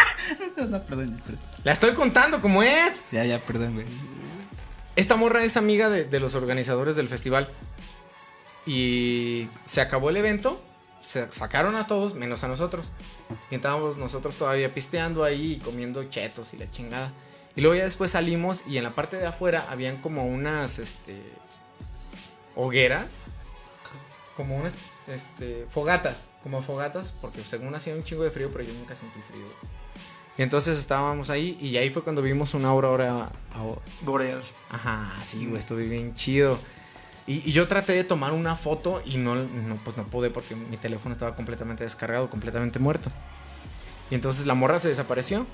*laughs* no, perdón, perdón. La estoy contando como es. Ya, ya, perdón, güey. esta morra es amiga de, de los organizadores del festival. Y se acabó el evento, se sacaron a todos, menos a nosotros. Y estábamos nosotros todavía pisteando ahí y comiendo chetos y la chingada. Y luego ya después salimos y en la parte de afuera habían como unas, este, hogueras. Como unas, este, fogatas. Como fogatas, porque según hacía un chingo de frío, pero yo nunca sentí frío. Y entonces estábamos ahí y ahí fue cuando vimos una aurora, au- Boreal. Ajá, sí, güey, estuve bien chido. Y, y yo traté de tomar una foto y no, no, pues no pude porque mi teléfono estaba completamente descargado, completamente muerto. Y entonces la morra se desapareció.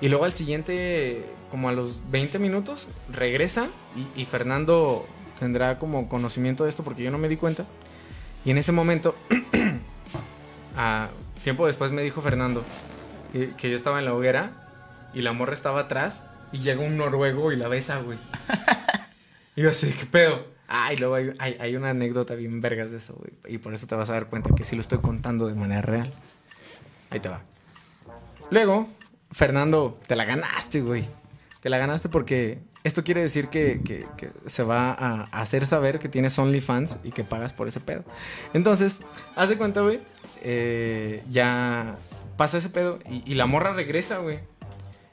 Y luego al siguiente, como a los 20 minutos, regresa y, y Fernando tendrá como conocimiento de esto porque yo no me di cuenta. Y en ese momento, *clears throat* a tiempo después me dijo Fernando que, que yo estaba en la hoguera y la morra estaba atrás y llega un noruego y la besa, güey. *laughs* Y yo así, ¿qué pedo? Ah, y luego hay, hay- una anécdota bien vergas de eso, güey. Y por eso te vas a dar cuenta que sí lo estoy contando de manera real. Ahí te va. Luego, Fernando, te la ganaste, güey. Te la ganaste porque esto quiere decir que, que- que se va a hacer saber que tienes OnlyFans y que pagas por ese pedo. Entonces, haz de cuenta, güey. eh, ya pasa ese pedo y, y la morra regresa, güey.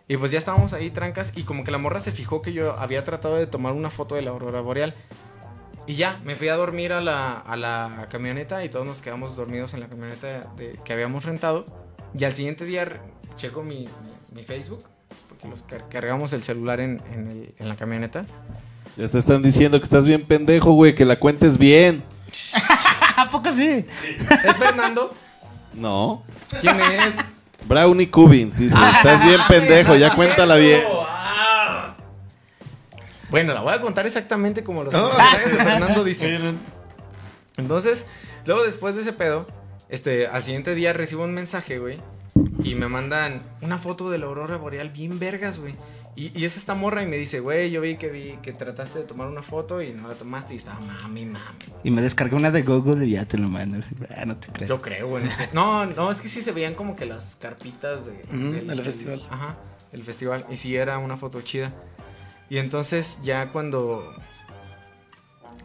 Y pues ya estábamos ahí trancas y como que la morra se fijó que yo había tratado de tomar una foto de la aurora boreal. Y ya, me fui a dormir a la, a la camioneta y todos nos quedamos dormidos en la camioneta de- que habíamos rentado. Y al siguiente día checo mi, mi- mi Facebook, porque los car- cargamos el celular en, en el- en la camioneta. Ya te están diciendo que estás bien pendejo, güey, que la cuentes bien. *laughs* ¿A poco sí? ¿Es Fernando? No. ¿Quién es? Brownie Cubins, dice. Estás bien pendejo, ya *laughs* cuéntala bien. Bueno, la voy a contar exactamente como los Oh, Fernando dice. Entonces, luego después de ese pedo, este, al siguiente día recibo un mensaje, güey. Y me mandan una foto de la aurora boreal bien vergas, güey. Y, y es esta morra y me dice, güey, yo vi que vi que trataste de tomar una foto y no la tomaste y estaba mami, mami. Y me descargué una de Google y ya te lo mando. Ah, no te crees. Yo creo, güey. No, no, es que sí se veían como que las carpitas de, del festival. Ajá, del festival. Y sí era una foto chida. Y entonces ya cuando...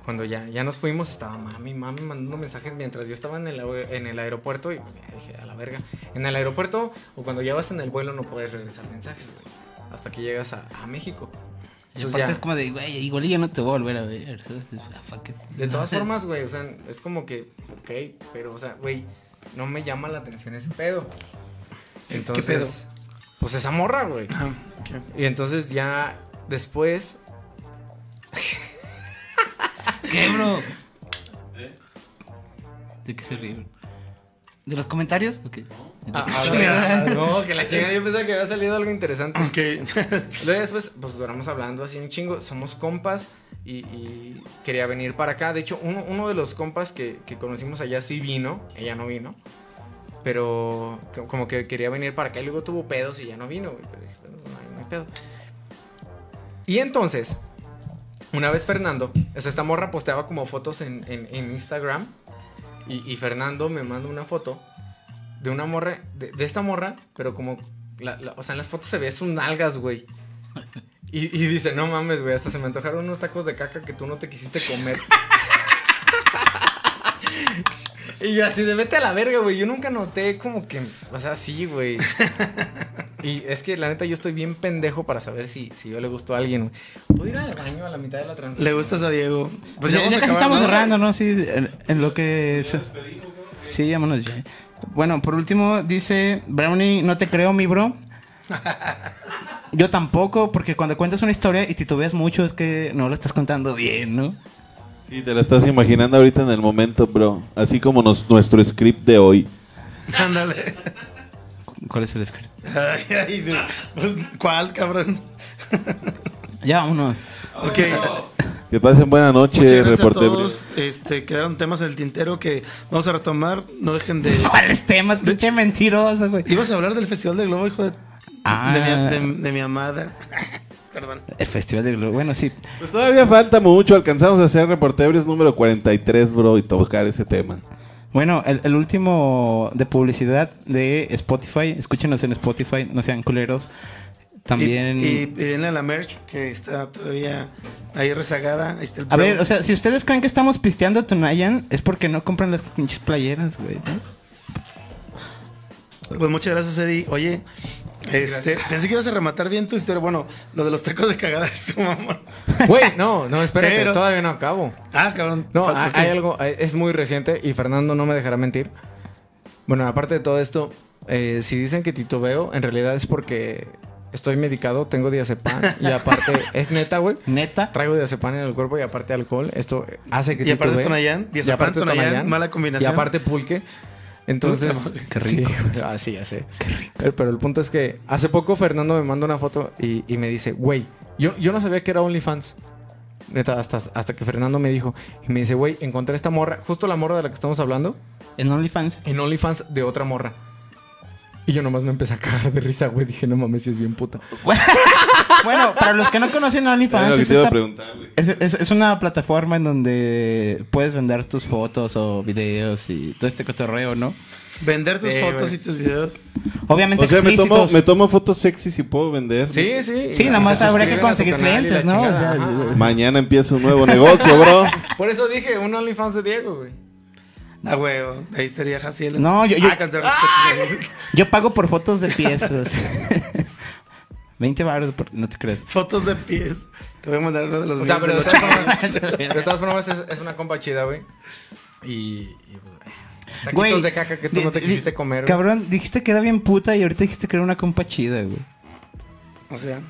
Cuando ya, ya nos fuimos, estaba mami, mami mandando mensajes mientras yo estaba en el, en el aeropuerto y pues ya dije, a la verga. En el aeropuerto o cuando ya vas en el vuelo no puedes regresar mensajes, güey. Hasta que llegas a, a México. Y Entonces aparte ya- es como de, güey, igual ya no te voy a volver a ver. De todas formas, güey, o sea, es como que, ok, pero, o sea, güey, no me llama la atención ese pedo. Entonces, pedo? pues esa morra, güey. ah, ok. Y entonces ya después, ¿Qué, bro? ¿De qué se ríe? ¿De los comentarios? Ok. Ah, *laughs* a ver, no, que la chingada yo pensaba que había salido algo interesante. Ok. *laughs* Luego después, pues duramos hablando así un chingo. Somos compas y, y quería venir para acá. De hecho, uno, uno de los compas que, que conocimos allá sí vino. Ella no vino. Pero co- como que quería venir para acá y luego tuvo pedos y ya no vino. güey. Pero dije, "Bueno, no hay- no hay pedo. Y entonces, una vez Fernando, esta morra posteaba como fotos en, en- Instagram. Y, Fernando me manda una foto de una morra, de, de esta morra, pero como, o sea, en las fotos se ve sus nalgas, güey. Y, y dice, no mames, güey, hasta se me antojaron unos tacos de caca que tú no te quisiste comer. *laughs* y yo así de vete a la verga, güey. Yo nunca noté como que, o sea, sí, güey. Y es que la neta yo estoy bien pendejo para saber si, si yo le gustó a alguien. ¿Puedo ir al baño a la mitad de la transmisión? Le gustas a Diego. Pues ya, ya, ya a casi estamos cerrando, ¿no? Sí, en, en lo que... se- Sí, vámonos ya. Bueno, por último dice Brownie, no te creo, mi bro. *laughs* Yo tampoco, porque cuando cuentas una historia y titubeas mucho es que no lo estás contando bien, ¿no? Sí, te la estás imaginando ahorita en el momento, bro. Así como nos- nuestro script de hoy. Ándale. ¿Cuál es el script? Ay, ay, de- pues, ¿Cuál, cabrón? Ya, vámonos. Ok. Que pasen buena noche, reporteros. Este, quedaron temas en el tintero que vamos a retomar. No dejen de. ¿Cuáles temas? Pinche mentiroso, güey. Ibas a hablar del Festival de Globo, hijo de, Ah. de, mi, de- de mi amada. Perdón. El Festival de Globo. Bueno, sí. Pues todavía falta mucho. Alcanzamos a hacer reporteros número 43, bro, y tocar ese tema. Bueno, el, el último de publicidad de Spotify. Escúchenos en Spotify, no sean culeros. También. Y, y a la merch, que está todavía ahí rezagada. Ahí está el A ver, o sea, si ustedes creen que estamos pisteando a Tonayan, es porque no compran las pinches playeras, güey, ¿no? Pues muchas gracias, Eddie. Oye, este, pensé que ibas a rematar bien tu historia. Bueno, lo de los tacos de cagada es tu mamón. Güey, no, no, espérate, Pero- todavía no acabo. Ah, cabrón. No, Falta- hay, hay algo, es muy reciente y Fernando no me dejará mentir. Bueno, aparte de todo esto, eh, si dicen que titubeo, en realidad es porque estoy medicado, tengo diazepam *laughs* y aparte, es neta, güey. Neta. Traigo diazepam en el cuerpo y aparte alcohol. Esto hace que Y aparte titubee. Tonayán, Y diazepam, Tonayán, mala combinación. Y aparte pulque. Entonces. Qué rico. Sí, *laughs* ah, sí, ya sé. Pero, pero el punto es que hace poco Fernando me manda una foto y, y me dice, güey, yo, yo no sabía que era OnlyFans. Neta, hasta, hasta que Fernando me dijo. Y me dice, güey, encontré esta morra, justo la morra de la que estamos hablando, En OnlyFans. en OnlyFans de otra morra. Y yo nomás me empecé a cagar de risa, güey. Dije, no mames, si es bien puta. *laughs* Bueno, para los que no conocen OnlyFans, es, esta- preguntar, güey. es, es- es una plataforma en donde puedes vender tus fotos o videos y todo este cotorreo, ¿no? Vender tus Sí, fotos güey. y tus videos. Obviamente O sea, me tomo, me tomo fotos sexy si puedo vender. Sí, sí. Sí, nada más habría que conseguir clientes, ¿no? O sea. Mañana empieza un nuevo negocio, bro. Por eso dije, un OnlyFans de Diego, güey. Ah, huevo. Ahí estaría Jaciel. No, yo- yo- Ah, cantar. *laughs* Yo pago por fotos de pies. o sea. *laughs* 20 baros, por- no te crees. Fotos de pies. Te voy a mandar uno de los O sea, pero de todas formas, *laughs* de todas formas es, es una compa chida, güey. Y, y pues, taquitos Güey, de caca que tú no te quisiste comer. güey. Cabrón, dijiste que era bien puta y ahorita dijiste que era una compa chida, güey. O sea,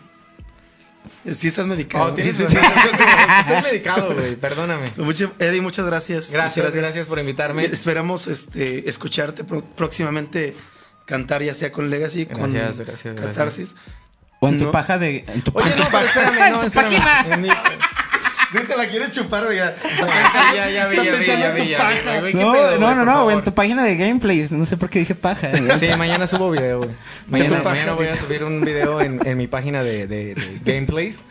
sí estás medicado. Oh, tienes sí, Estoy medicado, güey. Perdóname. sí. Mucho- Eddie, muchas gracias. Gracias, Muchas gracias, por invitarme. Esperamos este, escucharte pro- próximamente cantar, ya sea con Legacy, con Gracias, gracias, gracias. Catarsis. O en tu No. paja de. En tu Oye, paja. no, pero espérame, *laughs* no, espérame. En mi- Si te la quieres chupar, o ya. *laughs* ya, ya vi, ya vi, vi, vi, güey, ¿qué No, pedo, no, güey, no, en tu página de gameplays. No sé por qué dije paja. güey. Sí, mañana subo video, güey. *laughs* Mañana, tu paja, mañana voy a subir un video en, en mi página de, de- de gameplays.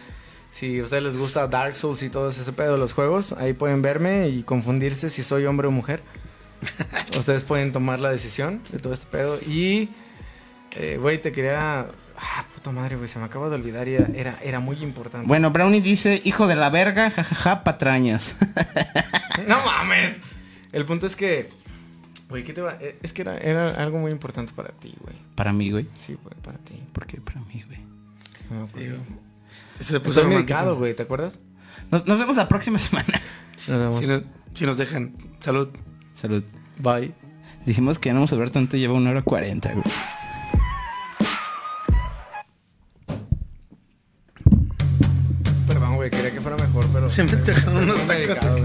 Si a ustedes les gusta Dark Souls y todo ese pedo de los juegos, ahí pueden verme y confundirse si soy hombre o mujer. *laughs* ustedes pueden tomar la decisión de todo este pedo. Y, eh, güey, te quería... Ah, puta madre, güey, se me acaba de olvidar y era, era, era muy importante. Bueno, Brownie dice, hijo de la verga, jajaja, patrañas. ¡No mames! El punto es que... Güey, ¿qué te va? eh, Es que era, era algo muy importante para ti, güey. Para mí, güey. Sí, güey, para ti. ¿Por qué para mí, güey? No me acuerdo. Digo, ese se puso medicado, güey, ¿te acuerdas? Nos, nos vemos la próxima semana. Nos vemos. Si, no- si nos dejan. Salud. Salud. Bye. Dijimos que ya no vamos a ver tanto, lleva una hora cuarenta, güey. Mejor, pero... Se *laughs* me dejaron unos tacos.